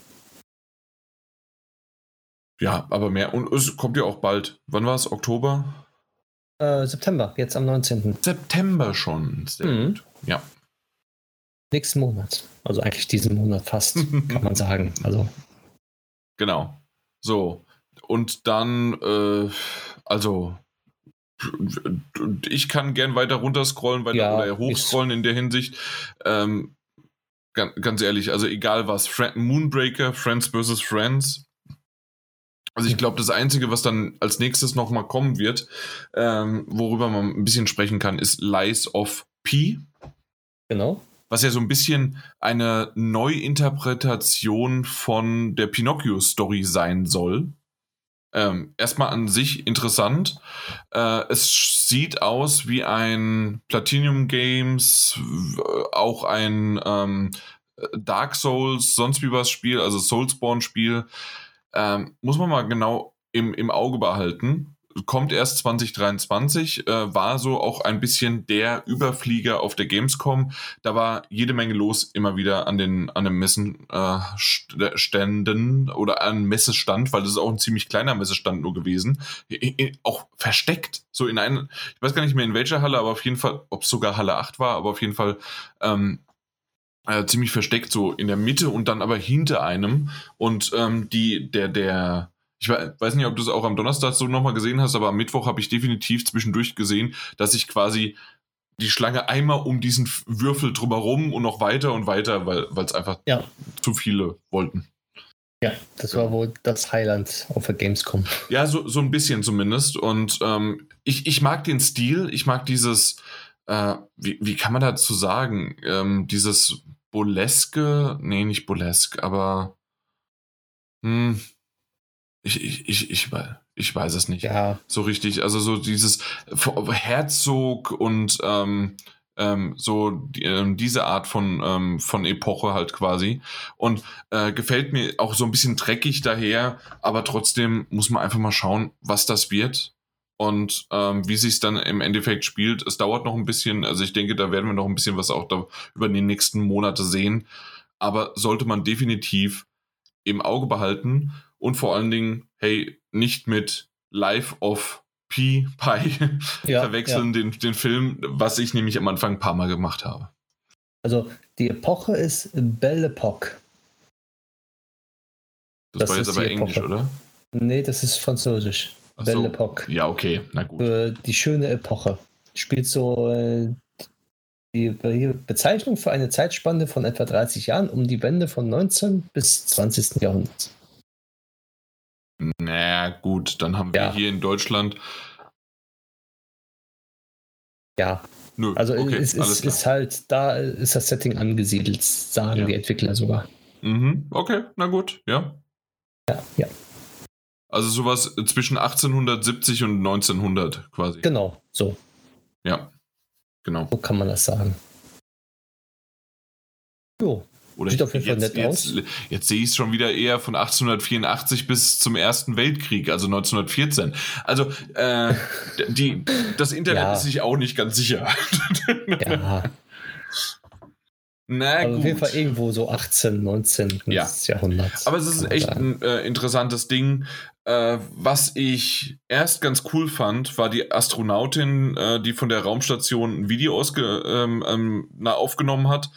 Ja, aber mehr. Und es kommt ja auch bald. Wann war es? Oktober? Äh, September, jetzt am 19. September schon. Sehr mhm. gut. Ja. Nächsten Monat. Also eigentlich diesen Monat fast, [LAUGHS] kann man sagen. Also. Genau. So. Und dann, äh, also, ich kann gern weiter runterscrollen weiter ja, oder hochscrollen in der Hinsicht. Ähm, ganz, ganz ehrlich, also egal was, Friend, Moonbreaker, Friends vs. Friends. Also ich glaube, das Einzige, was dann als nächstes nochmal kommen wird, ähm, worüber man ein bisschen sprechen kann, ist Lies of P. Genau. Was ja so ein bisschen eine Neuinterpretation von der Pinocchio-Story sein soll. Ähm, erstmal an sich interessant. Äh, es sieht aus wie ein Platinum Games, auch ein ähm, Dark Souls, sonst wie was Spiel, also Soulsborne-Spiel. Ähm, muss man mal genau im, im Auge behalten kommt erst 2023, äh, war so auch ein bisschen der Überflieger auf der Gamescom. Da war jede Menge los immer wieder an den, an den Messenständen äh, oder an Messestand, weil das ist auch ein ziemlich kleiner Messestand nur gewesen. auch versteckt, so in einem, ich weiß gar nicht mehr in welcher Halle, aber auf jeden Fall, ob es sogar Halle 8 war, aber auf jeden Fall ähm, äh, ziemlich versteckt, so in der Mitte und dann aber hinter einem. Und ähm, die, der, der, ich weiß nicht, ob du es auch am Donnerstag so nochmal gesehen hast, aber am Mittwoch habe ich definitiv zwischendurch gesehen, dass ich quasi die Schlange einmal um diesen Würfel drumherum und noch weiter und weiter, weil es einfach ja. zu viele wollten. Ja, das war wohl das Highland auf der Gamescom. Ja, so, so ein bisschen zumindest. Und ähm, ich, ich mag den Stil, ich mag dieses, äh, wie, wie kann man dazu sagen, ähm, dieses Boleske, nee, nicht Bolesk, aber hm, ich, ich, ich, ich, ich weiß es nicht. Ja. So richtig. Also so dieses Herzog und ähm, ähm, so die, ähm, diese Art von, ähm, von Epoche halt quasi. Und äh, gefällt mir auch so ein bisschen dreckig daher, aber trotzdem muss man einfach mal schauen, was das wird und ähm, wie sich es dann im Endeffekt spielt. Es dauert noch ein bisschen, also ich denke, da werden wir noch ein bisschen was auch da über die nächsten Monate sehen. Aber sollte man definitiv im Auge behalten und vor allen Dingen, hey, nicht mit Life of P [LAUGHS] Pie ja, verwechseln, ja. Den, den Film, was ich nämlich am Anfang ein paar Mal gemacht habe. Also die Epoche ist Belle Epoque. Das, das war jetzt aber Englisch, Epoche. oder? Nee, das ist Französisch. Ach Belle so. Epoque. Ja, okay, na gut. die schöne Epoche. Spielt so äh, die Bezeichnung für eine Zeitspanne von etwa 30 Jahren um die Wende von 19 bis 20. Jahrhundert. Naja, gut, dann haben wir ja. hier in Deutschland. Ja. Nö, also okay, es ist, ist, halt, da ist das Setting angesiedelt, sagen ja. die Entwickler sogar. Mhm, okay, na gut, ja. Ja, ja. Also sowas zwischen 1870 und 1900 quasi. Genau, so. Ja, genau. So kann man das sagen. Jo, oder Sieht auf jeden jetzt, Fall nett jetzt, aus. Jetzt sehe ich es schon wieder eher von 1884 bis zum Ersten Weltkrieg, also 1914. Also äh, die, das Internet ja. ist sich auch nicht ganz sicher. [LAUGHS] ja. Na, also auf jeden Fall irgendwo so 18, 19. Ja. Jahrhundert. Aber es ist echt ein äh, interessantes Ding. Äh, was ich erst ganz cool fand, war die Astronautin, äh, die von der Raumstation ein Video ausge, ähm, ähm, na, aufgenommen hat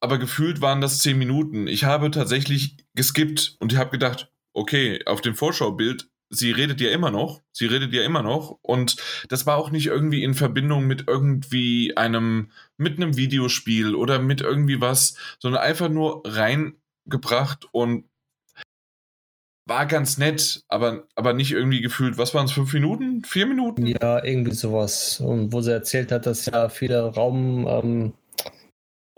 aber gefühlt waren das zehn Minuten. Ich habe tatsächlich geskippt und ich habe gedacht, okay, auf dem Vorschaubild, sie redet ja immer noch, sie redet ja immer noch und das war auch nicht irgendwie in Verbindung mit irgendwie einem, mit einem Videospiel oder mit irgendwie was, sondern einfach nur reingebracht und war ganz nett, aber, aber nicht irgendwie gefühlt, was waren es, fünf Minuten? Vier Minuten? Ja, irgendwie sowas. Und wo sie erzählt hat, dass ja viele Raum, ähm,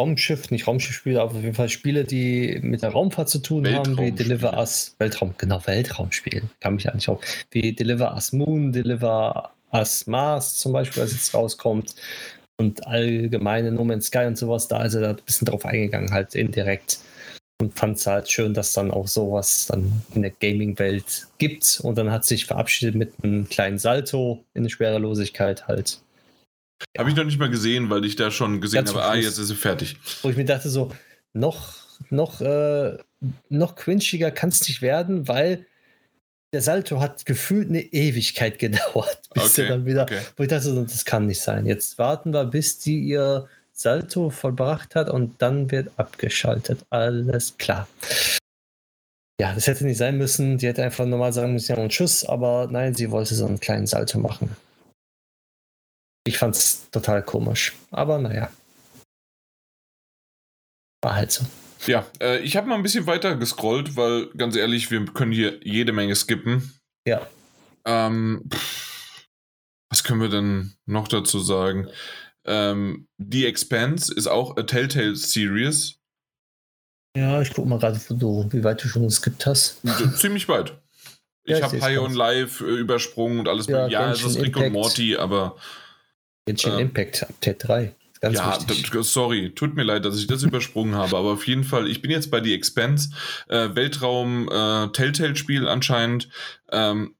Raumschiff, nicht Raumschiffspiele, aber auf jeden Fall Spiele, die mit der Raumfahrt zu tun haben, wie Deliver Us, Weltraum, genau, Weltraumspiel, kann mich eigentlich auch, wie Deliver Us Moon, Deliver Us Mars zum Beispiel, als jetzt rauskommt und allgemeine No Man's Sky und sowas, da ist er da ein bisschen drauf eingegangen, halt indirekt. Und fand es halt schön, dass dann auch sowas dann in der Gaming-Welt gibt. Und dann hat sich verabschiedet mit einem kleinen Salto in der Schwerelosigkeit halt. Habe ich noch nicht mal gesehen, weil ich da schon gesehen habe, ah, jetzt ist sie fertig. Wo ich mir dachte, so, noch, noch, äh, noch quinschiger kann es nicht werden, weil der Salto hat gefühlt eine Ewigkeit [LAUGHS] gedauert, bis okay, er dann wieder, okay. wo ich dachte, so, das kann nicht sein. Jetzt warten wir, bis die ihr Salto vollbracht hat und dann wird abgeschaltet. Alles klar. Ja, das hätte nicht sein müssen. Die hätte einfach normal sagen müssen, ja, und Tschüss, aber nein, sie wollte so einen kleinen Salto machen. Ich fand's total komisch. Aber naja. War halt so. Ja, äh, ich habe mal ein bisschen weiter gescrollt, weil ganz ehrlich, wir können hier jede Menge skippen. Ja. Ähm, was können wir denn noch dazu sagen? Ähm, The Expanse ist auch a Telltale Series. Ja, ich guck mal gerade, wie weit du schon geskippt hast. Ziemlich weit. Ich ja, habe High on Live äh, übersprungen und alles. Ja, ja es ist Rick Impact. und Morty, aber Genshin äh, Impact Update 3. Ganz ja, sorry, tut mir leid, dass ich das übersprungen habe, aber auf jeden Fall, ich bin jetzt bei The Expense, äh, Weltraum äh, Telltale-Spiel anscheinend, ähm,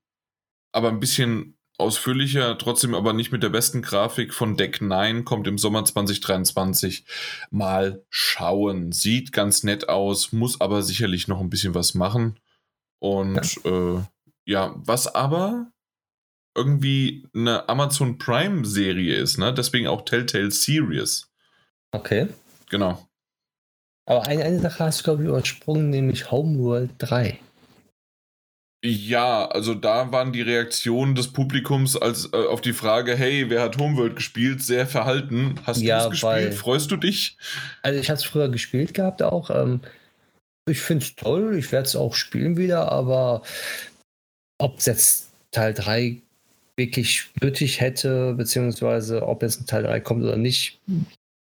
aber ein bisschen ausführlicher, trotzdem aber nicht mit der besten Grafik von Deck 9, kommt im Sommer 2023. Mal schauen. Sieht ganz nett aus, muss aber sicherlich noch ein bisschen was machen. Und ja, äh, ja was aber irgendwie eine Amazon Prime-Serie ist, ne? Deswegen auch Telltale Series. Okay. Genau. Aber eine, eine Sache hast du, glaube ich, übersprungen, nämlich Homeworld 3. Ja, also da waren die Reaktionen des Publikums als äh, auf die Frage, hey, wer hat Homeworld gespielt, sehr verhalten. Hast ja, du es gespielt? Freust du dich? Also ich habe es früher gespielt gehabt auch. Ähm, ich finde es toll, ich werde es auch spielen wieder, aber ob es jetzt Teil 3 wirklich nötig hätte, beziehungsweise ob jetzt ein Teil 3 kommt oder nicht,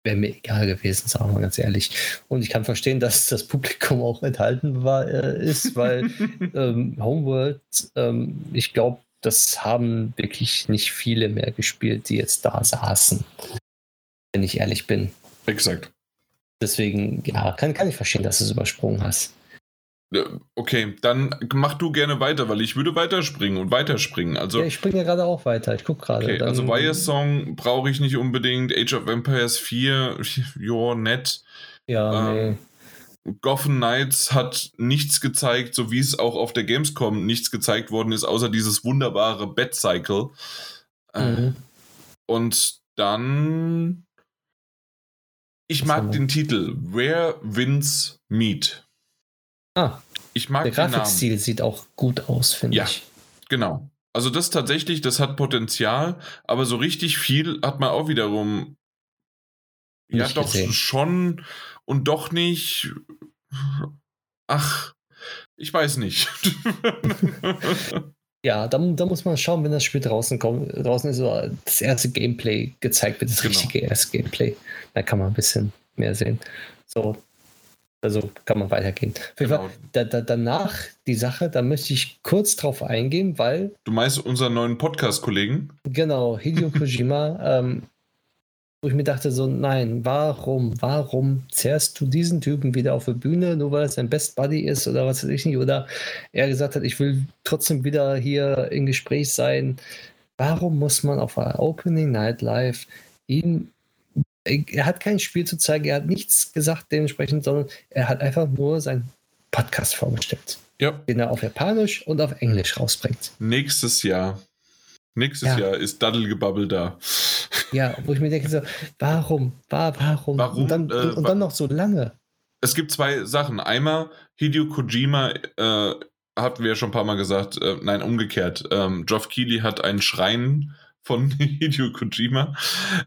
wäre mir egal gewesen, sagen wir ganz ehrlich. Und ich kann verstehen, dass das Publikum auch enthalten war, äh, ist, weil [LAUGHS] ähm, Homeworld, ähm, ich glaube, das haben wirklich nicht viele mehr gespielt, die jetzt da saßen. Wenn ich ehrlich bin. Exakt. Deswegen, ja, kann, kann ich verstehen, dass du es übersprungen hast. Okay, dann mach du gerne weiter, weil ich würde weiterspringen und weiterspringen. Also, ja, ich springe ja gerade auch weiter. Ich gucke gerade. Okay, also Wire Song brauche ich nicht unbedingt. Age of Empires 4, [LAUGHS] jo, nett. Ja, ähm, nee. Gotham Knights hat nichts gezeigt, so wie es auch auf der Gamescom nichts gezeigt worden ist, außer dieses wunderbare Bed Cycle. Äh, mhm. Und dann. Ich Was mag den Titel Where Winds Meet. Ah, ich mag der Grafikstil sieht auch gut aus, finde ja, ich. Genau. Also das tatsächlich, das hat Potenzial, aber so richtig viel hat man auch wiederum nicht ja doch gesehen. schon und doch nicht. Ach, ich weiß nicht. [LAUGHS] ja, da, da, muss man schauen, wenn das Spiel draußen kommt, draußen ist so das erste Gameplay gezeigt wird, das genau. richtige erste Gameplay. Da kann man ein bisschen mehr sehen. So, also kann man weitergehen. Genau. Da, da, danach die Sache, da möchte ich kurz drauf eingehen, weil. Du meinst unseren neuen Podcast-Kollegen? Genau, Hideo Kojima. [LAUGHS] ähm, wo ich mir dachte, so, nein, warum, warum zerrst du diesen Typen wieder auf die Bühne, nur weil es sein Best Buddy ist oder was weiß ich nicht? Oder er gesagt hat, ich will trotzdem wieder hier im Gespräch sein. Warum muss man auf einer Opening Night Live ihn er hat kein Spiel zu zeigen, er hat nichts gesagt dementsprechend, sondern er hat einfach nur seinen Podcast vorgestellt. Ja. Den er auf Japanisch und auf Englisch rausbringt. Nächstes Jahr. Nächstes ja. Jahr ist Daddelgebabbel da. Ja, wo ich mir denke, so, warum? War, warum? warum? Und dann, äh, und dann noch so lange. Es gibt zwei Sachen. Einmal, Hideo Kojima, äh, hatten wir ja schon ein paar Mal gesagt, äh, nein, umgekehrt. Ähm, Geoff Keighley hat einen Schrein von [LAUGHS] Hideo Kojima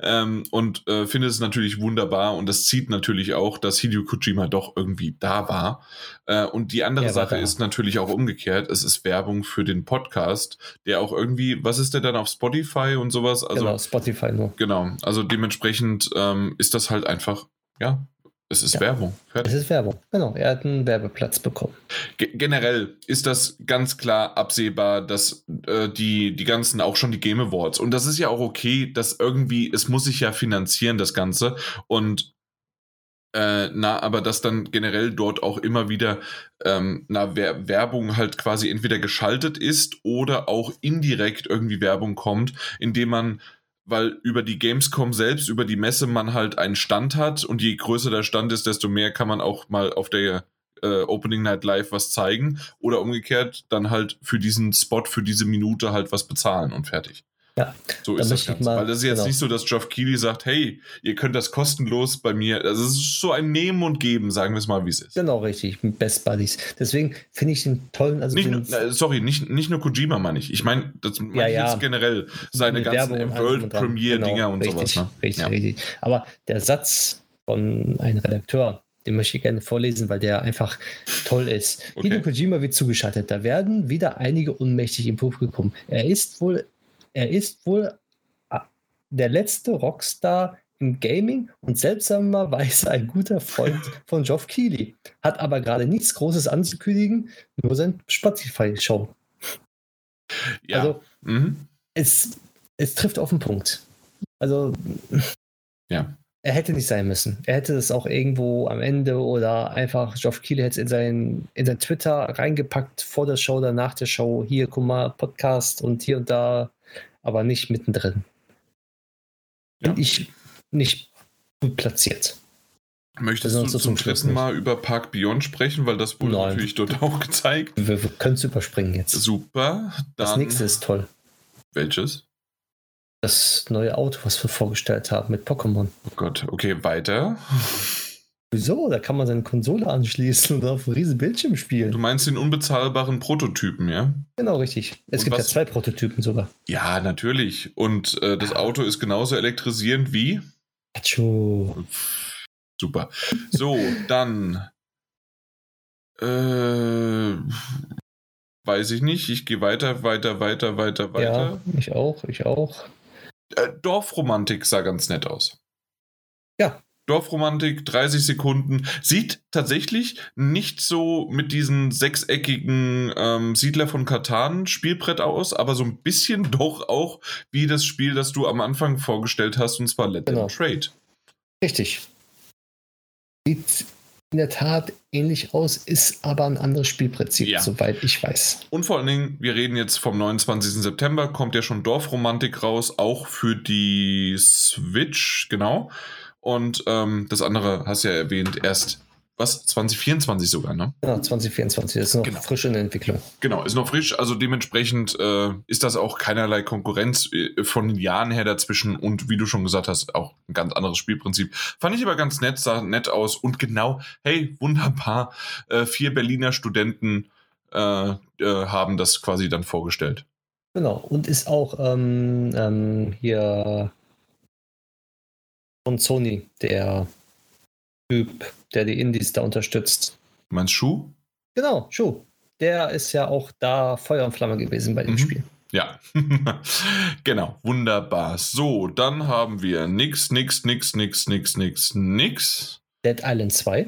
ähm, und äh, finde es natürlich wunderbar und das zieht natürlich auch, dass Hideo Kojima doch irgendwie da war. Äh, und die andere Sache ist natürlich auch umgekehrt, es ist Werbung für den Podcast, der auch irgendwie, was ist der dann auf Spotify und sowas? Also, genau, Spotify nur. Genau, also dementsprechend ähm, ist das halt einfach, ja, es ist ja. Werbung. Fertig. Es ist Werbung, genau. Er hat einen Werbeplatz bekommen. G generell ist das ganz klar absehbar, dass äh, die, die ganzen, auch schon die Game Awards, und das ist ja auch okay, dass irgendwie, es muss sich ja finanzieren, das Ganze. Und äh, na, aber dass dann generell dort auch immer wieder ähm, na, Wer Werbung halt quasi entweder geschaltet ist oder auch indirekt irgendwie Werbung kommt, indem man weil über die Gamescom selbst, über die Messe man halt einen Stand hat und je größer der Stand ist, desto mehr kann man auch mal auf der äh, Opening Night Live was zeigen oder umgekehrt dann halt für diesen Spot, für diese Minute halt was bezahlen und fertig. Ja, so ist das Ganze. Mal, Weil das ist jetzt genau. nicht so, dass Geoff Keighley sagt, hey, ihr könnt das kostenlos bei mir. Also es ist so ein Nehmen und Geben, sagen wir es mal, wie es ist. Genau, richtig, mit Best Buddies. Deswegen finde ich den tollen. Also nicht nur, sorry, nicht, nicht nur Kojima, meine ich. Ich meine, das ja, meine ja. jetzt generell seine ganzen World Premiere-Dinger genau, und richtig, sowas. Ne? Richtig, ja. richtig. Aber der Satz von einem Redakteur, den möchte ich gerne vorlesen, weil der einfach toll ist. Okay. Hideo Kojima wird zugeschaltet. Da werden wieder einige unmächtig im Publikum. Er ist wohl, er ist wohl der letzte Rockstar im Gaming und seltsamerweise ein guter Freund [LAUGHS] von Geoff Keighley. Hat aber gerade nichts Großes anzukündigen, nur sein Spotify-Show. Ja. Also, mhm. es, es trifft auf den Punkt. Also, ja. er hätte nicht sein müssen. Er hätte das auch irgendwo am Ende oder einfach, Geoff Keighley hätte es in sein, in sein Twitter reingepackt, vor der Show oder nach der Show. Hier, guck mal, Podcast und hier und da, aber nicht mittendrin ja. ich nicht gut platziert. Möchtest du zum dritten Mal über Park Beyond sprechen, weil das wurde Nein. natürlich dort [LAUGHS] auch gezeigt. Wir, wir können es überspringen jetzt. Super. Das nächste ist toll. Welches? Das neue Auto, was wir vorgestellt haben mit Pokémon. Oh Gott, okay, weiter. Wieso? Da kann man seine Konsole anschließen und auf einem riesen Bildschirm spielen. Du meinst den unbezahlbaren Prototypen, ja? Genau, richtig. Es und gibt was? ja zwei Prototypen sogar. Ja, natürlich. Und äh, das Auto ist genauso elektrisierend wie? Pikachu. Super. So, dann. Äh, weiß ich nicht. Ich gehe weiter, weiter, weiter, weiter, weiter. Ja, ich auch, ich auch. Äh, Dorfromantik sah ganz nett aus. Ja, Dorfromantik, 30 Sekunden. Sieht tatsächlich nicht so mit diesen sechseckigen ähm, Siedler von Katan Spielbrett aus, aber so ein bisschen [LAUGHS] doch auch wie das Spiel, das du am Anfang vorgestellt hast, und zwar Let genau. Trade. Richtig. Sieht in der Tat ähnlich aus, ist aber ein anderes Spielprinzip, ja. soweit ich weiß. Und vor allen Dingen, wir reden jetzt vom 29. September, kommt ja schon Dorfromantik raus, auch für die Switch, genau. Und ähm, das andere hast du ja erwähnt, erst was? 2024 sogar, ne? Ja, 2024 das ist noch genau. frisch in der Entwicklung. Genau, ist noch frisch. Also dementsprechend äh, ist das auch keinerlei Konkurrenz äh, von den Jahren her dazwischen und wie du schon gesagt hast, auch ein ganz anderes Spielprinzip. Fand ich aber ganz nett, sah nett aus und genau, hey, wunderbar. Äh, vier Berliner Studenten äh, äh, haben das quasi dann vorgestellt. Genau, und ist auch ähm, ähm, hier von Sony, der Typ, der die Indies da unterstützt. Du meinst Schuh? Genau, Schuh. Der ist ja auch da Feuer und Flamme gewesen bei dem mhm. Spiel. Ja, [LAUGHS] genau, wunderbar. So, dann haben wir nix, nix, nix, nix, nix, nix, nix. Dead Island 2.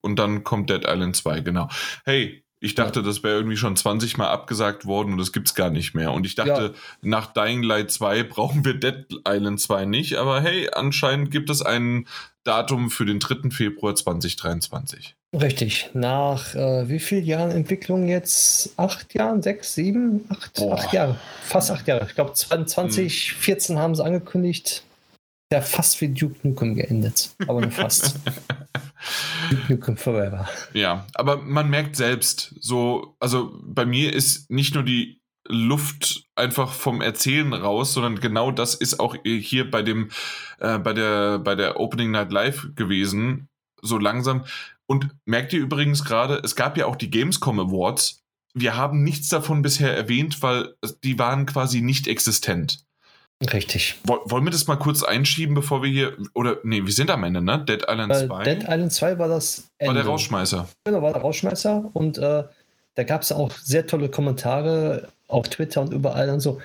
Und dann kommt Dead Island 2, genau. Hey, ich dachte, das wäre irgendwie schon 20 Mal abgesagt worden und das gibt es gar nicht mehr. Und ich dachte, ja. nach Dying Light 2 [LAUGHS] brauchen wir Dead Island 2 nicht. Aber hey, anscheinend gibt es ein Datum für den 3. Februar 2023. Richtig. Nach äh, wie vielen Jahren Entwicklung jetzt? Acht Jahren? Sechs, sieben? Acht, acht Jahre. Fast acht Jahre. Ich glaube, 2014 hm. haben sie angekündigt. Ja, fast wie Duke Nukem geendet. Aber nur fast. [LAUGHS] [LAUGHS] Forever. Ja, aber man merkt selbst, so, also bei mir ist nicht nur die Luft einfach vom Erzählen raus, sondern genau das ist auch hier bei dem, äh, bei der, bei der Opening Night Live gewesen, so langsam. Und merkt ihr übrigens gerade, es gab ja auch die Gamescom Awards wir haben nichts davon bisher erwähnt, weil die waren quasi nicht existent. Richtig. Wollen wir das mal kurz einschieben, bevor wir hier. Oder, nee, wir sind am Ende, ne? Dead Island äh, 2. Dead Island 2 war das Ende. War der Rausschmeißer. Genau, war der Rausschmeißer. Und äh, da gab es auch sehr tolle Kommentare auf Twitter und überall und so.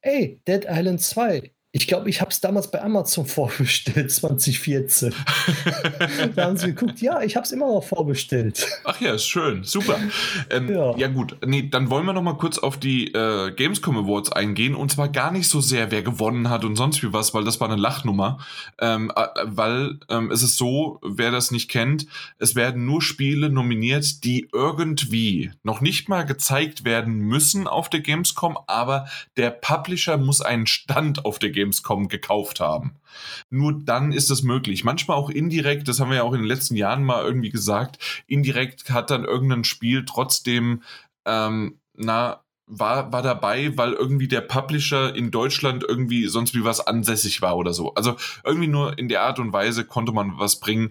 Ey, Dead Island 2, ich glaube, ich habe es damals bei Amazon [LAUGHS] vorbestellt, 2014. [LAUGHS] da haben sie geguckt, ja, ich habe es immer noch vorbestellt. Ach ja, ist schön, super. Ähm, ja. ja. gut, nee, dann wollen wir noch mal kurz auf die äh, Gamescom Awards eingehen und zwar gar nicht so sehr, wer gewonnen hat und sonst wie was, weil das war eine Lachnummer. Ähm, äh, weil ähm, es ist so, wer das nicht kennt, es werden nur Spiele nominiert, die irgendwie noch nicht mal gezeigt werden müssen auf der Gamescom, aber der Publisher muss einen Stand auf der Gamescom Gamescom gekauft haben. Nur dann ist es möglich. Manchmal auch indirekt, das haben wir ja auch in den letzten Jahren mal irgendwie gesagt, indirekt hat dann irgendein Spiel trotzdem, ähm, na, war, war dabei, weil irgendwie der Publisher in Deutschland irgendwie sonst wie was ansässig war oder so. Also irgendwie nur in der Art und Weise konnte man was bringen.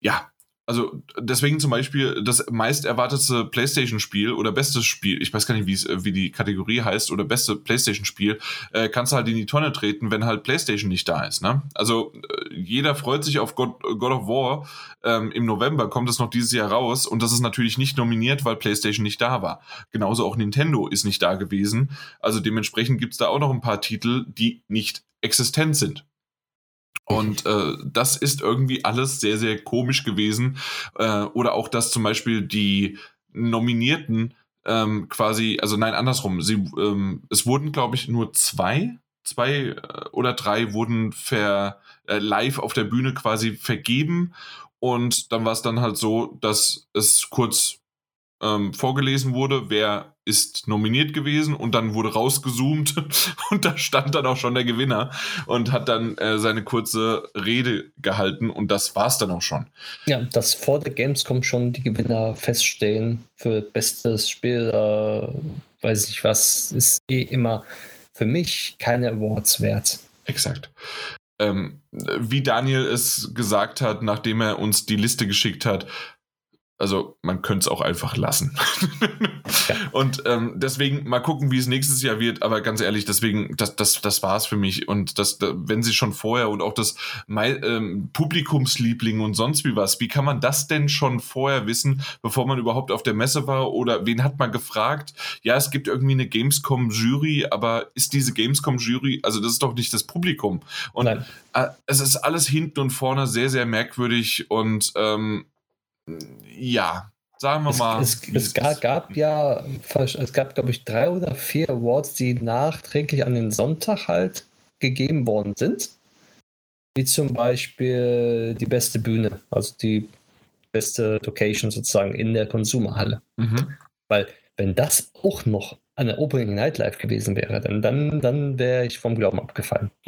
Ja, also deswegen zum Beispiel das meist erwartete PlayStation-Spiel oder bestes Spiel, ich weiß gar nicht, wie wie die Kategorie heißt, oder beste PlayStation-Spiel, äh, kannst du halt in die Tonne treten, wenn halt PlayStation nicht da ist. Ne? Also äh, jeder freut sich auf God, God of War. Ähm, Im November kommt es noch dieses Jahr raus und das ist natürlich nicht nominiert, weil PlayStation nicht da war. Genauso auch Nintendo ist nicht da gewesen. Also dementsprechend gibt's da auch noch ein paar Titel, die nicht existent sind. Und äh, das ist irgendwie alles sehr, sehr komisch gewesen. Äh, oder auch, dass zum Beispiel die Nominierten ähm, quasi, also nein, andersrum, sie, ähm, es wurden, glaube ich, nur zwei, zwei äh, oder drei wurden ver, äh, live auf der Bühne quasi vergeben. Und dann war es dann halt so, dass es kurz ähm, vorgelesen wurde, wer ist nominiert gewesen und dann wurde rausgezoomt [LAUGHS] und da stand dann auch schon der Gewinner und hat dann äh, seine kurze Rede gehalten und das war es dann auch schon. Ja, dass vor der Gamescom schon die Gewinner feststehen für bestes Spiel, äh, weiß ich was, ist eh immer für mich keine Awards wert. Exakt. Ähm, wie Daniel es gesagt hat, nachdem er uns die Liste geschickt hat, also man könnte es auch einfach lassen. ja. [LAUGHS] Und ähm, deswegen mal gucken, wie es nächstes Jahr wird. Aber ganz ehrlich, deswegen, das, das, das war's für mich. Und das, wenn sie schon vorher und auch das ähm, Publikumsliebling und sonst wie was, wie kann man das denn schon vorher wissen, bevor man überhaupt auf der Messe war? Oder wen hat man gefragt? Ja, es gibt irgendwie eine Gamescom-Jury, aber ist diese Gamescom-Jury, also das ist doch nicht das Publikum. Und. Äh, es ist alles hinten und vorne sehr, sehr merkwürdig und ähm, ja, sagen wir es, mal. Es, es gab, gab, ja, es gab, glaube ich, drei oder vier Awards, die nachträglich an den Sonntag halt gegeben worden sind. Wie zum Beispiel die beste Bühne, also die beste Location sozusagen in der Konsumerhalle. Mhm. Weil, wenn das auch noch eine Opening Night Live gewesen wäre, dann, dann, dann wäre ich vom Glauben abgefallen. [LAUGHS]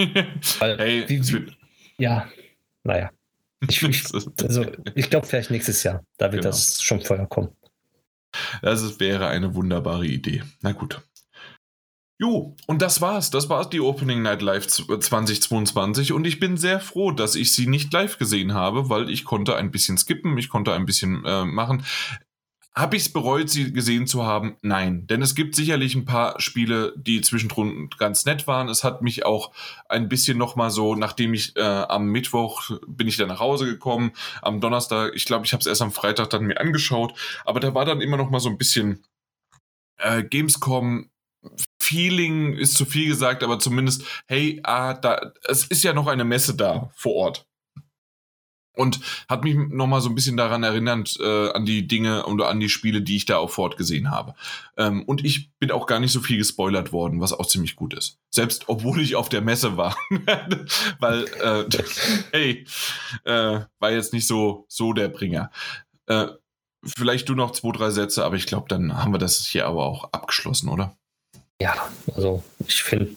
Weil, hey, wie, wie, ja, naja. Ich, [LAUGHS] ich, also, ich glaube vielleicht nächstes Jahr. Da wird genau. das schon vorher kommen. Das wäre eine wunderbare Idee. Na gut. Jo, und das war's. Das war's, die Opening Night Live 2022. Und ich bin sehr froh, dass ich sie nicht live gesehen habe, weil ich konnte ein bisschen skippen, ich konnte ein bisschen äh, machen. Habe ich es bereut, sie gesehen zu haben? Nein. Denn es gibt sicherlich ein paar Spiele, die zwischendrin ganz nett waren. Es hat mich auch ein bisschen nochmal so, nachdem ich äh, am Mittwoch bin ich dann nach Hause gekommen, am Donnerstag, ich glaube, ich habe es erst am Freitag dann mir angeschaut, aber da war dann immer noch mal so ein bisschen äh, Gamescom Feeling ist zu viel gesagt, aber zumindest, hey, ah, da, es ist ja noch eine Messe da vor Ort. Und hat mich nochmal so ein bisschen daran erinnert, äh, an die Dinge und an die Spiele, die ich da auch fortgesehen habe. Ähm, und ich bin auch gar nicht so viel gespoilert worden, was auch ziemlich gut ist. Selbst obwohl ich auf der Messe war. [LAUGHS] Weil, äh, hey, äh, war jetzt nicht so, so der Bringer. Äh, vielleicht du noch zwei, drei Sätze, aber ich glaube, dann haben wir das hier aber auch abgeschlossen, oder? Ja, also ich finde,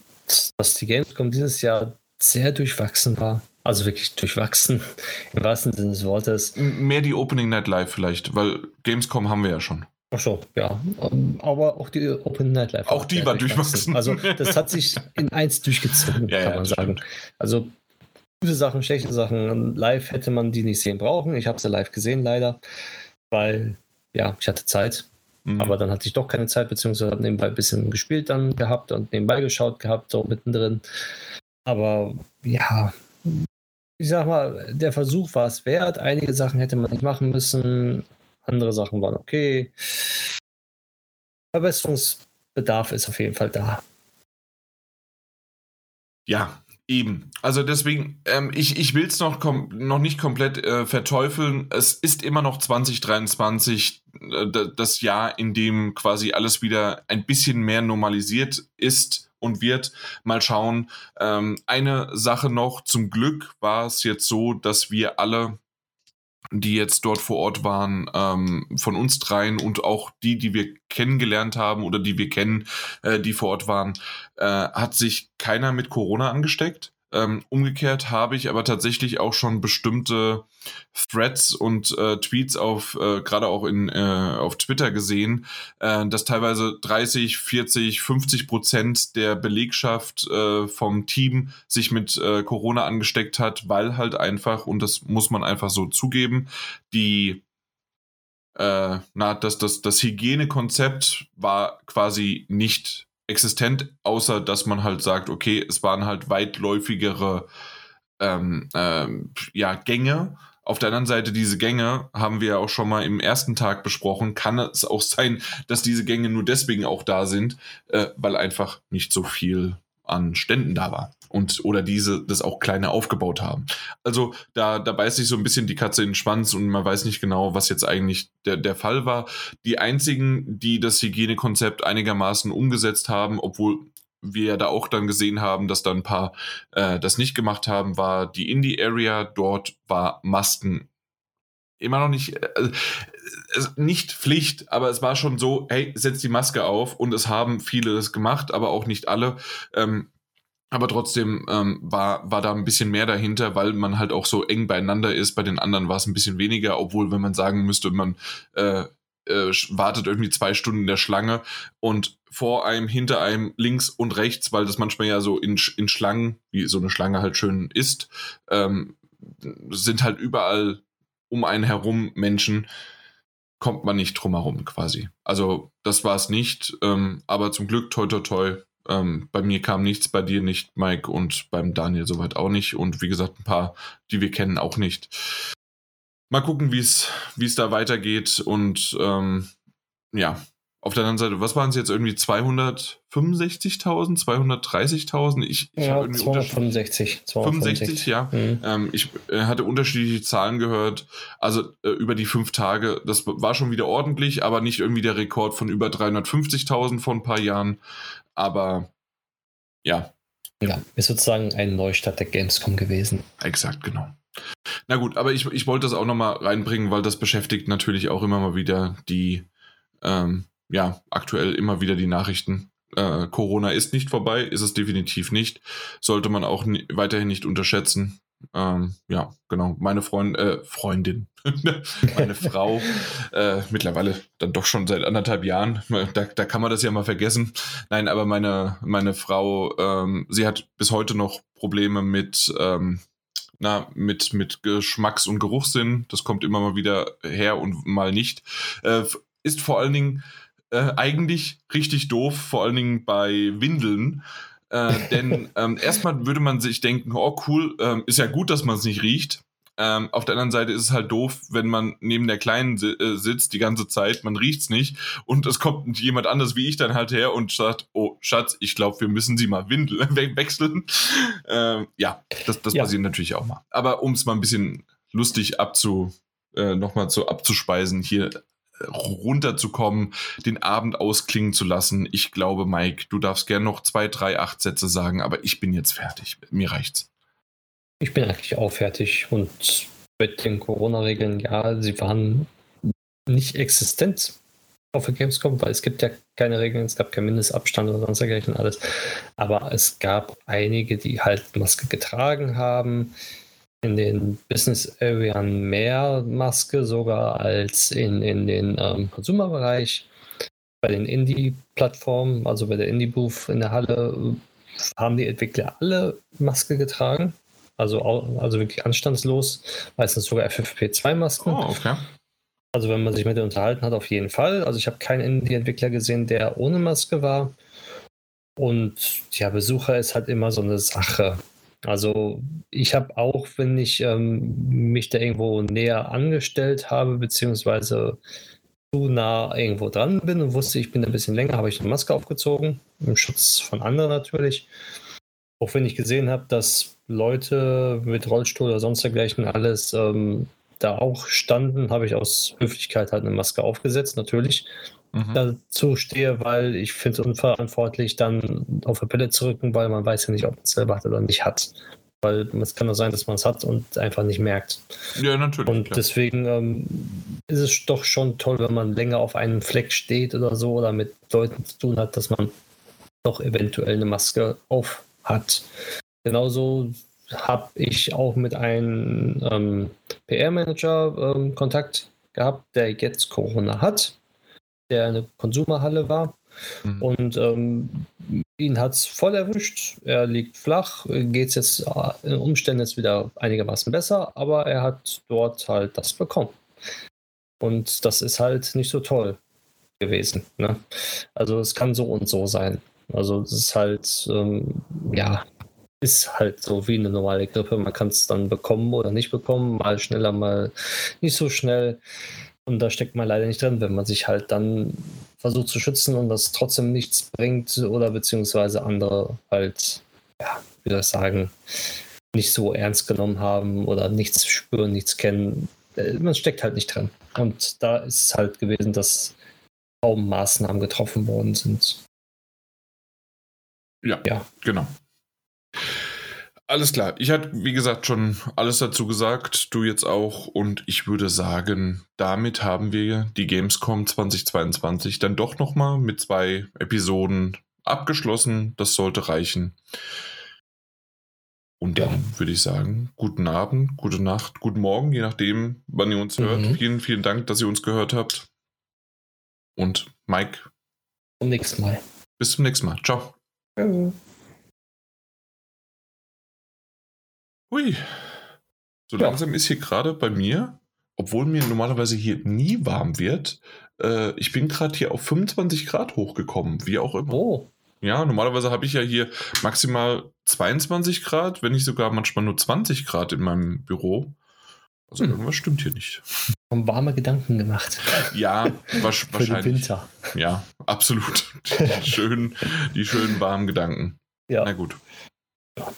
dass die Gamescom dieses Jahr sehr durchwachsen war. Also wirklich durchwachsen, im wahrsten Sinne des Wortes. Mehr die Opening Night Live vielleicht, weil Gamescom haben wir ja schon. Ach so, ja. Aber auch die Opening Night Live. Auch die war durchwachsen. Also das hat sich in eins durchgezogen, [LAUGHS] ja, kann ja, man sagen. Stimmt. Also gute Sachen, schlechte Sachen. Live hätte man die nicht sehen brauchen. Ich habe sie live gesehen leider, weil ja, ich hatte Zeit. Mhm. Aber dann hatte ich doch keine Zeit, beziehungsweise habe nebenbei ein bisschen gespielt dann gehabt und nebenbei geschaut gehabt, so mittendrin. Aber ja, ich sag mal, der Versuch war es wert. Einige Sachen hätte man nicht machen müssen, andere Sachen waren okay. Verbesserungsbedarf ist auf jeden Fall da. Ja, Eben. Also deswegen, ähm, ich, ich will es noch, noch nicht komplett äh, verteufeln. Es ist immer noch 2023 äh, das Jahr, in dem quasi alles wieder ein bisschen mehr normalisiert ist und wird. Mal schauen. Ähm, eine Sache noch, zum Glück war es jetzt so, dass wir alle die jetzt dort vor Ort waren, ähm, von uns dreien und auch die, die wir kennengelernt haben oder die wir kennen, äh, die vor Ort waren, äh, hat sich keiner mit Corona angesteckt. Ähm, umgekehrt habe ich aber tatsächlich auch schon bestimmte Threads und äh, Tweets auf, äh, gerade auch in, äh, auf Twitter gesehen, äh, dass teilweise 30, 40, 50 Prozent der Belegschaft äh, vom Team sich mit äh, Corona angesteckt hat, weil halt einfach, und das muss man einfach so zugeben, die na, das, das, das Hygienekonzept war quasi nicht existent, außer dass man halt sagt, okay, es waren halt weitläufigere ähm, ähm, ja, Gänge. Auf der anderen Seite, diese Gänge haben wir ja auch schon mal im ersten Tag besprochen. Kann es auch sein, dass diese Gänge nur deswegen auch da sind, äh, weil einfach nicht so viel an Ständen da war und oder diese das auch kleine aufgebaut haben. Also da, da beißt sich so ein bisschen die Katze in den Schwanz und man weiß nicht genau, was jetzt eigentlich der, der Fall war. Die einzigen, die das Hygienekonzept einigermaßen umgesetzt haben, obwohl wir ja da auch dann gesehen haben, dass da ein paar äh, das nicht gemacht haben, war die Indie-Area. Dort war Masken immer noch nicht, äh, nicht Pflicht, aber es war schon so, hey, setz die Maske auf und es haben viele das gemacht, aber auch nicht alle. Ähm, aber trotzdem ähm, war, war da ein bisschen mehr dahinter, weil man halt auch so eng beieinander ist. Bei den anderen war es ein bisschen weniger, obwohl, wenn man sagen müsste, man äh, äh, wartet irgendwie zwei Stunden in der Schlange und vor einem, hinter einem, links und rechts, weil das manchmal ja so in, in Schlangen, wie so eine Schlange halt schön ist, ähm, sind halt überall um einen herum Menschen, kommt man nicht drum herum quasi. Also das war es nicht, ähm, aber zum Glück toi toi toi ähm, bei mir kam nichts, bei dir nicht, Mike, und beim Daniel soweit auch nicht. Und wie gesagt, ein paar, die wir kennen, auch nicht. Mal gucken, wie es da weitergeht. Und ähm, ja, auf der anderen Seite, was waren es jetzt irgendwie 265.000, 230.000? Ich, ich ja, 265. 265, ja. Mhm. Ähm, ich äh, hatte unterschiedliche Zahlen gehört. Also äh, über die fünf Tage, das war schon wieder ordentlich, aber nicht irgendwie der Rekord von über 350.000 vor ein paar Jahren. Aber ja. Ja, ist sozusagen ein Neustart der Gamescom gewesen. Exakt, genau. Na gut, aber ich, ich wollte das auch nochmal reinbringen, weil das beschäftigt natürlich auch immer mal wieder die, ähm, ja, aktuell immer wieder die Nachrichten. Äh, Corona ist nicht vorbei, ist es definitiv nicht. Sollte man auch weiterhin nicht unterschätzen. Ähm, ja, genau. Meine Freund, äh, Freundin, [LAUGHS] meine Frau, äh, mittlerweile dann doch schon seit anderthalb Jahren. Da, da kann man das ja mal vergessen. Nein, aber meine, meine Frau, ähm, sie hat bis heute noch Probleme mit, ähm, na, mit, mit Geschmacks- und Geruchssinn. Das kommt immer mal wieder her und mal nicht. Äh, ist vor allen Dingen äh, eigentlich richtig doof, vor allen Dingen bei Windeln äh, [LAUGHS] denn ähm, erstmal würde man sich denken, oh cool, ähm, ist ja gut, dass man es nicht riecht. Ähm, auf der anderen Seite ist es halt doof, wenn man neben der Kleinen si äh, sitzt die ganze Zeit, man riecht es nicht und es kommt jemand anders wie ich dann halt her und sagt, oh Schatz, ich glaube, wir müssen sie mal Windel [LAUGHS] we wechseln. Ähm, ja, das, das ja. passiert natürlich auch mal. Aber um es mal ein bisschen lustig abzu, äh, nochmal zu abzuspeisen, hier runterzukommen, den Abend ausklingen zu lassen. Ich glaube, Mike, du darfst gerne noch zwei, drei, acht Sätze sagen, aber ich bin jetzt fertig. Mir reicht's. Ich bin eigentlich auch fertig und mit den Corona-Regeln, ja, sie waren nicht existent auf der Gamescom, weil es gibt ja keine Regeln, es gab keinen Mindestabstand oder sonst dergleichen alles. Aber es gab einige, die halt Maske getragen haben in den Business Area mehr Maske sogar als in, in den ähm, Consumer-Bereich. Bei den Indie-Plattformen, also bei der Indie-Booth in der Halle, haben die Entwickler alle Maske getragen. Also, also wirklich anstandslos. Meistens sogar FFP2-Masken. Oh, okay. Also wenn man sich mit denen unterhalten hat, auf jeden Fall. Also ich habe keinen Indie-Entwickler gesehen, der ohne Maske war. Und ja, Besucher ist halt immer so eine Sache. Also ich habe auch, wenn ich ähm, mich da irgendwo näher angestellt habe, beziehungsweise zu nah irgendwo dran bin und wusste, ich bin ein bisschen länger, habe ich eine Maske aufgezogen, im Schutz von anderen natürlich. Auch wenn ich gesehen habe, dass Leute mit Rollstuhl oder sonst dergleichen alles ähm, da auch standen, habe ich aus Höflichkeit halt eine Maske aufgesetzt, natürlich. Mhm. Dazu stehe, weil ich finde es unverantwortlich, dann auf der Pille zu rücken, weil man weiß ja nicht, ob man es selber hat oder nicht hat. Weil es kann nur sein, dass man es hat und einfach nicht merkt. Ja, natürlich. Und klar. deswegen ähm, ist es doch schon toll, wenn man länger auf einem Fleck steht oder so oder mit Leuten zu tun hat, dass man doch eventuell eine Maske auf hat. Genauso habe ich auch mit einem ähm, PR-Manager ähm, Kontakt gehabt, der jetzt Corona hat, der eine Konsumerhalle war. Mhm. Und ähm, ihn hat es voll erwischt. Er liegt flach, geht es jetzt äh, in Umständen jetzt wieder einigermaßen besser, aber er hat dort halt das bekommen. Und das ist halt nicht so toll gewesen. Ne? Also es kann so und so sein. Also es ist halt, ähm, ja, ist halt so wie eine normale Grippe. Man kann es dann bekommen oder nicht bekommen, mal schneller, mal nicht so schnell. Und da steckt man leider nicht drin, wenn man sich halt dann versucht zu schützen und das trotzdem nichts bringt oder beziehungsweise andere halt, ja, wie soll ich sagen, nicht so ernst genommen haben oder nichts spüren, nichts kennen. Äh, man steckt halt nicht drin. Und da ist es halt gewesen, dass kaum Maßnahmen getroffen worden sind. Ja, ja. genau. Alles klar. Ich hatte, wie gesagt, schon alles dazu gesagt, du jetzt auch. Und ich würde sagen, damit haben wir die Gamescom 2022 dann doch nochmal mit zwei Episoden abgeschlossen. Das sollte reichen. Und dann ja. würde ich sagen, guten Abend, gute Nacht, guten Morgen, je nachdem, wann ihr uns hört. Mhm. Vielen, vielen Dank, dass ihr uns gehört habt. Und Mike. Zum nächsten Mal. Bis zum nächsten Mal. Ciao. Mhm. Hui. So ja. langsam ist hier gerade bei mir, obwohl mir normalerweise hier nie warm wird, äh, ich bin gerade hier auf 25 Grad hochgekommen, wie auch immer. Oh. Ja, normalerweise habe ich ja hier maximal 22 Grad, wenn nicht sogar manchmal nur 20 Grad in meinem Büro. Also hm. irgendwas stimmt hier nicht. Haben warme Gedanken gemacht. Ja, [LAUGHS] wahrscheinlich. Für den Winter. Ja, absolut. [LAUGHS] Die schönen, die schönen warmen Gedanken. Ja. Na gut. Ja.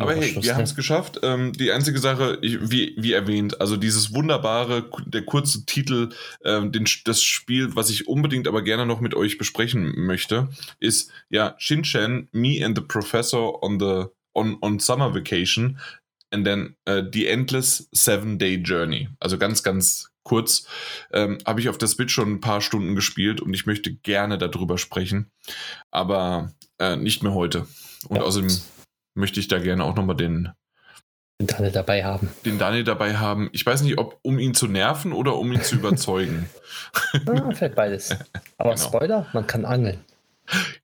Aber hey, wir haben es geschafft. Ähm, die einzige Sache, ich, wie, wie erwähnt, also dieses wunderbare, der kurze Titel, ähm, den, das Spiel, was ich unbedingt aber gerne noch mit euch besprechen möchte, ist ja Shinchan, Me and the Professor on the on, on Summer Vacation and then uh, The Endless Seven Day Journey. Also ganz, ganz kurz. Ähm, Habe ich auf der Switch schon ein paar Stunden gespielt und ich möchte gerne darüber sprechen, aber äh, nicht mehr heute. Und ja. außerdem möchte ich da gerne auch nochmal den, den Daniel dabei haben. Den Daniel dabei haben. Ich weiß nicht, ob um ihn zu nerven oder um ihn zu überzeugen. [LAUGHS] ah, vielleicht beides. [LAUGHS] Aber genau. Spoiler, man kann angeln.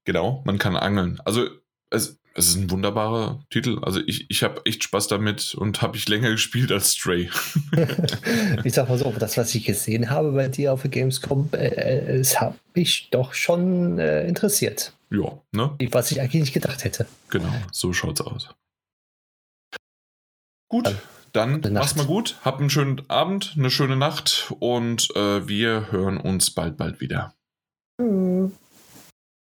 Genau, man kann angeln. Also es, es ist ein wunderbarer Titel. Also ich, ich habe echt Spaß damit und habe ich länger gespielt als Stray. [LAUGHS] ich sag mal so, das, was ich gesehen habe bei dir auf der Gamescom, äh, äh es hat mich doch schon äh, interessiert. Ja, ne? Was ich eigentlich nicht gedacht hätte. Genau, so schaut's aus. Gut, dann, dann mach's mal gut. Habt einen schönen Abend, eine schöne Nacht und äh, wir hören uns bald, bald wieder.